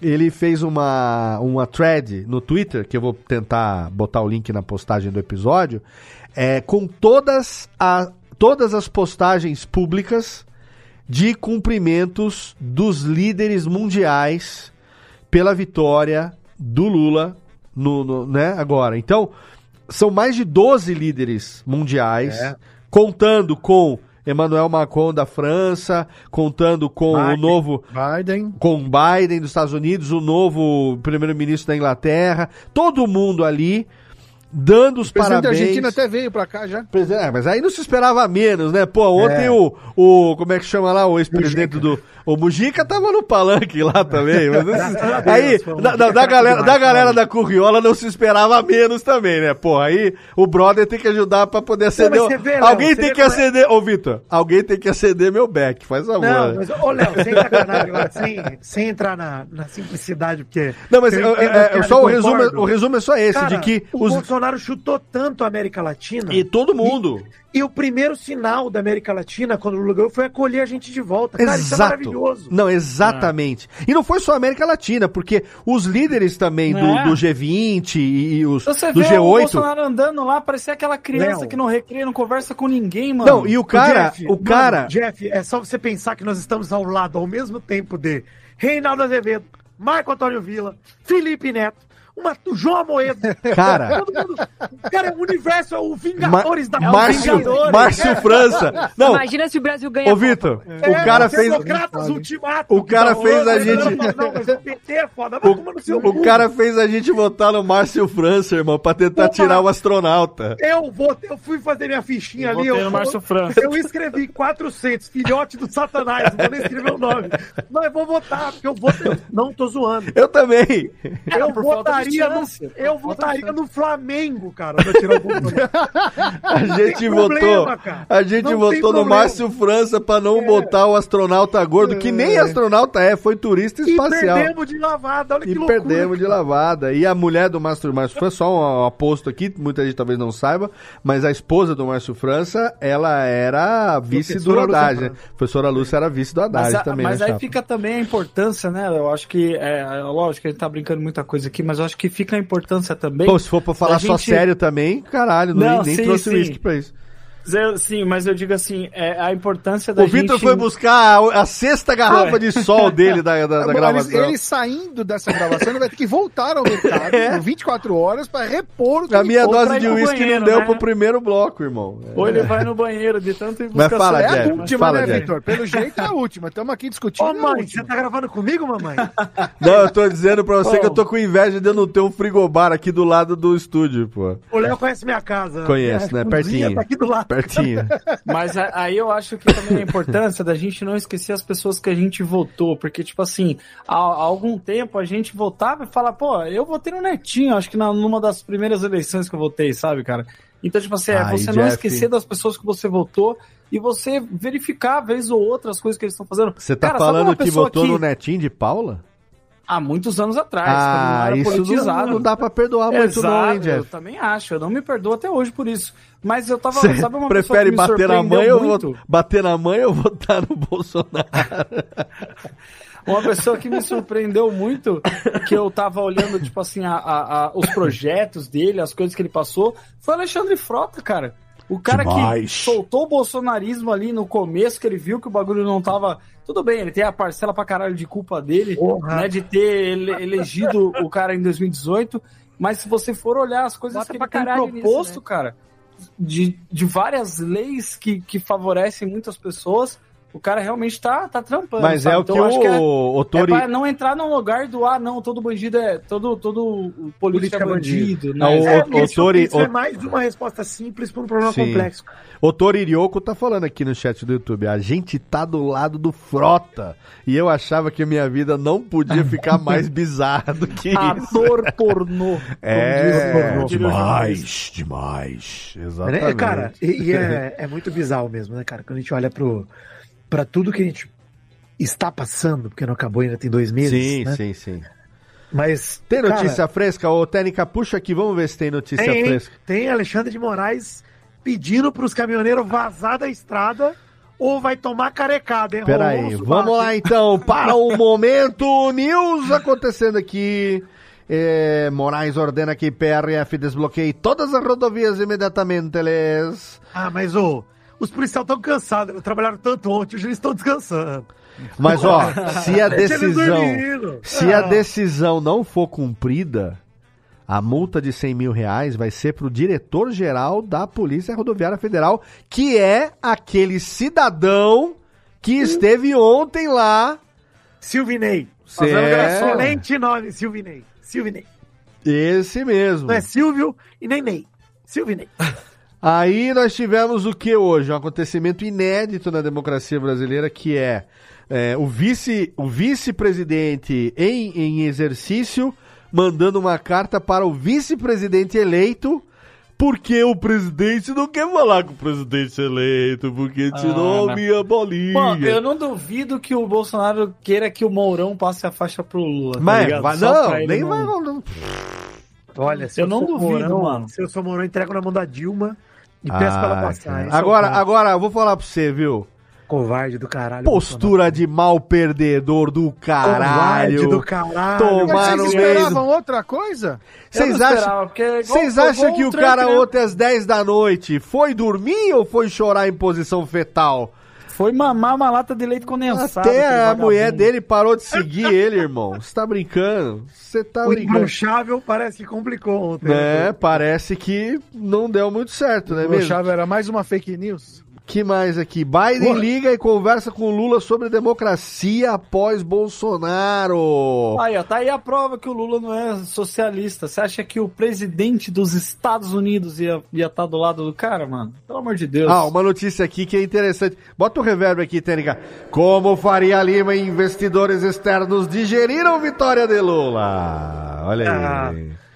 ele fez uma, uma thread no Twitter, que eu vou tentar botar o link na postagem do episódio, é, com todas, a, todas as postagens públicas de cumprimentos dos líderes mundiais pela vitória do Lula no, no- né, agora. Então, são mais de 12 líderes mundiais, É. contando com Emmanuel Macron da França, contando com o Biden. novo Biden. com Biden dos Estados Unidos, o novo primeiro-ministro da Inglaterra, todo mundo ali dando os O presidente da parabéns. Argentina até veio pra cá já. É, mas aí não se esperava menos, né? Pô, ontem É. o, o. Como é que chama lá? O ex-presidente do. O Mujica tava no palanque lá também. Mas aí, da, da- da galera, da galera da Curriola não se esperava menos também, né? Pô, aí o brother tem que ajudar pra poder acender. mas o- você vê, Léo, alguém tem que é- acender. Ô, Vitor, alguém tem que acender meu back, faz favor. Não, mas, ô Léo, sem sacanagem agora, sem, sem entrar na, na simplicidade, porque. Não, mas eu é, é, só o e resumo, o resumo é só esse, Cara, de que o os. Bolsonaro chutou tanto a América Latina. E todo mundo. E o primeiro sinal da América Latina, quando o Lula foi acolher a gente de volta. Cara, isso é Exato. Maravilhoso. Não, exatamente. E não foi só a América Latina, porque os líderes também do, É. do G20 e, e os Você do vê o G8. Bolsonaro andando lá, parecia aquela criança Léo. que não recria, não conversa com ninguém, mano. Não, e o cara, Jeff, o mano, cara, Jeff, é só você pensar que nós estamos ao lado, ao mesmo tempo de Reinaldo Azevedo, Marco Antônio Vila, Felipe Neto, uma, João Amoedo. Cara. Mundo. Cara, o universo é o Vingadores da Márcio, Vingadores. Márcio França. Não, Imagina se o Brasil ganha ô. Vitor, É, o cara fez Democratas Ultimato. o cara Não, fez a não, gente- Não, não, mas o PT é foda. Vai tomar no seu o, cu. o cara fez a gente votar no Márcio França, irmão, pra tentar tirar o astronauta. Eu vou, eu fui fazer minha fichinha ali. Votei Eu, no Márcio França. eu escrevi 400, filhote do Satanás. Não vou nem escrever o nome. Mas eu vou votar, porque eu vou. eu Não tô zoando. Eu também. Eu de votaria, no, eu votaria no Flamengo, cara, pra tirar o Bolsonaro. A gente votou, problema, a gente Não votou no. Márcio França pra não É. botar o astronauta gordo, que nem astronauta é, foi turista E espacial. perdemos de lavada, olha que E loucura. perdemos de lavada. E a mulher do Márcio Márcio França, só um aposto aqui, muita gente talvez não saiba, mas a esposa do Márcio França, ela era vice do Haddad. né? França. Professora Lúcia era vice do Haddad Mas, a- também, mas né, aí chapa? fica também a importância, né? Eu acho que, é, é lógico que a gente tá brincando muita coisa aqui, mas eu acho que fica a importância também. Pô, se for pra falar da só gente- sério também, caralho, não, Não, nem sim, trouxe sim. uísque pra isso. Eu- sim, mas eu digo assim, é, a importância da O Vitor gente... foi buscar a, a sexta garrafa Foi. de sol dele da, da, da Ele, gravação. ele saindo dessa gravação, ele vai ter que voltar ao mercado É. por 24 horas pra repor o que A ele minha dose de uísque não deu né? pro primeiro bloco, irmão. É. Ou ele vai no banheiro de tanto ir Mas fala, É a Jeff. última, Fala, né. Vitor? Pelo jeito é a última. Estamos aqui discutindo. Ô, a mãe, última. você tá gravando comigo, mamãe? Não, eu tô dizendo pra você Bom. que eu tô com inveja de eu não ter um frigobar aqui do lado do estúdio, pô. O Léo conhece minha casa. Conhece, né? Pertinho. Tá aqui do lado. Pertinho. Mas aí eu acho que também a importância da gente não esquecer as pessoas que a gente votou, porque, tipo assim, há, há algum tempo a gente votava e falava, pô, eu votei no Netinho, acho que na, numa das primeiras eleições que eu votei, sabe, cara? Então, tipo assim, é Ai, você não Jeff. esquecer das pessoas que você votou e você verificar, vez ou outra, as coisas que eles estão fazendo. Você tá Cara, falando que votou que- no Netinho de Paula? Há muitos anos atrás. Ah, não era isso não, politizado. não dá pra perdoar muito não, hein, eu Jeff? também acho. Eu não me perdoo até hoje por isso. Mas eu tava. Você sabe uma pessoa prefere que me bater na surpreendeu mãe ou muito? vo- bater na mãe ou votar no Bolsonaro? Uma pessoa que me surpreendeu muito, que eu tava olhando, tipo assim, a, a- a- os projetos dele, as coisas que ele passou, foi o Alexandre Frota, cara. O cara que Demais. soltou o bolsonarismo ali no começo, que ele viu que o bagulho não tava. Tudo bem, ele tem a parcela pra caralho de culpa dele, Porra. né, de ter ele- elegido o cara em 2018. Mas se você for olhar as coisas Bota que ele tem proposto, nisso, né? cara, de, de várias leis que, que favorecem muitas pessoas, o cara realmente tá, tá trampando. Mas sabe? é o Então, que eu acho é- o, o é Tori... pra não entrar no lugar do ah, não, todo bandido é. Todo, todo político é bandido, Não, né? o- É, o Tori- o- é mais uma resposta simples para um problema Sim. complexo. O Toririoco tá falando aqui no chat do YouTube. A gente tá do lado do Frota. E eu achava que a minha vida não podia ficar mais bizarra do que isso. Ator pornô. É, o- demais, demais. Exatamente. né, cara, e, e é, é muito bizarro mesmo, né, cara? Quando a gente olha pro, pra tudo que a gente está passando, porque não acabou ainda tem dois meses, sim, né? sim, sim. Mas. Tem cara, notícia fresca? Ô, Técnica, puxa aqui, vamos ver se tem notícia tem, fresca. tem Alexandre de Moraes pedindo pros caminhoneiros vazar da estrada ou vai tomar carecada, hein? Peraí, vamos lá então, para o momento news acontecendo aqui. É, Moraes ordena que PRF desbloqueie todas as rodovias imediatamente, les. Ah, mas ô, os policiais estão cansados, né? trabalharam tanto ontem, hoje eles estão descansando. Mas ó, se a decisão, se a Ah. decisão não for cumprida, a multa de 100 mil reais vai ser para o diretor-geral da Polícia Rodoviária Federal, que é aquele cidadão que esteve ontem lá. Silvinei. É. Excelente nome, Silvinei. Silvinei. esse mesmo. Não é Silvio e nem Ney. Silvinei. Aí nós tivemos o que hoje? Um acontecimento inédito na democracia brasileira, que é, é, o vice o vice-presidente em, em exercício mandando uma carta para o vice-presidente eleito, porque o presidente não quer falar com o presidente eleito, porque tirou Ah, a minha bolinha. Pô, eu não duvido que o Bolsonaro queira que o Mourão passe a faixa pro Lula. tá Mas vai, Só não, nem não- vai. Não, Olha, se Eu eu, não duvido, Mourão, mano. Se eu sou Mourão, entrego na mão da Dilma e peço pra ela Ah, passar. Agora, agora, eu vou falar pra você, viu? Covarde do caralho. Postura de mal perdedor do caralho. Covarde do caralho. Tomar Mas no vocês esperavam outra coisa? Vocês acham, vocês acham que o cara ontem às 10 da noite foi dormir ou foi chorar em posição fetal? Foi mamar uma lata de leite condensado. Até a vagabundo. mulher dele parou de seguir ele, irmão. Você tá brincando? Você tá O brincando. imbrochável parece que complicou ontem. É, parece que não deu muito certo, né O mesmo? Chave era mais uma fake news? Que mais aqui? Biden liga e conversa com Lula sobre democracia após Bolsonaro. Aí, ó, tá aí a prova que o Lula não é socialista. Você acha que o presidente dos Estados Unidos ia estar tá do lado do cara, mano? Pelo amor de Deus. Ah, uma notícia aqui que é interessante. Bota o reverb aqui, Tênica. Como Faria Lima e investidores externos digeriram vitória de Lula? Olha aí.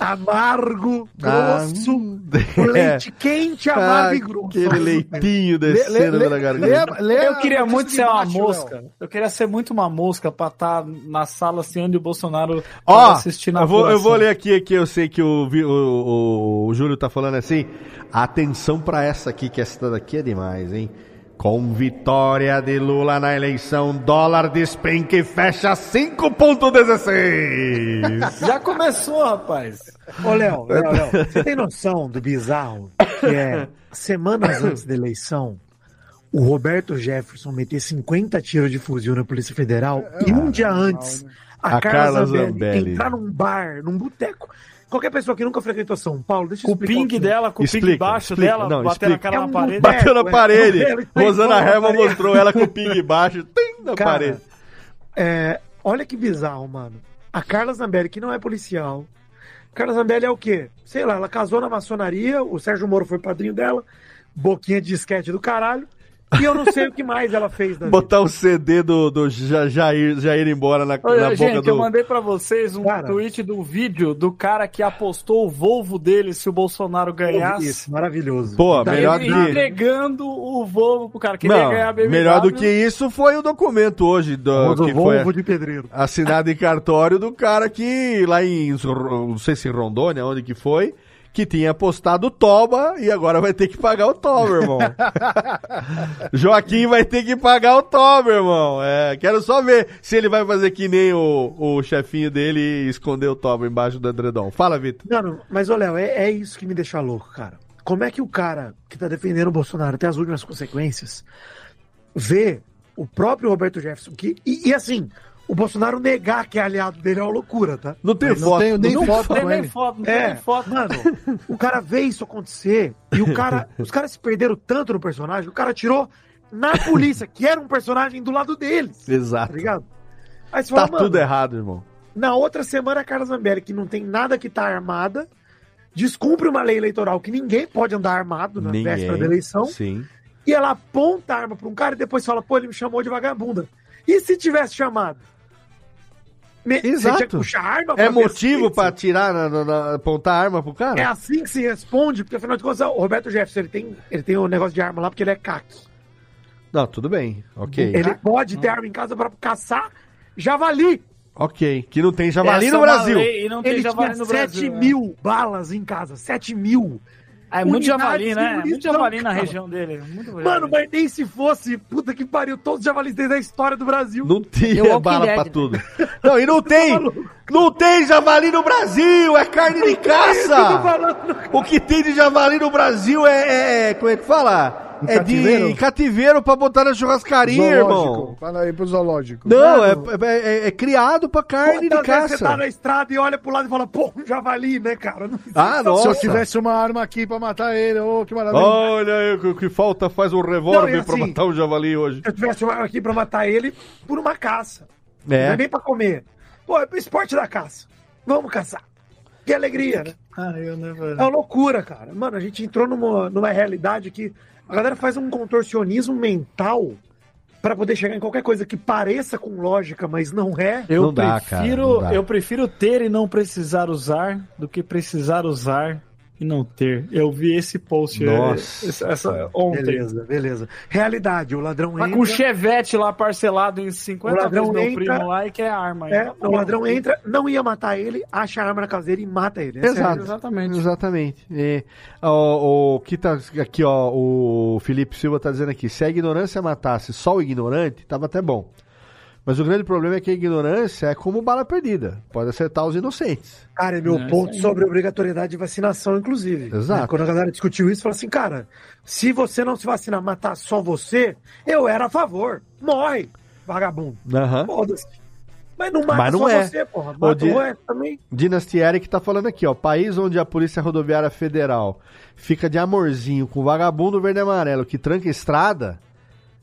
Amargo, Ah, grosso, o leite quente, amargo Ah, e grosso. Aquele leitinho descendo pela garganta. eu queria muito ser uma mosca. Eu queria ser muito uma mosca pra estar na sala assim onde o Bolsonaro Ó, assistindo a eu vou, eu vou ler aqui, que eu sei que o, o, o, o Júlio tá falando assim. Atenção pra essa aqui, que essa daqui é demais, hein? Com vitória de Lula na eleição, dólar despenca e fecha 5,16. Já começou, rapaz. Ô, Léo, Léo, Léo, você tem noção do bizarro que é semanas antes da eleição, o Roberto Jefferson meter 50 tiros de fuzil na Polícia Federal e um dia antes a, A Carla, Carla Zambelli, Zambelli. entrar num bar, num boteco. Qualquer pessoa que nunca frequentou São Paulo, deixa eu Com o explicar ping dela, com o ping Explica, baixo explica. dela, Não, batendo a explica. cara É na um parede. boteco. Bateu na é, parede. é, é, Rosana Herman mostrou ela com o ping baixo. Tem na Cara, parede. É, olha que bizarro, mano. A Carla Zambelli, que não é policial. Carla Zambelli é o quê? Sei lá, ela casou na maçonaria, o Sérgio Moro foi padrinho dela, boquinha de disquete do caralho. E eu não sei o que mais ela fez. Botar o CD do, do Ja- Jair, Jair embora na, Olha, na gente, boca eu do. mandei pra vocês um Cara. tweet do vídeo do cara que apostou o Volvo dele se o Bolsonaro ganhasse. Isso, maravilhoso. Pô, Daí melhor ele que- entregando o Volvo pro cara. Queria Não, ganhar a BMW. melhor do que isso foi o documento hoje do, do que foi Volvo de pedreiro. assinado em cartório do cara que lá em não sei se em Rondônia, onde que foi, que tinha apostado o Toba e agora vai ter que pagar o Toba, irmão. Joaquim vai ter que pagar o Toba, irmão. É, quero só ver se ele vai fazer que nem o, o chefinho dele e esconder o Toba embaixo do edredom. Fala, Vitor. Não, mas, ô Léo, é, é isso que me deixa louco, cara. Como é que o cara que tá defendendo o Bolsonaro até as últimas consequências vê o próprio Roberto Jefferson que. E, e assim, o Bolsonaro negar que é aliado dele é uma loucura, tá? Não tem Não foto. tenho nem Não foto tem nem foto, não tem É, nem foto. mano, o cara vê isso acontecer e o cara, os caras se perderam tanto no personagem, o cara tirou na polícia, que era um personagem do lado deles, tá Exato. ligado? Aí você Tá fala, mano, tudo errado, irmão. na outra semana a Carla Zambelli, que não tem nada que tá armada, descumpre uma lei eleitoral que ninguém pode andar armado na véspera da eleição, Sim. e ela aponta a arma pra um cara e depois fala, pô, ele me chamou de vagabunda. E se tivesse chamado? Me- Exato. tinha que puxar a arma É motivo pra tirar, na, na- na- apontar a arma pro cara? É assim que se responde, porque afinal de contas, o Roberto Jefferson ele tem, ele tem um negócio de arma lá porque ele é CAC. Não, tudo bem. Ok. Ele pode ter arma em casa pra caçar javali. Ok. Que não tem javali Essa no é Brasil. lei E não tem Ele javali tinha no 7 Brasil. né? mil balas em casa. 7 mil. É muito javali, né? Muito javali na região dele. Muito Mano, mas nem se fosse, puta que pariu, todos os javalis desde a história do Brasil. Não tinha bala Dead, pra né? tudo. Não, e não tem. Não tem javali no Brasil. É carne de caça. O que tem de javali no Brasil é. é- como é que fala? É de cativeiro? cativeiro pra botar na churrascaria, irmão. Zoológico. Fala aí pro zoológico. Não, é, é- é- é criado pra carne de Quantas vezes você tá caça. na estrada e olha pro lado e fala, pô, um javali, né, cara? Não- Ah, Se nossa. eu tivesse uma arma aqui pra matar ele, ô, que maravilha. Olha aí, o que falta faz um revólver e pra assim- matar um javali hoje. Se eu tivesse uma arma aqui pra matar ele por uma caça. Não É. é nem pra comer. Pô, é pro esporte da caça. Vamos caçar. Que alegria, né? Ah, eu não- É uma loucura, cara. Mano, a gente entrou numa, numa realidade que a galera faz um contorcionismo mental pra poder chegar em qualquer coisa que pareça com lógica, mas não é. Eu Não dá, cara, prefiro, não dá. eu prefiro ter e não precisar usar do que precisar usar e não ter. Eu vi esse post eh, Nossa. essa, essa- ontem. Beleza, beleza. Realidade, o ladrão Tá entra. com o Chevette lá parcelado em 50 O ladrão vezes meu entra- primo lá e quer arma. É, o ladrão entra, não ia matar ele, acha a arma na casa dele e mata ele. Essa é Exato. Exatamente. Exatamente. E, o, o que tá aqui, ó, o Felipe Silva tá dizendo aqui, se a ignorância matasse só o ignorante, tava até bom. Mas o grande problema é que a ignorância é como bala perdida. Pode acertar os inocentes. Cara, é meu É, ponto aí. sobre obrigatoriedade de vacinação, inclusive. Exato. Né? Quando a galera discutiu isso, falou assim, cara, se você não se vacinar, matar só você, eu era a favor. Morre, vagabundo. Aham. Foda-se. Mas não mata Mas não só é. você, porra. Mata Di- o resto também. Dynasty Eric tá falando aqui, ó. País onde a Polícia Rodoviária Federal fica de amorzinho com vagabundo verde e amarelo que tranca estrada,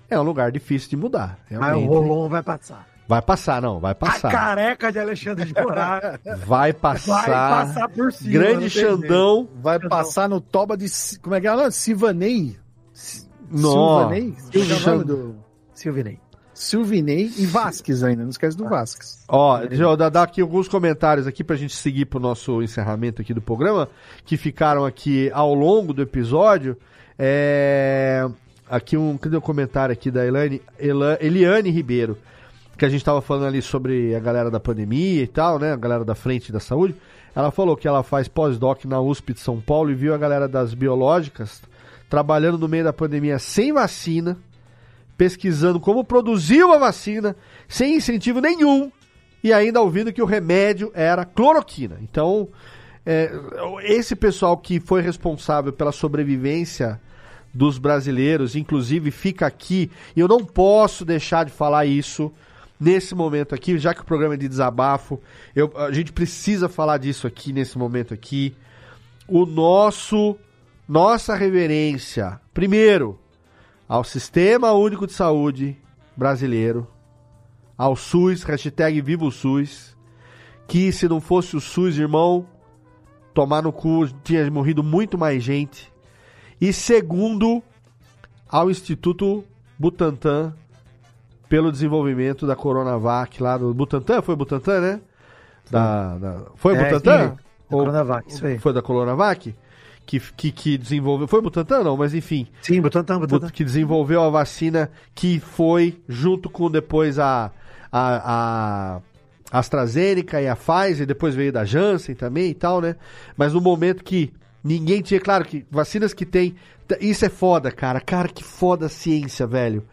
é um lugar difícil de mudar. Mas o Realmente. Rolon vai passar. Vai passar, não, vai A passar. careca de Alexandre de Moraes Vai passar. vai passar por cima. Grande não Xandão. Vai passar no toba de. Como é que é? ela? Silvanei? Si- Nossa. Silvanei? Como é o nome do- jeito. Silvinei. Silvinei e Vasques ainda, não esquece do Vasques. Ó, deixa eu dar, dar aqui alguns comentários aqui pra gente seguir pro nosso encerramento aqui do programa, que ficaram aqui ao longo do episódio. É... Aqui um, o comentário aqui da Elane, Ela- Eliane Ribeiro, que a gente tava falando ali sobre a galera da pandemia e tal, né, a galera da frente da saúde. Ela falou que ela faz pós-doc na USP de São Paulo e viu a galera das biológicas trabalhando no meio da pandemia sem vacina, pesquisando como produzir uma vacina sem incentivo nenhum e ainda ouvindo que o remédio era cloroquina. Então, é, esse pessoal que foi responsável pela sobrevivência dos brasileiros, inclusive fica aqui, e eu não posso deixar de falar isso nesse momento aqui, já que o programa é de desabafo, eu- a gente precisa falar disso aqui nesse momento aqui. O nosso, nossa reverência, primeiro, ao Sistema Único de Saúde brasileiro, ao SUS, hashtag Viva o SUS, que se não fosse o SUS, irmão, tomar no cu, tinha morrido muito mais gente. E segundo, ao Instituto Butantan pelo desenvolvimento da Coronavac lá do Butantan, foi Butantan, né? Da, da- foi É, Butantan? da Coronavac, isso aí. Foi da Coronavac? Que, que, que desenvolveu. Foi Butantan, não, mas enfim. Sim, Butantan, Butantan. Que desenvolveu a vacina que foi junto com depois a, a, a AstraZeneca e a Pfizer, depois veio da Janssen também e tal, né? Mas no momento que ninguém tinha, claro que vacinas que tem. Isso é foda, cara. Cara, que foda a ciência, velho.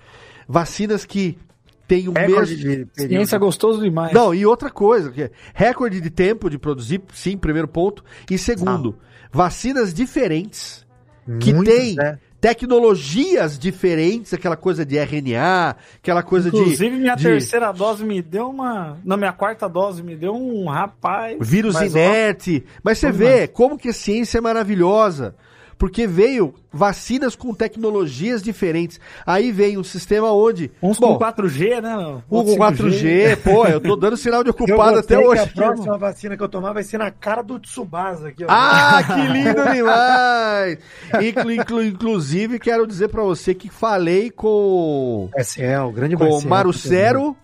Vacinas que tem o Recorde mesmo. de. Ciência é gostoso demais. Não, e outra coisa, que é recorde de tempo de produzir, sim, primeiro ponto. E segundo, vacinas diferentes que Muitas, têm né? Tecnologias diferentes, aquela coisa de RNA, aquela coisa Inclusive, de. minha de terceira dose me deu uma. Na minha quarta dose me deu um rapaz. Vírus ó, inerte. Mas você vê como que a ciência é maravilhosa. Porque veio vacinas com tecnologias diferentes. Aí veio um sistema onde. Uns bom, com 4G, né? um com 4G, pô, eu tô dando sinal de ocupado até que hoje. A próxima vacina que eu tomar vai ser na cara do Tsubasa aqui, ó. Ah, que lindo demais! Inclu- inclu- inclusive, quero dizer pra você que falei com, Marcel, grande com Marcel. Marucero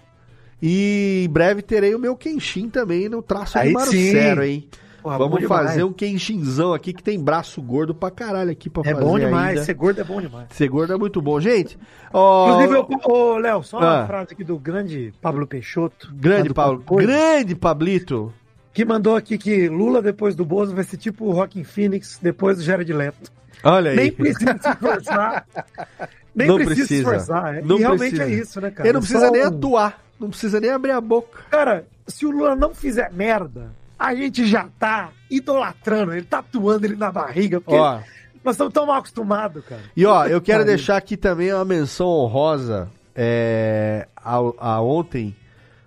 e em breve terei o meu Kenshin também no traço Aí de Marucero, sim. hein? Porra, Vamos fazer um Kenshinzão aqui que tem braço gordo pra caralho aqui pra É fazer bom demais, ainda. ser gordo é bom demais. Ser gordo é muito bom. Gente, ó, Inclusive, ô, Léo, só uma Ah. frase aqui do grande Pablo Peixoto. grande Coisa, grande Pablito. Que mandou aqui que Lula depois do Bozo vai ser tipo o Rockin' Phoenix depois do Jared Leto. Olha aí. Nem precisa se esforçar. Nem Não precisa, se precisa. esforçar. é. Não e realmente precisa. é isso, né, cara? Ele não precisa Só nem um- atuar, não precisa nem abrir a boca. Cara, se o Lula não fizer merda, a gente já tá idolatrando ele, tatuando ele na barriga, porque Ó, nós estamos tão mal acostumados, cara. E ó, eu quero deixar aqui também uma menção honrosa é, a, a ontem,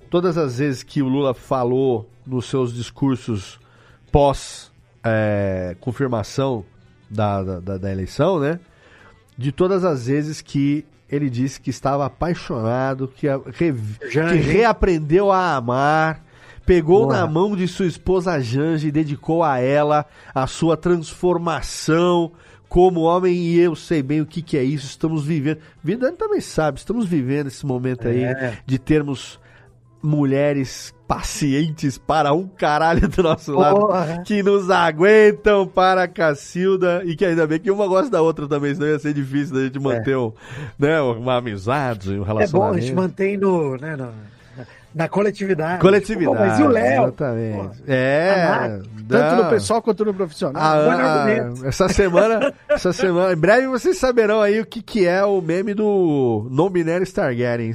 todas as vezes que o Lula falou nos seus discursos pós é, confirmação da, da, da- eleição, né? De todas as vezes que ele disse que estava apaixonado, que, a- rev- Janje, que reaprendeu a amar, pegou Boa. na mão de sua esposa Janje e dedicou a ela a sua transformação como homem e eu sei bem o que, que é isso, estamos vivendo. Vidani também sabe, estamos vivendo esse momento aí É. de termos mulheres pacientes para um caralho do nosso lado Porra. que nos aguentam para a Cacilda e que ainda bem que uma gosta da outra também, senão ia ser difícil da gente manter um, né, uma amizade, um É bom, a relacionamento. gente mantém no, né, no- na coletividade. Coletividade. Pô, mas e o Léo? Exatamente. Pô, É. Amado. Tanto no pessoal quanto no profissional. Ah, Bom ah, argumento. essa semana, essa semana, em breve vocês saberão aí o que, que é o meme do não binário.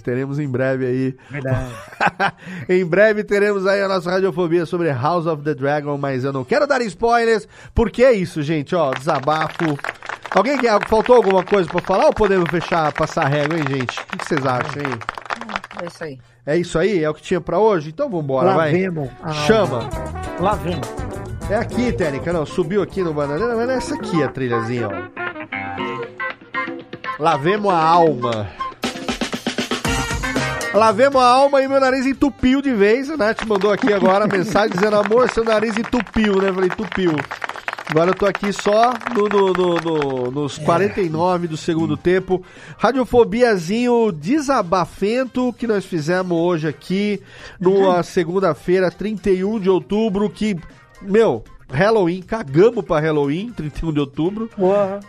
Teremos em breve aí. Verdade. em breve teremos aí a nossa radiofobia sobre House of the Dragon, mas eu não quero dar spoilers, porque é isso, gente, ó, desabafo. Alguém quer, faltou alguma coisa pra falar ou podemos fechar, passar a régua, hein, gente? O que, que vocês acham, hein? É isso aí. É isso aí? É o que tinha pra hoje? Então vambora, Lá vai. vemos. Ah, Chama. Lá vemos. É aqui, Técnica, não, subiu aqui no bananeira, mas é essa aqui a trilhazinha, ó. Lavemos a alma. Lavemos a alma e meu nariz entupiu de vez. A Nath mandou aqui agora a mensagem dizendo: Amor, seu nariz entupiu, né? Eu falei: Entupiu. Agora eu tô aqui só no, no- no- no- nos 49 do segundo tempo. Radiofobiazinho desabafento que nós fizemos hoje aqui, numa segunda-feira, 31 de outubro, que, meu, Halloween, cagamos pra Halloween, 31 de outubro.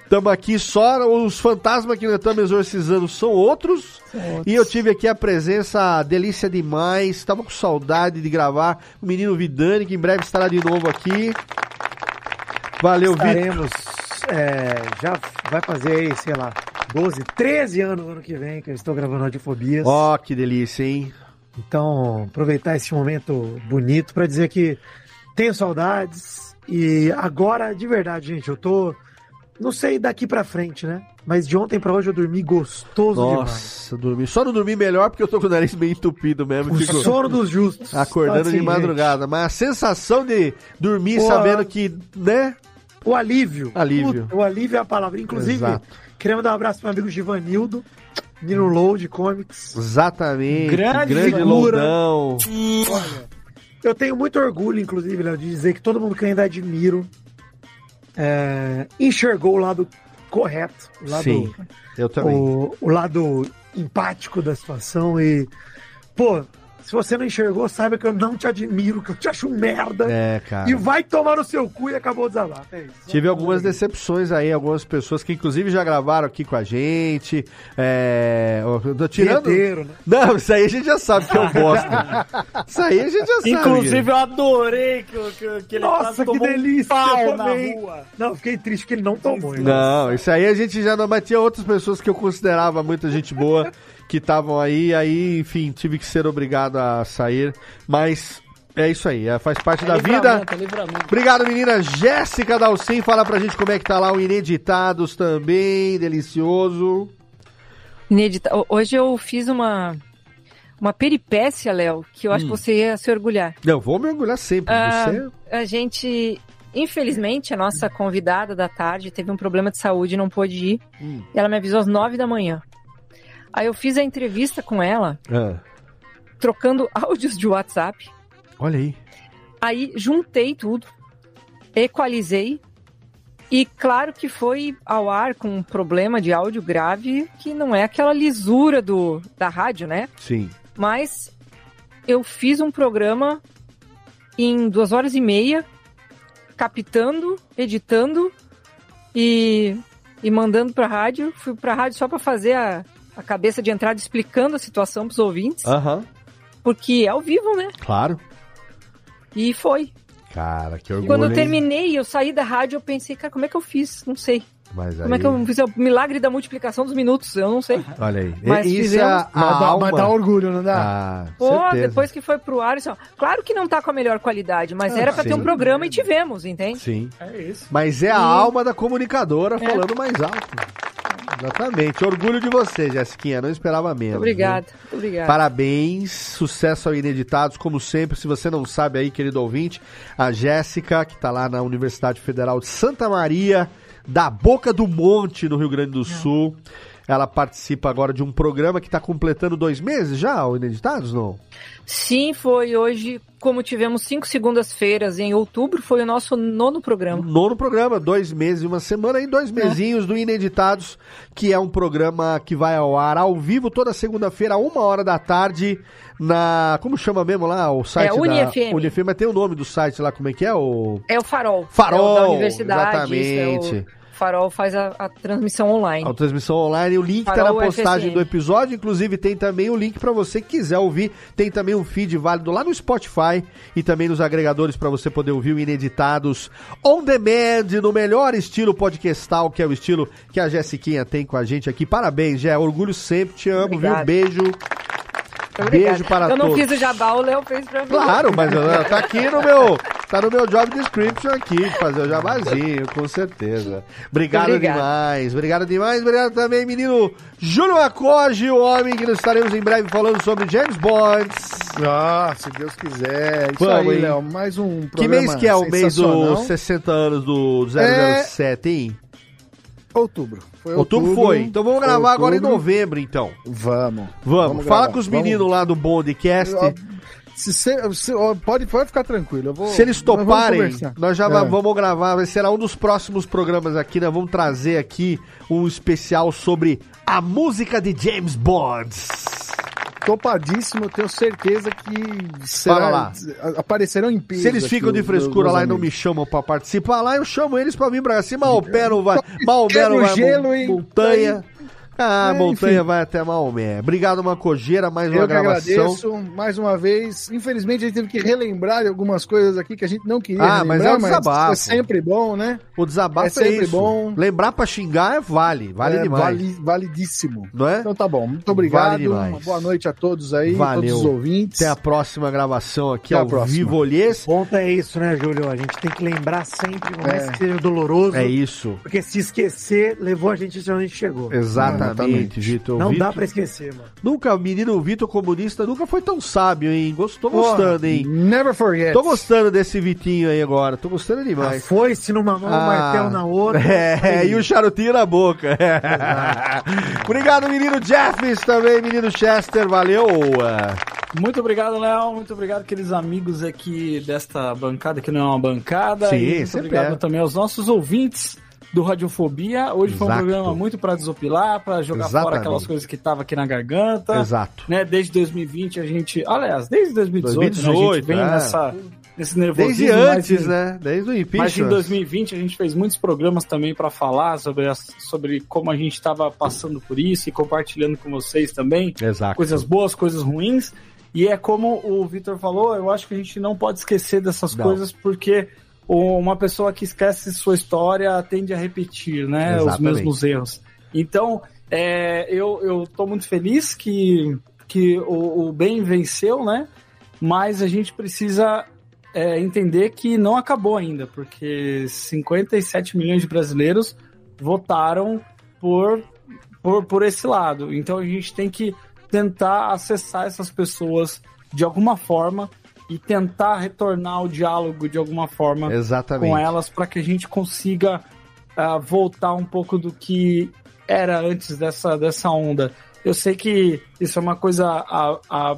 Estamos aqui só, os fantasmas que nós estamos exorcizando são outros. E eu tive aqui a presença delícia demais. Estava com saudade de gravar o menino Vidani, que em breve estará de novo aqui. Valeu, Vitor. Estaremos, é, já vai fazer aí, sei lá, 12, 13 anos no ano que vem que eu estou gravando Radiofobias. Ó, que delícia, hein? Então, aproveitar esse momento bonito para dizer que tenho saudades e agora, de verdade, gente, eu tô, não sei daqui pra frente, né? Mas de ontem pra hoje eu dormi gostoso demais. Nossa, dormi. Só não dormi melhor porque eu tô com o nariz meio entupido mesmo. O sono dos justos. acordando Assim, de madrugada. Mas a sensação de dormir Pô, sabendo que, né? gente, O alívio. Alívio. Puta, o alívio é a palavra. Inclusive, Exato. queria mandar um abraço pro meu amigo Givanildo, menino Load Comics. Exatamente. Grande grande figura. loudão. Olha, eu tenho muito orgulho, inclusive, Léo, de dizer que todo mundo que eu ainda admiro é, enxergou o lado correto. O lado, Sim, eu também. o, o lado empático da situação e. Pô, se você não enxergou, saiba que eu não te admiro, que eu te acho um merda. É, cara. E vai tomar no seu cu e acabou o desabafo. É isso. Tive algumas decepções aí, algumas pessoas que inclusive já gravaram aqui com a gente. É. eu tô tirando. Vinheteiro, né? Não, isso aí a gente já sabe que eu gosto. isso aí a gente já sabe. Inclusive, eu adorei que, que, que ele Nossa, que tomou um delícia! na também. rua. Não, fiquei triste porque ele não tomou. Não, isso aí a gente já não. Mas tinha outras pessoas que eu considerava muita gente boa que estavam aí, aí, enfim, tive que ser obrigado a sair. Mas é isso aí, é, faz parte da vida. É livramento. Obrigado, menina Jéssica Dalcin. Fala pra gente como é que tá lá o Ineditados também, delicioso. Inédita. Ho- Hoje eu fiz uma, uma peripécia, Léo, que eu acho Hum. que você ia se orgulhar. Não, vou mergulhar sempre. Ah, Você. A gente, infelizmente, a nossa convidada da tarde teve um problema de saúde e não pôde ir. Hum. E ela me avisou às nove da manhã. Aí eu fiz a entrevista com ela, Ah, trocando áudios de WhatsApp. olha aí. Aí juntei tudo, equalizei. E claro que foi ao ar com um problema de áudio grave, que não é aquela lisura do, da rádio, né? Sim. Mas eu fiz um programa em duas horas e meia, captando, editando e, e mandando pra rádio. Fui pra rádio só pra fazer a, a cabeça de entrada explicando a situação pros ouvintes, Aham, porque é ao vivo, né? claro. E foi. Cara, que E orgulho. quando eu terminei, eu saí da rádio, eu pensei, cara, como é que eu fiz? Não sei. Mas Como é aí- que eu fiz o milagre da multiplicação dos minutos? Eu não sei. Olha aí. Mas Isso fizemos- é a Mas, dá, alma. mas dá orgulho, não dá? Ah, Pô, certeza. depois que foi pro ar, assim, ó, claro que não tá com a melhor qualidade, mas Ah, era pra ter um programa e tivemos, entende? Sim. É isso. Mas é a E- alma da comunicadora É. falando mais alto. Exatamente. Orgulho de você, Jessiquinha. Não esperava menos. Muito obrigada. Parabéns, sucesso ao Ineditados, como sempre. Se você não sabe aí, querido ouvinte, a Jéssica, que tá lá na Universidade Federal de Santa Maria, da Boca do Monte, no Rio Grande do Sul. Ela participa agora de um programa que tá completando dois meses já, o Ineditados, não? Sim, foi hoje, como tivemos cinco segundas-feiras em outubro, foi o nosso nono programa. Nono programa, dois meses e uma semana e dois mesinhos do Ineditados, que é um programa que vai ao ar ao vivo toda segunda-feira, uma hora da tarde, na. Como chama mesmo lá? O site É, UniFM. da UniFM, mas tem o nome do site lá, como é que é? O. É o Farol. Farol, é o da universidade. exatamente. Farol faz a, a transmissão online. A transmissão online, o link tá Farol na postagem FSM. do episódio, inclusive tem também o link pra você que quiser ouvir, tem também um feed válido lá no Spotify e também nos agregadores pra você poder ouvir o Ineditados on demand, no melhor estilo podcastal, que é o estilo que a Jessiquinha tem com a gente aqui. Parabéns, Jé, orgulho sempre, te amo, Obrigada. viu? Beijo. Beijo para Eu não todos. fiz o jabá, o Léo fez pra mim. Claro, mas tá aqui no meu, tá no meu job description aqui, fazer o jabazinho, com certeza. Obrigado Obrigado. demais, obrigado demais, obrigado também, menino Júlio Acoge, o homem que nós estaremos em breve falando sobre James Bond. Ah, se Deus quiser. Isso Vamos, aí? Léo. Mais um programa Que mês que é o mês dos 60 anos do É- 007, hein? Outubro. Foi Outubro, foi. Então vamos gravar agora em outubro. novembro, então. Vamos. Vamos, fala gravar. com os Vamos. meninos lá do Bondcast. Se, se- se- pode, pode ficar tranquilo. Vou, Se eles vamos toparem, nós já É. va- vamos gravar, vai será um dos próximos programas aqui, nós vamos trazer aqui um especial sobre a música de James Bond. Topadíssimo, eu tenho certeza que será, aparecerão em peso Se eles ficam de frescura lá e não me chamam pra participar lá, eu chamo eles pra vir pra Maomé não vai, não vai, gelo, mon- hein? Ah, É, montanha enfim. vai até Maomé. Obrigado, Macogeira, mais uma Eu gravação. agradeço mais uma vez. Infelizmente a gente teve que relembrar de algumas coisas aqui que a gente não queria Ah, mas é um desabafo. é sempre bom, né? O desabafo É é, sempre isso. bom. Lembrar pra xingar é vale, vale É, demais. vale- validíssimo. Não é? Então tá bom. Muito obrigado. Vale demais. Uma boa noite a todos aí, Valeu. todos os ouvintes. Até a próxima gravação aqui Até a ao próxima. vivo Olhês. O ponto é isso, né, Júlio? A gente tem que lembrar sempre, por mais É. que seja doloroso. É isso. Porque se esquecer, levou a gente onde a gente chegou. Exatamente, Exatamente. Vitor. Não Vitor- dá pra esquecer, mano. Nunca, o menino Vitor comunista nunca foi tão sábio, hein? Gostou, Porra. gostando, hein? Never forget. Tô gostando desse Vitinho aí agora. Tô gostando A demais. foice numa mão, o Ah. martelo na outra. É, e o charutinho na boca. Obrigado, menino Jeffs também, menino Chester. Valeu. Muito obrigado, Léo. Muito obrigado, aqueles amigos aqui desta bancada, que não é uma bancada. Sim, e muito sempre obrigado é. também aos nossos ouvintes do Radiofobia. Hoje foi um Exato. programa muito para desopilar, para jogar Exatamente. fora aquelas coisas que estavam aqui na garganta. Exato. Né? Desde 2020 a gente. Aliás, desde 2018, né? a 2018, gente vem é. nessa, nesse nervosismo. Desde antes, em- né? Desde o Mas em impeachment. 2020 a gente fez muitos programas também para falar sobre, as- sobre como a gente estava passando por isso e compartilhando com vocês também Exato. coisas boas, coisas ruins. E é como o Vitor falou, eu acho que a gente não pode esquecer dessas Não. coisas porque uma pessoa que esquece sua história tende a repetir, né, os mesmos erros. Então, é, eu, eu tô muito feliz que, que o, o bem venceu, né? Mas a gente precisa é, entender que não acabou ainda, porque 57 milhões de brasileiros votaram por, por, por esse lado. Então a gente tem que tentar acessar essas pessoas de alguma forma e tentar retornar o diálogo de alguma forma Exatamente. com elas para que a gente consiga ah, voltar um pouco do que era antes dessa, dessa onda. Eu sei que isso é uma coisa a, a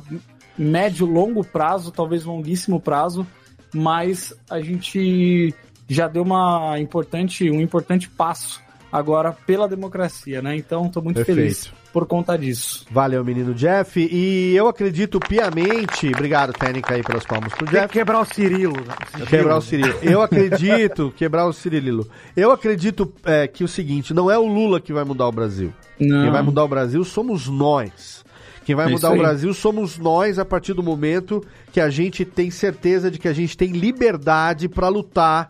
médio, longo prazo, talvez longuíssimo prazo, mas a gente já deu uma importante, um importante passo agora pela democracia, né? Então estou muito Perfeito. feliz por conta disso. Valeu, menino Jeff. E eu acredito piamente. Obrigado, técnica, aí pelas palmas pro Tem que Jeff. quebrar o Cirilo. né? Quebrar o Cirilo. Eu acredito, quebrar o Cirililo. Eu acredito é, que o seguinte, não é o Lula que vai mudar o Brasil. Não. Quem vai mudar o Brasil somos nós. Quem vai É mudar o. Brasil somos nós a partir do momento que a gente tem certeza de que a gente tem liberdade para lutar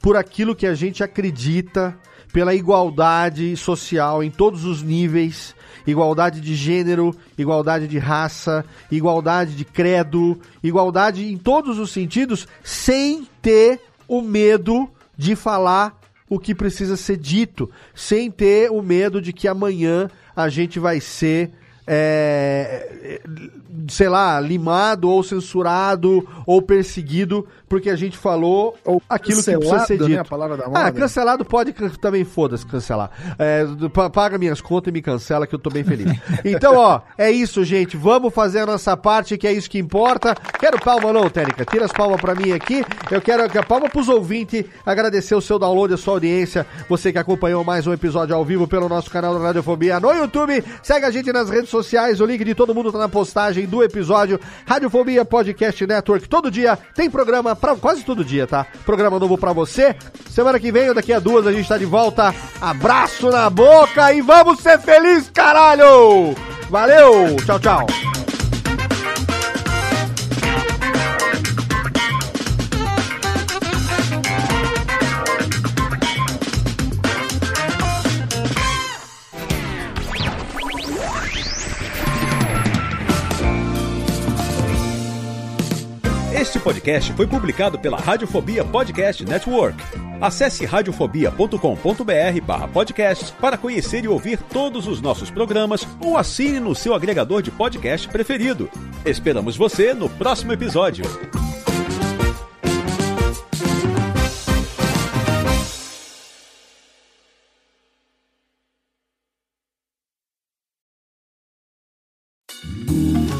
por aquilo que a gente acredita, pela igualdade social em todos os níveis, igualdade de gênero, igualdade de raça, igualdade de credo, igualdade em todos os sentidos, sem ter o medo de falar o que precisa ser dito, sem ter o medo de que amanhã a gente vai ser, é, sei lá, limado ou censurado ou perseguido porque a gente falou Ou aquilo que precisa ser cancelado, dito. né, a palavra da ah, moda. cancelado pode também foda-se cancelar. É, paga minhas contas e me cancela que eu tô bem feliz. Então, ó, é isso, gente. Vamos fazer a nossa parte, que é isso que importa. Quero palma não, Técnica. Tira as palmas pra mim aqui. Eu quero que a palma pros ouvintes, agradecer o seu download, a sua audiência. Você que acompanhou mais um episódio ao vivo pelo nosso canal da Radiofobia no YouTube. Segue a gente nas redes sociais. O link de todo mundo tá na postagem do episódio. Radiofobia Podcast Network. Todo dia tem programa, pra, quase todo dia, tá? Programa novo pra você. Semana que vem ou daqui a duas a gente tá de volta. Abraço na boca e vamos ser felizes, caralho! Valeu! Tchau, tchau! Este podcast foi publicado pela Radiofobia Podcast Network. Acesse radiofobia.com.br barra podcast para conhecer e ouvir todos os nossos programas ou assine no seu agregador de podcast preferido. Esperamos você no próximo episódio.